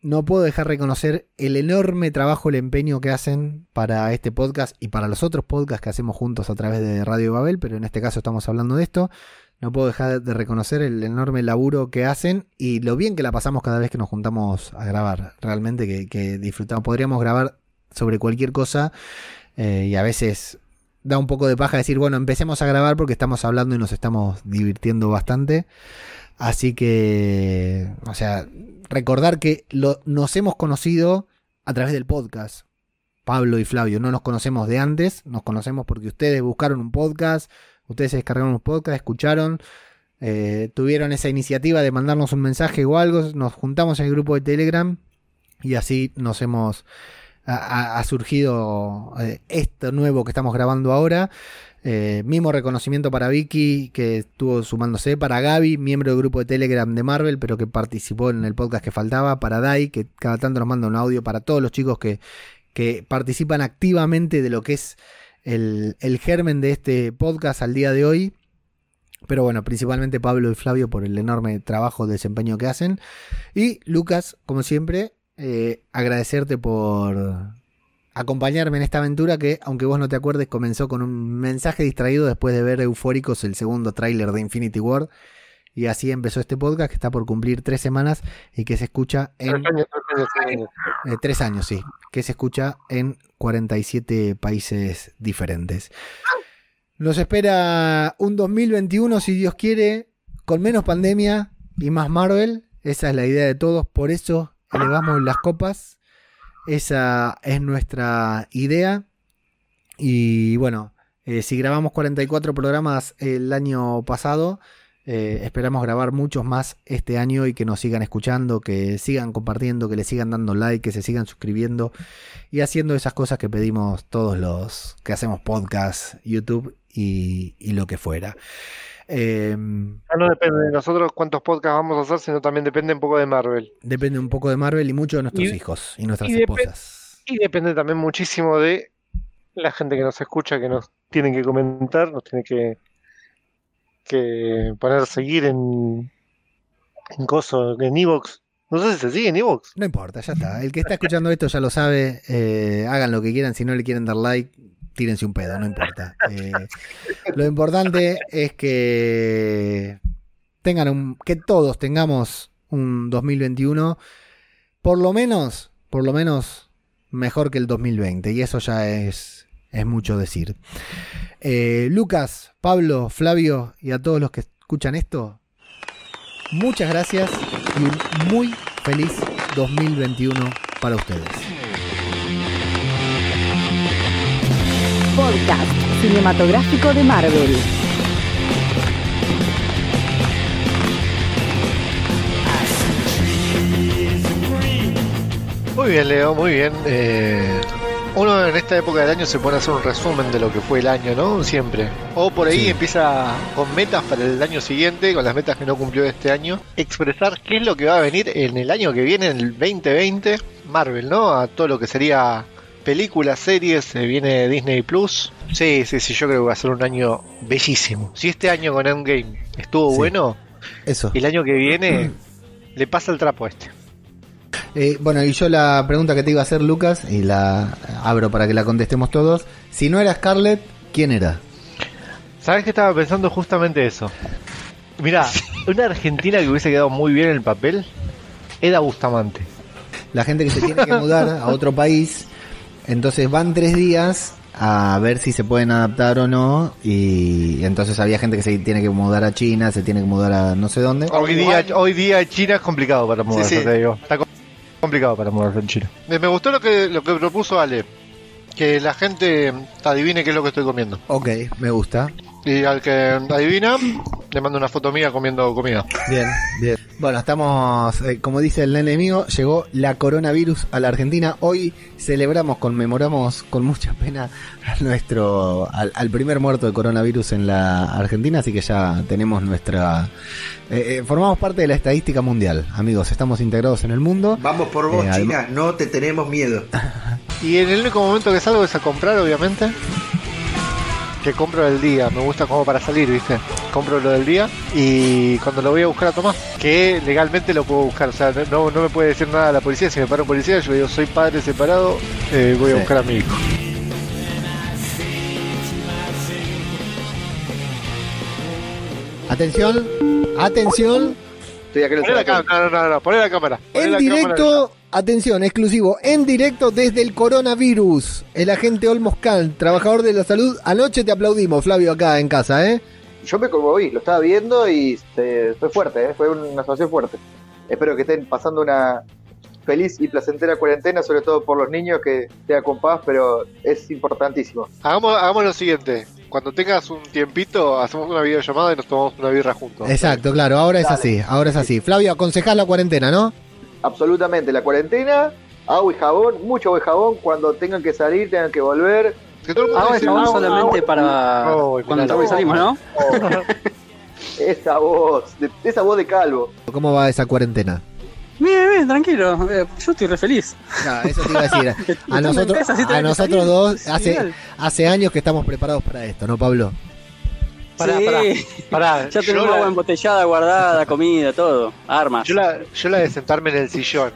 no puedo dejar de reconocer el enorme trabajo, el empeño que hacen para este podcast y para los otros podcasts que hacemos juntos a través de Radio Babel, pero en este caso estamos hablando de esto. No puedo dejar de reconocer el enorme laburo que hacen y lo bien que la pasamos cada vez que nos juntamos a grabar. Realmente que, disfrutamos. Podríamos grabar sobre cualquier cosa eh, y a veces da un poco de paja decir, bueno, empecemos a grabar porque estamos hablando y nos estamos divirtiendo bastante. Así que, o sea, recordar que lo, nos hemos conocido a través del podcast. Pablo y Flavio, no nos conocemos de antes, nos conocemos porque ustedes buscaron un podcast, ustedes se descargaron un podcast, escucharon, eh, tuvieron esa iniciativa de mandarnos un mensaje o algo, nos juntamos en el grupo de Telegram y así nos hemos, ha, surgido eh, esto nuevo que estamos grabando ahora. Eh, mismo reconocimiento para Vicky, que estuvo sumándose, para Gaby, miembro del grupo de Telegram de Marvel, pero que participó en el podcast que faltaba, para Dai, que cada tanto nos manda un audio, para todos los chicos que, que participan activamente de lo que es el, el germen de este podcast al día de hoy. Pero bueno, principalmente Pablo y Flavio por el enorme trabajo de desempeño que hacen. Y Lucas, como siempre, eh, agradecerte por, acompañarme en esta aventura que, aunque vos no te acuerdes, comenzó con un mensaje distraído después de ver Eufóricos, el segundo tráiler de Infinity War. Y así empezó este podcast que está por cumplir tres semanas y que se escucha en... Tres años, tres años, años. eh, tres años, sí. Que se escucha en 47 países diferentes. Nos espera un 2021, si Dios quiere, con menos pandemia y más Marvel. Esa es la idea de todos. Por eso elevamos las copas. Esa es nuestra idea. Y bueno, eh, si grabamos 44 programas el año pasado, eh, esperamos grabar muchos más este año y que nos sigan escuchando, que sigan compartiendo, que le sigan dando like, que se sigan suscribiendo y haciendo esas cosas que pedimos todos los que hacemos podcast, YouTube y, y lo que fuera. Eh, Ya no depende de nosotros cuántos podcasts vamos a hacer, sino también depende un poco de Marvel. depende un poco de Marvel y mucho de nuestros Y- hijos y nuestras y esposas. Y depende también muchísimo de la gente que nos escucha, que nos tienen que comentar, nos tiene que, que poner a seguir en, en Coso, en Evox. No sé si se sigue en Evox. No importa, ya está. El que está escuchando esto ya lo sabe. eh, hagan lo que quieran. Si no le quieren dar like, tírense un pedo, no importa. Eh, lo importante es que tengan un, que todos tengamos un 2021, por lo menos, por lo menos mejor que el 2020. Y eso ya es, es mucho decir. Eh, Lucas, Pablo, Flavio y a todos los que escuchan esto, muchas gracias y un muy feliz 2021 para ustedes. Podcast cinematográfico de Marvel. Muy bien, Leo, muy bien. Eh, uno en esta época del año se pone a hacer un resumen de lo que fue el año, ¿no? Siempre. O por ahí Sí. empieza con metas para el año siguiente, con las metas que no cumplió este año. Expresar qué es lo que va a venir en el año que viene, en el 2020. Marvel, ¿no? A todo lo que sería películas, series, se viene Disney Plus. Sí, sí, sí, yo creo que va a ser un año bellísimo. Si este año con Endgame estuvo Sí. bueno, Eso. el año que viene le pasa el trapo a este. Eh, bueno, y yo la pregunta que te iba a hacer, Lucas, y la abro para que la contestemos todos. Si no era Scarlett, ¿quién era? ¿Sabes que estaba pensando justamente eso? Mirá, una argentina que hubiese quedado muy bien en el papel era Bustamante. La gente que se tiene que mudar a otro país, entonces van tres días a ver si se pueden adaptar o no, y entonces había gente que se tiene que mudar a China, se tiene que mudar a no sé dónde. Hoy día, hoy día China es complicado para mudarse, sí. te digo. Está co- complicado para mudarse en China. Me me gustó lo que, lo que propuso Ale. Que la gente adivine qué es lo que estoy comiendo. Ok, me gusta. Y al que adivina, le mando una foto mía comiendo comida. Bien, bien. Bueno, estamos, eh, como dice el enemigo, llegó la coronavirus a la Argentina. Hoy celebramos, conmemoramos con mucha pena a nuestro, al, al primer muerto de coronavirus en la Argentina, así que ya tenemos nuestra, eh, eh, formamos parte de la estadística mundial, amigos. Estamos integrados en el mundo. Vamos por vos, Eh, China, no te tenemos miedo. Y en el único momento que salgo es a comprar, obviamente. Que compro el día, me gusta como para salir, ¿viste? Compro lo del día y cuando lo voy a buscar a Tomás, que legalmente lo puedo buscar, o sea, no, no me puede decir nada la policía, si me para un policía, yo digo, soy padre separado, eh, voy a Sí. buscar a mi hijo. Atención, atención. Estoy acá cámara, no, no, no, poné la cámara. poné En la cámara. Atención, exclusivo, en directo desde el coronavirus. El agente Olmos Khan, trabajador de la salud. Anoche te aplaudimos, Flavio, acá en casa, ¿eh? Yo me conmoví, lo estaba viendo y eh, fue fuerte, ¿eh? fue una situación fuerte. Espero que estén pasando una feliz y placentera cuarentena, sobre todo por los niños que te con paz, pero es importantísimo. Hagamos, hagamos lo siguiente. Cuando tengas un tiempito, hacemos una videollamada y nos tomamos una birra juntos. Exacto, claro, ahora es Dale. así, ahora es así. Flavio, aconsejás la cuarentena, ¿no? Absolutamente, la cuarentena, agua y jabón, mucho agua y jabón, cuando tengan que salir, tengan que volver. Que todo el mundo Agua y jabón "Ah, solamente para Oh, cuando salimos, ¿no? Esa voz, de- esa voz de calvo. ¿Cómo va esa cuarentena? Bien, bien, tranquilo. eh, Yo estoy re feliz. Ah, eso te iba a decir. A nosotros, a nosotros dos hace, hace años que estamos preparados para esto, ¿no, Pablo? Pará, sí, pará, pará. ya tenemos la- agua embotellada, guardada, comida, todo. Armas. Yo la, yo la de sentarme en el sillón,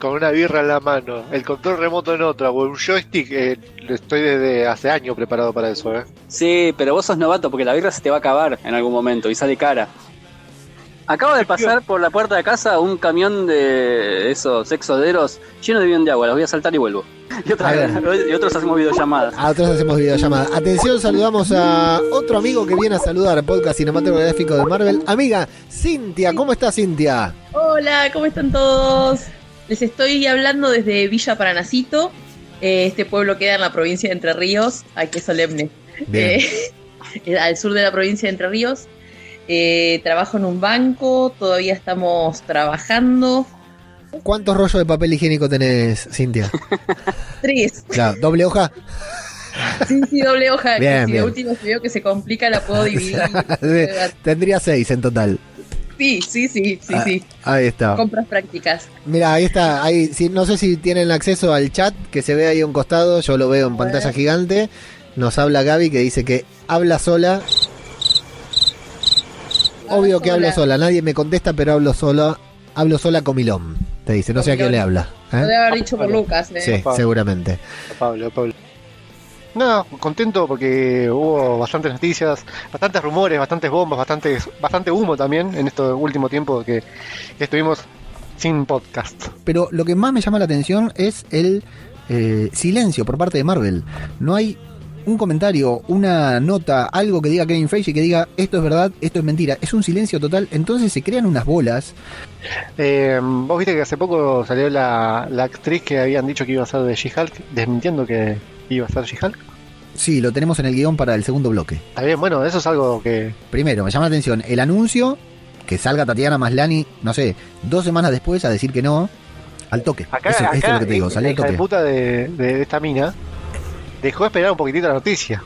con una birra en la mano, el control remoto en otra, o un joystick, eh, estoy desde hace años preparado para eso, ¿eh? Sí, pero vos sos novato porque la birra se te va a acabar en algún momento y sale cara. Acabo de pasar por la puerta de casa un camión de esos exoderos lleno de bidón de agua. Los voy a saltar y vuelvo. Y, otra- otros hacemos videollamadas. A otros hacemos videollamada. Atención, saludamos a otro amigo que viene a saludar al podcast cinematográfico de Marvel. Amiga, Cintia, ¿cómo estás, Cintia? Hola, ¿cómo están todos? Les estoy hablando desde Villa Paranacito. Eh, este pueblo queda en la provincia de Entre Ríos. Ay, qué solemne. Bien. Eh, al sur de la provincia de Entre Ríos. Eh, trabajo en un banco, todavía estamos trabajando. ¿Cuántos rollos de papel higiénico tenés, Cintia? Tres. Claro, doble hoja. Sí, sí, doble hoja. Bien, que si bien. de último si veo que se complica, la puedo dividir. Tendría seis en total. Sí, sí, sí, sí, Ah, sí. Ahí está. Compras prácticas. Mira, ahí está. Ahí, sí, no sé si tienen acceso al chat que se ve ahí a un costado. Yo lo veo en pantalla gigante. Nos habla Gaby que dice que habla sola. Obvio que hablo sola. Nadie me contesta, pero hablo sola. Hablo sola con Milón. Te dice. No sé a quién le habla. ¿eh? Lo debe haber dicho por Lucas. eh. Sí, Pablo. seguramente. Pablo, Pablo. No, contento porque hubo bastantes noticias, bastantes rumores, bastantes bombas, bastantes, bastante humo también en este último tiempo que, que estuvimos sin podcast. Pero lo que más me llama la atención es el eh, silencio por parte de Marvel. No hay un comentario, una nota, algo que diga Kevin Feige que diga esto es verdad, esto es mentira. Es un silencio total. Entonces se crean unas bolas. Eh, Vos viste que hace poco salió la, la actriz que habían dicho que iba a ser de She-Hulk, desmintiendo que iba a ser She-Hulk. Sí, lo tenemos en el guion para el segundo bloque. Está bien, bueno, eso es algo que... Primero, me llama la atención el anuncio que salga Tatiana Maslani, no sé, dos semanas después a decir que no, al toque. Acá, eso, acá es lo que te digo, la salió al toque. puta de, de- de esta mina dejó esperar un poquitito la noticia.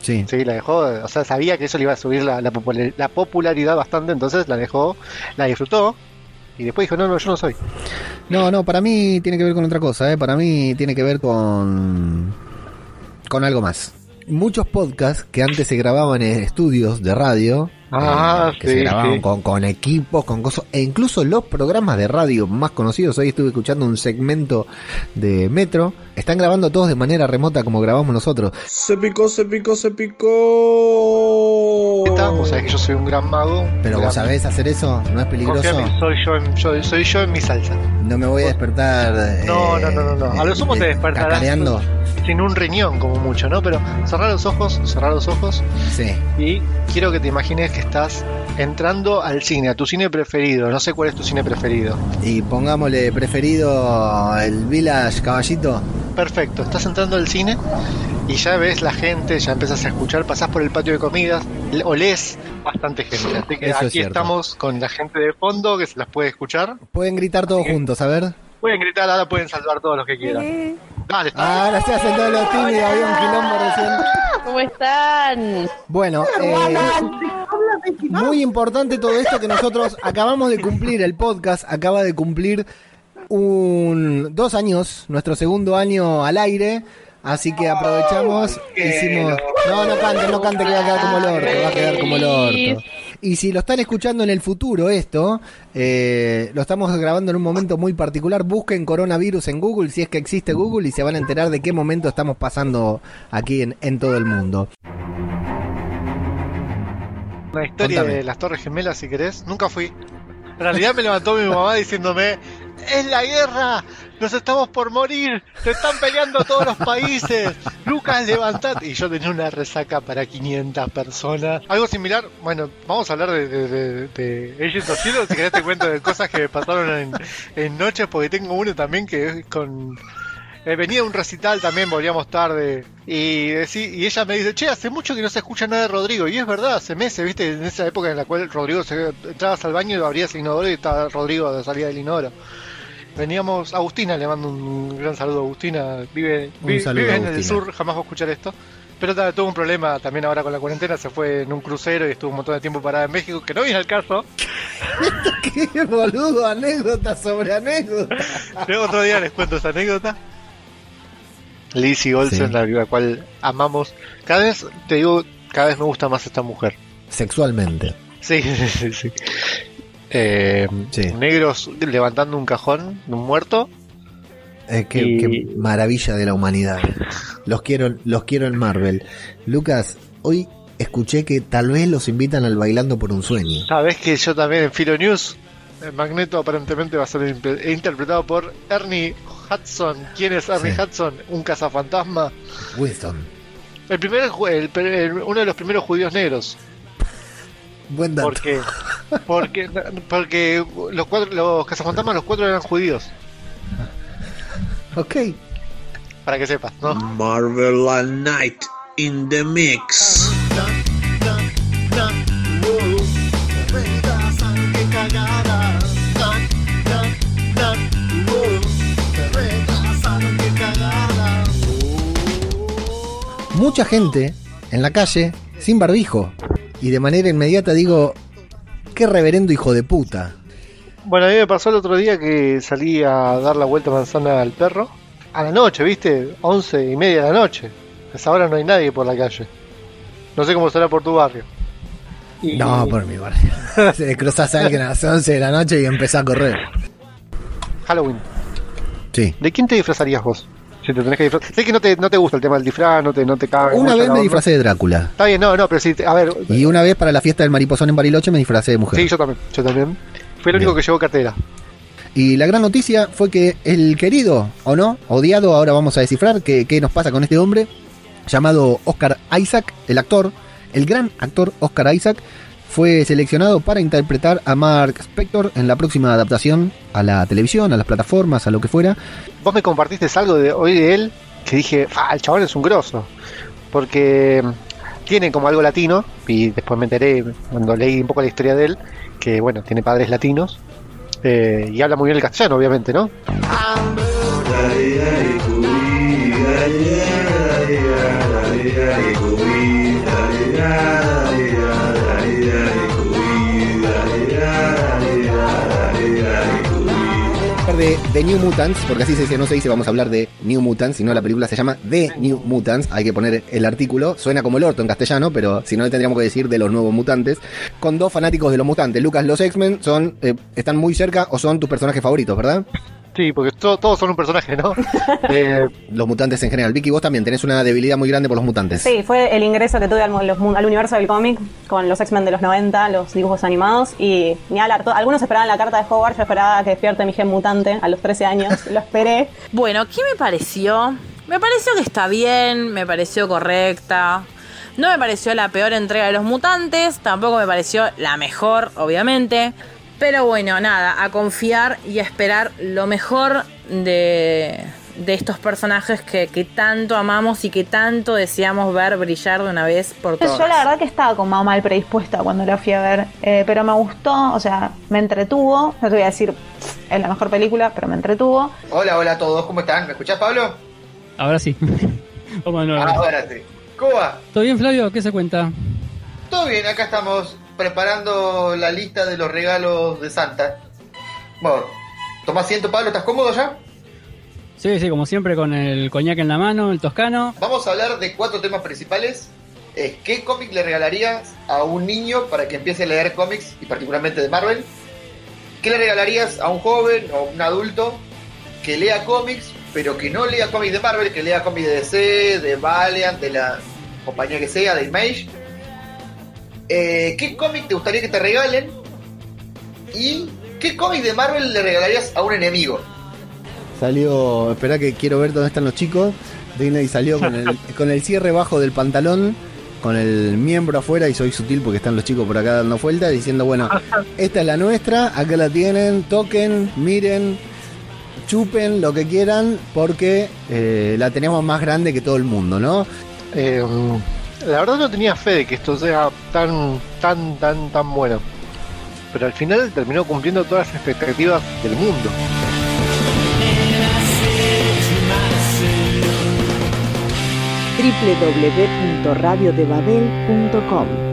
Sí. Sí, la dejó, o sea, sabía que eso le iba a subir la, la popula- la popularidad bastante, entonces la dejó, la disfrutó y después dijo, no, no, yo no soy. No, no, para mí tiene que ver con otra cosa, ¿eh? para mí tiene que ver con, con algo más. Muchos podcasts que antes se grababan en estudios de radio, Ah, eh, que sí, se grababan sí. con, con equipos, con cosas, e incluso los programas de radio más conocidos, hoy estuve escuchando un segmento de Metro, están grabando todos de manera remota como grabamos nosotros. Se picó, se picó, se picó. Vos sabés que yo soy un gran mago. Pero un vos gran- sabés hacer eso, no es peligroso. Mí, soy yo, en, yo- soy yo en mi salsa. No me voy a despertar. No, eh, no, no, no, no. A lo sumo te eh, despertarás. Cacareando. Sin un riñón, como mucho, ¿no? Pero cerrar los ojos, cerrar los ojos Sí. y quiero que te imagines que estás entrando al cine, a tu cine preferido. No sé cuál es tu cine preferido. Y pongámosle preferido el Village Caballito. Perfecto, estás entrando al cine y ya ves la gente, ya empiezas a escuchar, pasás por el patio de comidas, o lees bastante gente. Así que Eso aquí estamos con la gente de fondo que se las puede escuchar. Pueden gritar todos juntos, a ver. Pueden gritar, ahora pueden salvar todos los que quieran. Dale, Ah, ahora se hacen todos los tímidos, había un quilombo recién. ¿Cómo están? Bueno, eh, muy importante todo esto que nosotros acabamos de cumplir, el podcast acaba de cumplir un dos años, nuestro segundo año al aire, así que aprovechamos, hicimos... No, no cante, no cante que va a quedar como el orto, va a quedar como el orto. Y si lo están escuchando en el futuro esto, eh, lo estamos grabando en un momento muy particular, busquen coronavirus en Google, si es que existe Google, y se van a enterar de qué momento estamos pasando aquí en, en todo el mundo. Una historia Contame. de las Torres Gemelas, si querés. Nunca fui. En realidad me levantó mi mamá diciéndome: ¡Es la guerra! ¡Nos estamos por morir! ¡Se están peleando todos los países! ¡Lucas, levantate! Y yo tenía una resaca para 500 personas. Algo similar, bueno, vamos a hablar de, de, de, de si querés te cuento de cosas que pasaron en, en noches, porque tengo uno también que es con. eh, venía un recital también, volvíamos tarde. Y, decí- y ella me dice, che, hace mucho que no se escucha nada de Rodrigo. Y es verdad, hace meses, viste, en esa época en la cual Rodrigo se, entrabas al baño y abrías el inodoro y estaba Rodrigo de salida del inodoro. Veníamos, Agustina, le mando un gran saludo a Agustina, vive, Un vi- saludo, vive en el sur, jamás va a escuchar esto. Pero tuvo un problema también ahora con la cuarentena, se fue en un crucero y estuvo un montón de tiempo parada en México, que no viene al caso. Qué boludo, anécdota sobre anécdota. Luego otro día les cuento esa anécdota. Lizzie Olsen, Sí. la, la cual amamos. Cada vez, te digo, cada vez me gusta más esta mujer. Sexualmente. Sí, sí, sí. Eh, Sí. Negros levantando un cajón de un muerto. Eh, qué, Y- qué maravilla de la humanidad. Los quiero, los quiero en Marvel. Lucas, hoy escuché que tal vez los invitan al Bailando por un Sueño. Sabes que yo también en Filo News, el Magneto aparentemente va a ser impe- interpretado por Ernie Hudson. ¿Quién es Ernie Sí. Hudson? Un cazafantasma. Winston. El primer, el- uno de los primeros judíos negros. Buen dato. Porque, porque, porque los cuatro, los cazafantasmas, los cuatro eran judíos. Ok. Para que sepas, ¿no? Marvel Night in the mix. Mucha gente en la calle sin barbijo. Y de manera inmediata digo, qué reverendo hijo de puta. Bueno, a mí me pasó el otro día que salí a dar la vuelta manzana al perro. A la noche, ¿viste? Once y media de la noche. A esa hora no hay nadie por la calle. No sé cómo será por tu barrio. Y- No, por mi barrio. Se cruzas a alguien a las 11 de la noche y empezás a correr. Halloween. Sí. ¿De quién te disfrazarías vos? Si te tenés que disfrazar. Sé que no te, no te gusta el tema del disfraz, no te, no te caga. Una vez me disfracé de Drácula. Está bien, no, no, pero si. te- a ver. Y una vez para la fiesta del mariposón en Bariloche me disfracé de mujer. Sí, yo también. Yo también. Fue el único que llevó cartera. Y la gran noticia fue que el querido, o no, odiado, ahora vamos a descifrar qué, qué nos pasa con este hombre, llamado Oscar Isaac, el actor, el gran actor Oscar Isaac, fue seleccionado para interpretar a Mark Spector en la próxima adaptación a la televisión, a las plataformas, a lo que fuera. Vos me compartiste algo de hoy de él que dije, "Fa, el chabón es un grosso. Porque mm, tiene como algo latino, y después me enteré cuando leí un poco la historia de él, que bueno, tiene padres latinos. eh, y habla muy bien el castellano, obviamente, ¿no? The New Mutants, porque así se dice, no se dice vamos a hablar de New Mutants, sino la película se llama The New Mutants, hay que poner el artículo, suena como el orto en castellano, pero si no le tendríamos que decir de los nuevos mutantes, con dos fanáticos de los mutantes. Lucas, los X-Men son, eh, están muy cerca o son tus personajes favoritos, ¿verdad? Sí, porque to- todos son un personaje, ¿no? Eh, Los mutantes en general. Vicky, vos también tenés una debilidad muy grande por los mutantes. Sí, fue el ingreso que tuve al, los al universo del cómic con los X-Men de los 90, los dibujos animados y ni hablar. Algunos esperaban la carta de Hogwarts, yo esperaba que despierte mi gen mutante a los 13 años, lo esperé. Bueno, ¿qué me pareció? Me pareció que está bien, me pareció correcta. No me pareció la peor entrega de los mutantes, tampoco me pareció la mejor, obviamente. Pero bueno, nada, a confiar y a esperar lo mejor de, de estos personajes que, que tanto amamos y que tanto deseamos ver brillar de una vez por todas. Yo la verdad que estaba como mal predispuesta cuando la fui a ver, eh, pero me gustó, o sea, me entretuvo. No te voy a decir es la mejor película, pero me entretuvo. Hola, hola a todos, ¿cómo están? ¿Me escuchás, Pablo? Ahora sí. Vamos nuevo. Ahora sí. ¿Cómo va? ¿Todo bien, Flavio? ¿Qué se cuenta? Todo bien, acá estamos preparando la lista de los regalos de Santa. Bueno, toma asiento, Pablo, ¿estás cómodo ya? Sí, sí, como siempre con el coñac en la mano, el toscano. Vamos a hablar de cuatro temas principales. Es, ¿Qué cómic le regalarías a un niño para que empiece a leer cómics, y particularmente de Marvel? ¿Qué le regalarías a un joven o un adulto que lea cómics, pero que no lea cómics de Marvel, que lea cómics de DC, de Valiant, de la compañía que sea, de Image? Eh, ¿Qué cómic te gustaría que te regalen? ¿Y qué cómic de Marvel le regalarías a un enemigo? Salió, espera que quiero ver dónde están los chicos. Disney salió con el, con el cierre bajo del pantalón, con el miembro afuera, y soy sutil porque están los chicos por acá dando vueltas, diciendo, bueno, esta es la nuestra, acá la tienen, toquen, miren, chupen lo que quieran, porque eh, la tenemos más grande que todo el mundo, ¿no? Eh, la verdad no tenía fe de que esto sea tan, tan, tan, tan bueno. Pero al final terminó cumpliendo todas las expectativas del mundo. www.radiodebabel.com